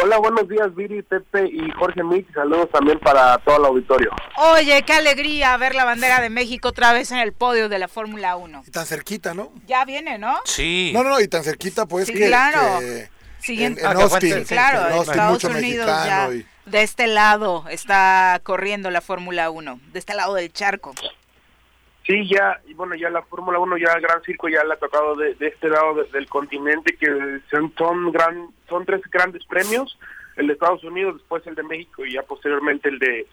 Hola, buenos días, Viri, Pepe y Jorge Mix. Saludos también para todo el auditorio. Oye, qué alegría ver la bandera de México otra vez en el podio de la Fórmula 1. Y tan cerquita, ¿no? Ya viene, ¿no? Sí. No, no, y tan cerquita, pues sí, que. Claro. Que Siguiente. En, en Austin, claro, en, Austin, Estados mucho Unidos ya. Y... De este lado está corriendo la Fórmula 1, de este lado del charco. Sí, ya, y bueno, ya la Fórmula 1, ya el Gran Circo ya le ha tocado de, este lado de, del continente, que son, son, gran, son tres grandes premios el de Estados Unidos, después el de México y ya posteriormente el de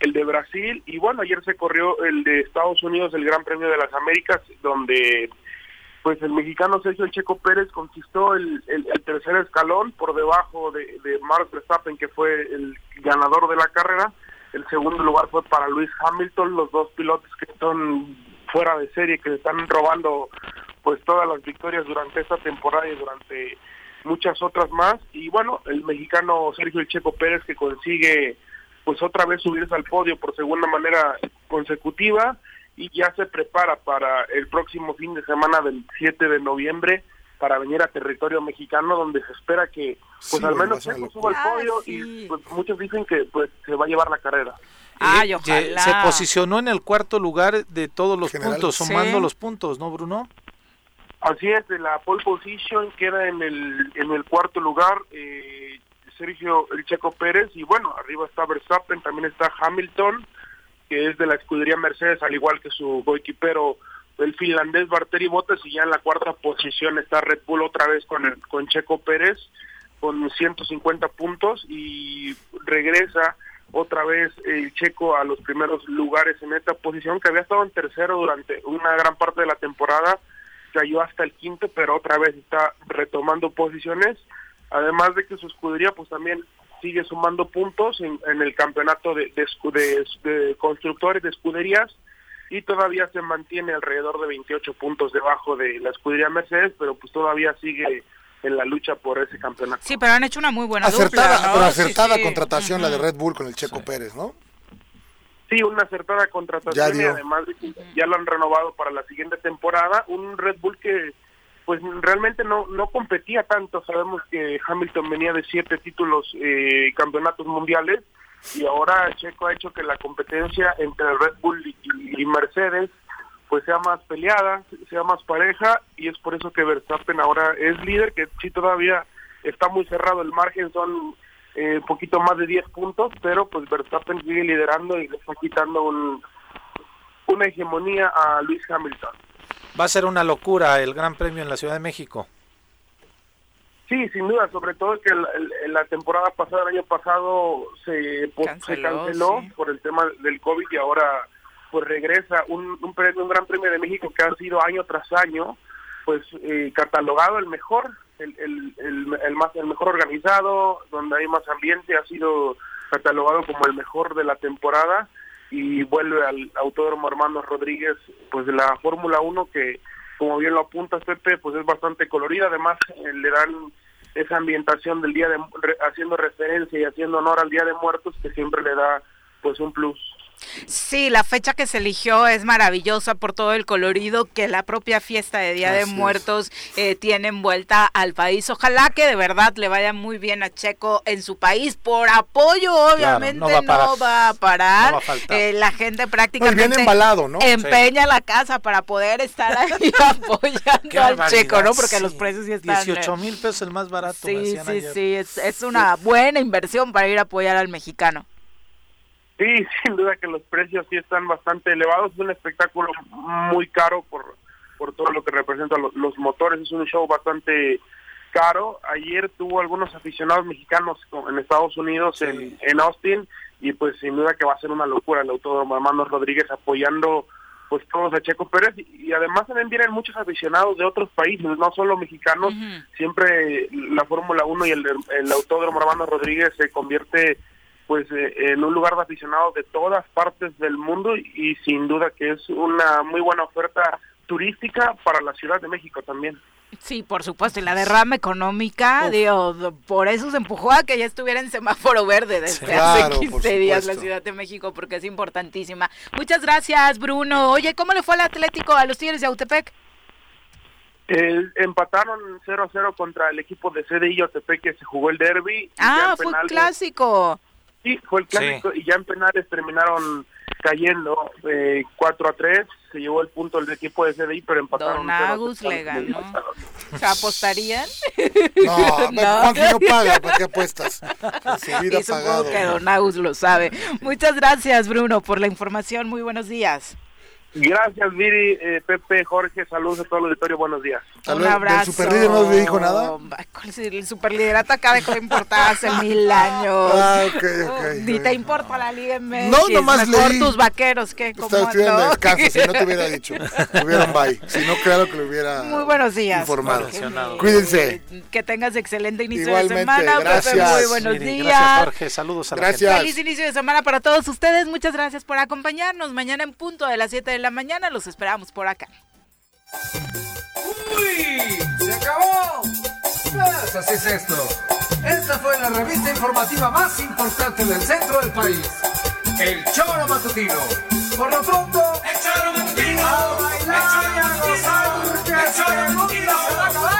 el de Brasil. Y bueno ayer se corrió el de Estados Unidos el Gran Premio de las Américas donde pues el mexicano Sergio El Checo Pérez conquistó el, el, el tercer escalón por debajo de, de Max Verstappen que fue el ganador de la carrera el segundo lugar fue para Luis Hamilton los dos pilotos que están fuera de serie que están robando pues todas las victorias durante esta temporada y durante muchas otras más. Y bueno el mexicano Sergio El Checo Pérez que consigue pues otra vez subirse al podio por segunda manera consecutiva y ya se prepara para el próximo fin de semana del 7 de noviembre para venir a territorio mexicano donde se espera que pues Sí, al menos una suba al podio Ah, sí. y pues muchos dicen que pues se va a llevar la carrera Ay, Eh, ojalá. Se posicionó en el cuarto lugar de todos los General. puntos, sumando Sí. los puntos, ¿no, Bruno? Así es, de la pole position queda en el en el cuarto lugar eh, Sergio El Checo Pérez y bueno, arriba está Verstappen, también está Hamilton, que es de la escudería Mercedes, al igual que su coequipero el finlandés Valtteri Bottas y ya en la cuarta posición está Red Bull otra vez con el, con Checo Pérez con 150 puntos y regresa otra vez el Checo a los primeros lugares en esta posición que había estado en tercero durante una gran parte de la temporada cayó hasta el quinto, pero otra vez está retomando posiciones, además de que su escudería pues también sigue sumando puntos en, en el campeonato de- de constructores de escuderías y todavía se mantiene alrededor de 28 puntos debajo de la escudería Mercedes, pero pues todavía sigue en la lucha por ese campeonato. Sí, pero han hecho una muy buena Acertada, dupla, ¿no? pero Sí, acertada sí. contratación la de. Red Bull con el Checo Pérez, ¿no? Sí, una acertada Ya contratación y además de que ya lo han renovado para la siguiente temporada. Un Red Bull que pues realmente no no competía tanto. Sabemos que Hamilton venía de siete títulos eh, campeonatos mundiales y ahora Checo ha hecho que la competencia entre Red Bull y, Mercedes pues sea más peleada, sea más pareja y es por eso que Verstappen ahora es líder, que sí todavía está muy cerrado el margen, son eh, un poquito más de 10 puntos, pero pues Verstappen sigue liderando y le está quitando un, una hegemonía a Luis Hamilton. Va a ser una locura el Gran Premio en la Ciudad de México. Sí, sin duda, sobre todo que el- el- la temporada pasada, el año pasado, se, Canceló, se canceló sí. por el tema del COVID y ahora pues regresa un, un, premio, un gran premio de México que ha sido año tras año pues eh, catalogado el mejor, el, el, el, el más el mejor organizado, donde hay más ambiente, ha sido catalogado como el mejor de la temporada y vuelve al Autódromo Armando Rodríguez pues de la Fórmula 1 que como bien lo apunta Pepe pues es bastante colorida. Además eh, le dan esa ambientación del día de re- haciendo referencia y haciendo honor al día de muertos que siempre le da pues un plus Sí, la fecha que se eligió es maravillosa por todo el colorido que la propia fiesta de Día de Muertos eh, tiene envuelta al país. Ojalá que de verdad le vaya muy bien a Checo en su país. Por apoyo, obviamente, no, va a parar. Eh, la gente prácticamente empeña la casa para poder estar ahí apoyando al Checo, ¿no? Porque los precios ya están... 18 eh, mil pesos el más barato. Sí, sí, sí, es, es una buena inversión para ir a apoyar al mexicano. Sí, sin duda que los precios sí están bastante elevados. Es un espectáculo muy caro por, por todo lo que representan los, motores. Es un show bastante caro. Ayer tuvo algunos aficionados mexicanos en Estados Unidos, en, en Austin, y pues sin duda que va a ser una locura el autódromo Armando Rodríguez apoyando pues todos a Checo Pérez y, además también vienen muchos aficionados de otros países, no solo mexicanos, siempre la Fórmula 1 y el, el Autódromo Armando Rodríguez se convierte pues eh, en un lugar de aficionados de todas partes del mundo y, sin duda que es una muy buena oferta turística para la Ciudad de México también. Sí, por supuesto, y la derrama económica, digo, por eso se empujó a que ya estuviera en semáforo verde desde hace 15 días la Ciudad de México, porque es importantísima. Muchas gracias, Bruno. Oye, ¿cómo le fue al Atlético a los Tigres de Autepec? Eh, empataron 0-0 contra el equipo de CDI Autepec que se jugó el derby. Ah, fue clásico. Sí, fue el clásico y ya en penales terminaron cayendo eh, 4 a 3. Se llevó el punto el equipo de CDI, pero empataron. Don Agus le ganó. ¿Se apostarían? No, no. Juanji no paga, ¿para qué apuestas? y supongo que Don Agus lo sabe. Muchas gracias, Bruno, por la información. Muy buenos días. Gracias, Viri, eh, Pepe, Jorge, saludos a todo el auditorio, buenos días. Un abrazo. ¿El superlíder no le dijo nada? El superliderato acá dejó de importar hace mil años. Ah, ok, ok. Ni te importa la Liga MX. No, nomás Mejor leí. tus vaqueros, ¿qué? Estaba estudiando no? descanso, si no te hubiera dicho. Hubieran bye. Si no, claro que lo hubiera Muy buenos días. informado. Cuídense. Que tengas excelente inicio Igualmente, de semana. gracias. Pepe, muy buenos Miri, días. Gracias, Jorge. Saludos a la Gracias. gente. Feliz inicio de semana para todos ustedes. Muchas gracias por acompañarnos. Mañana en punto de las 7 de la mañana los esperamos por acá. ¡Uy! ¡Se acabó! Pues así es esto. Esta fue la revista informativa más importante del centro del país. El Choro Matutino. Por lo pronto, ¡El Choro Matutino! a bailar y a gozar, porque ¡El Choro Matutino! se va a acabar.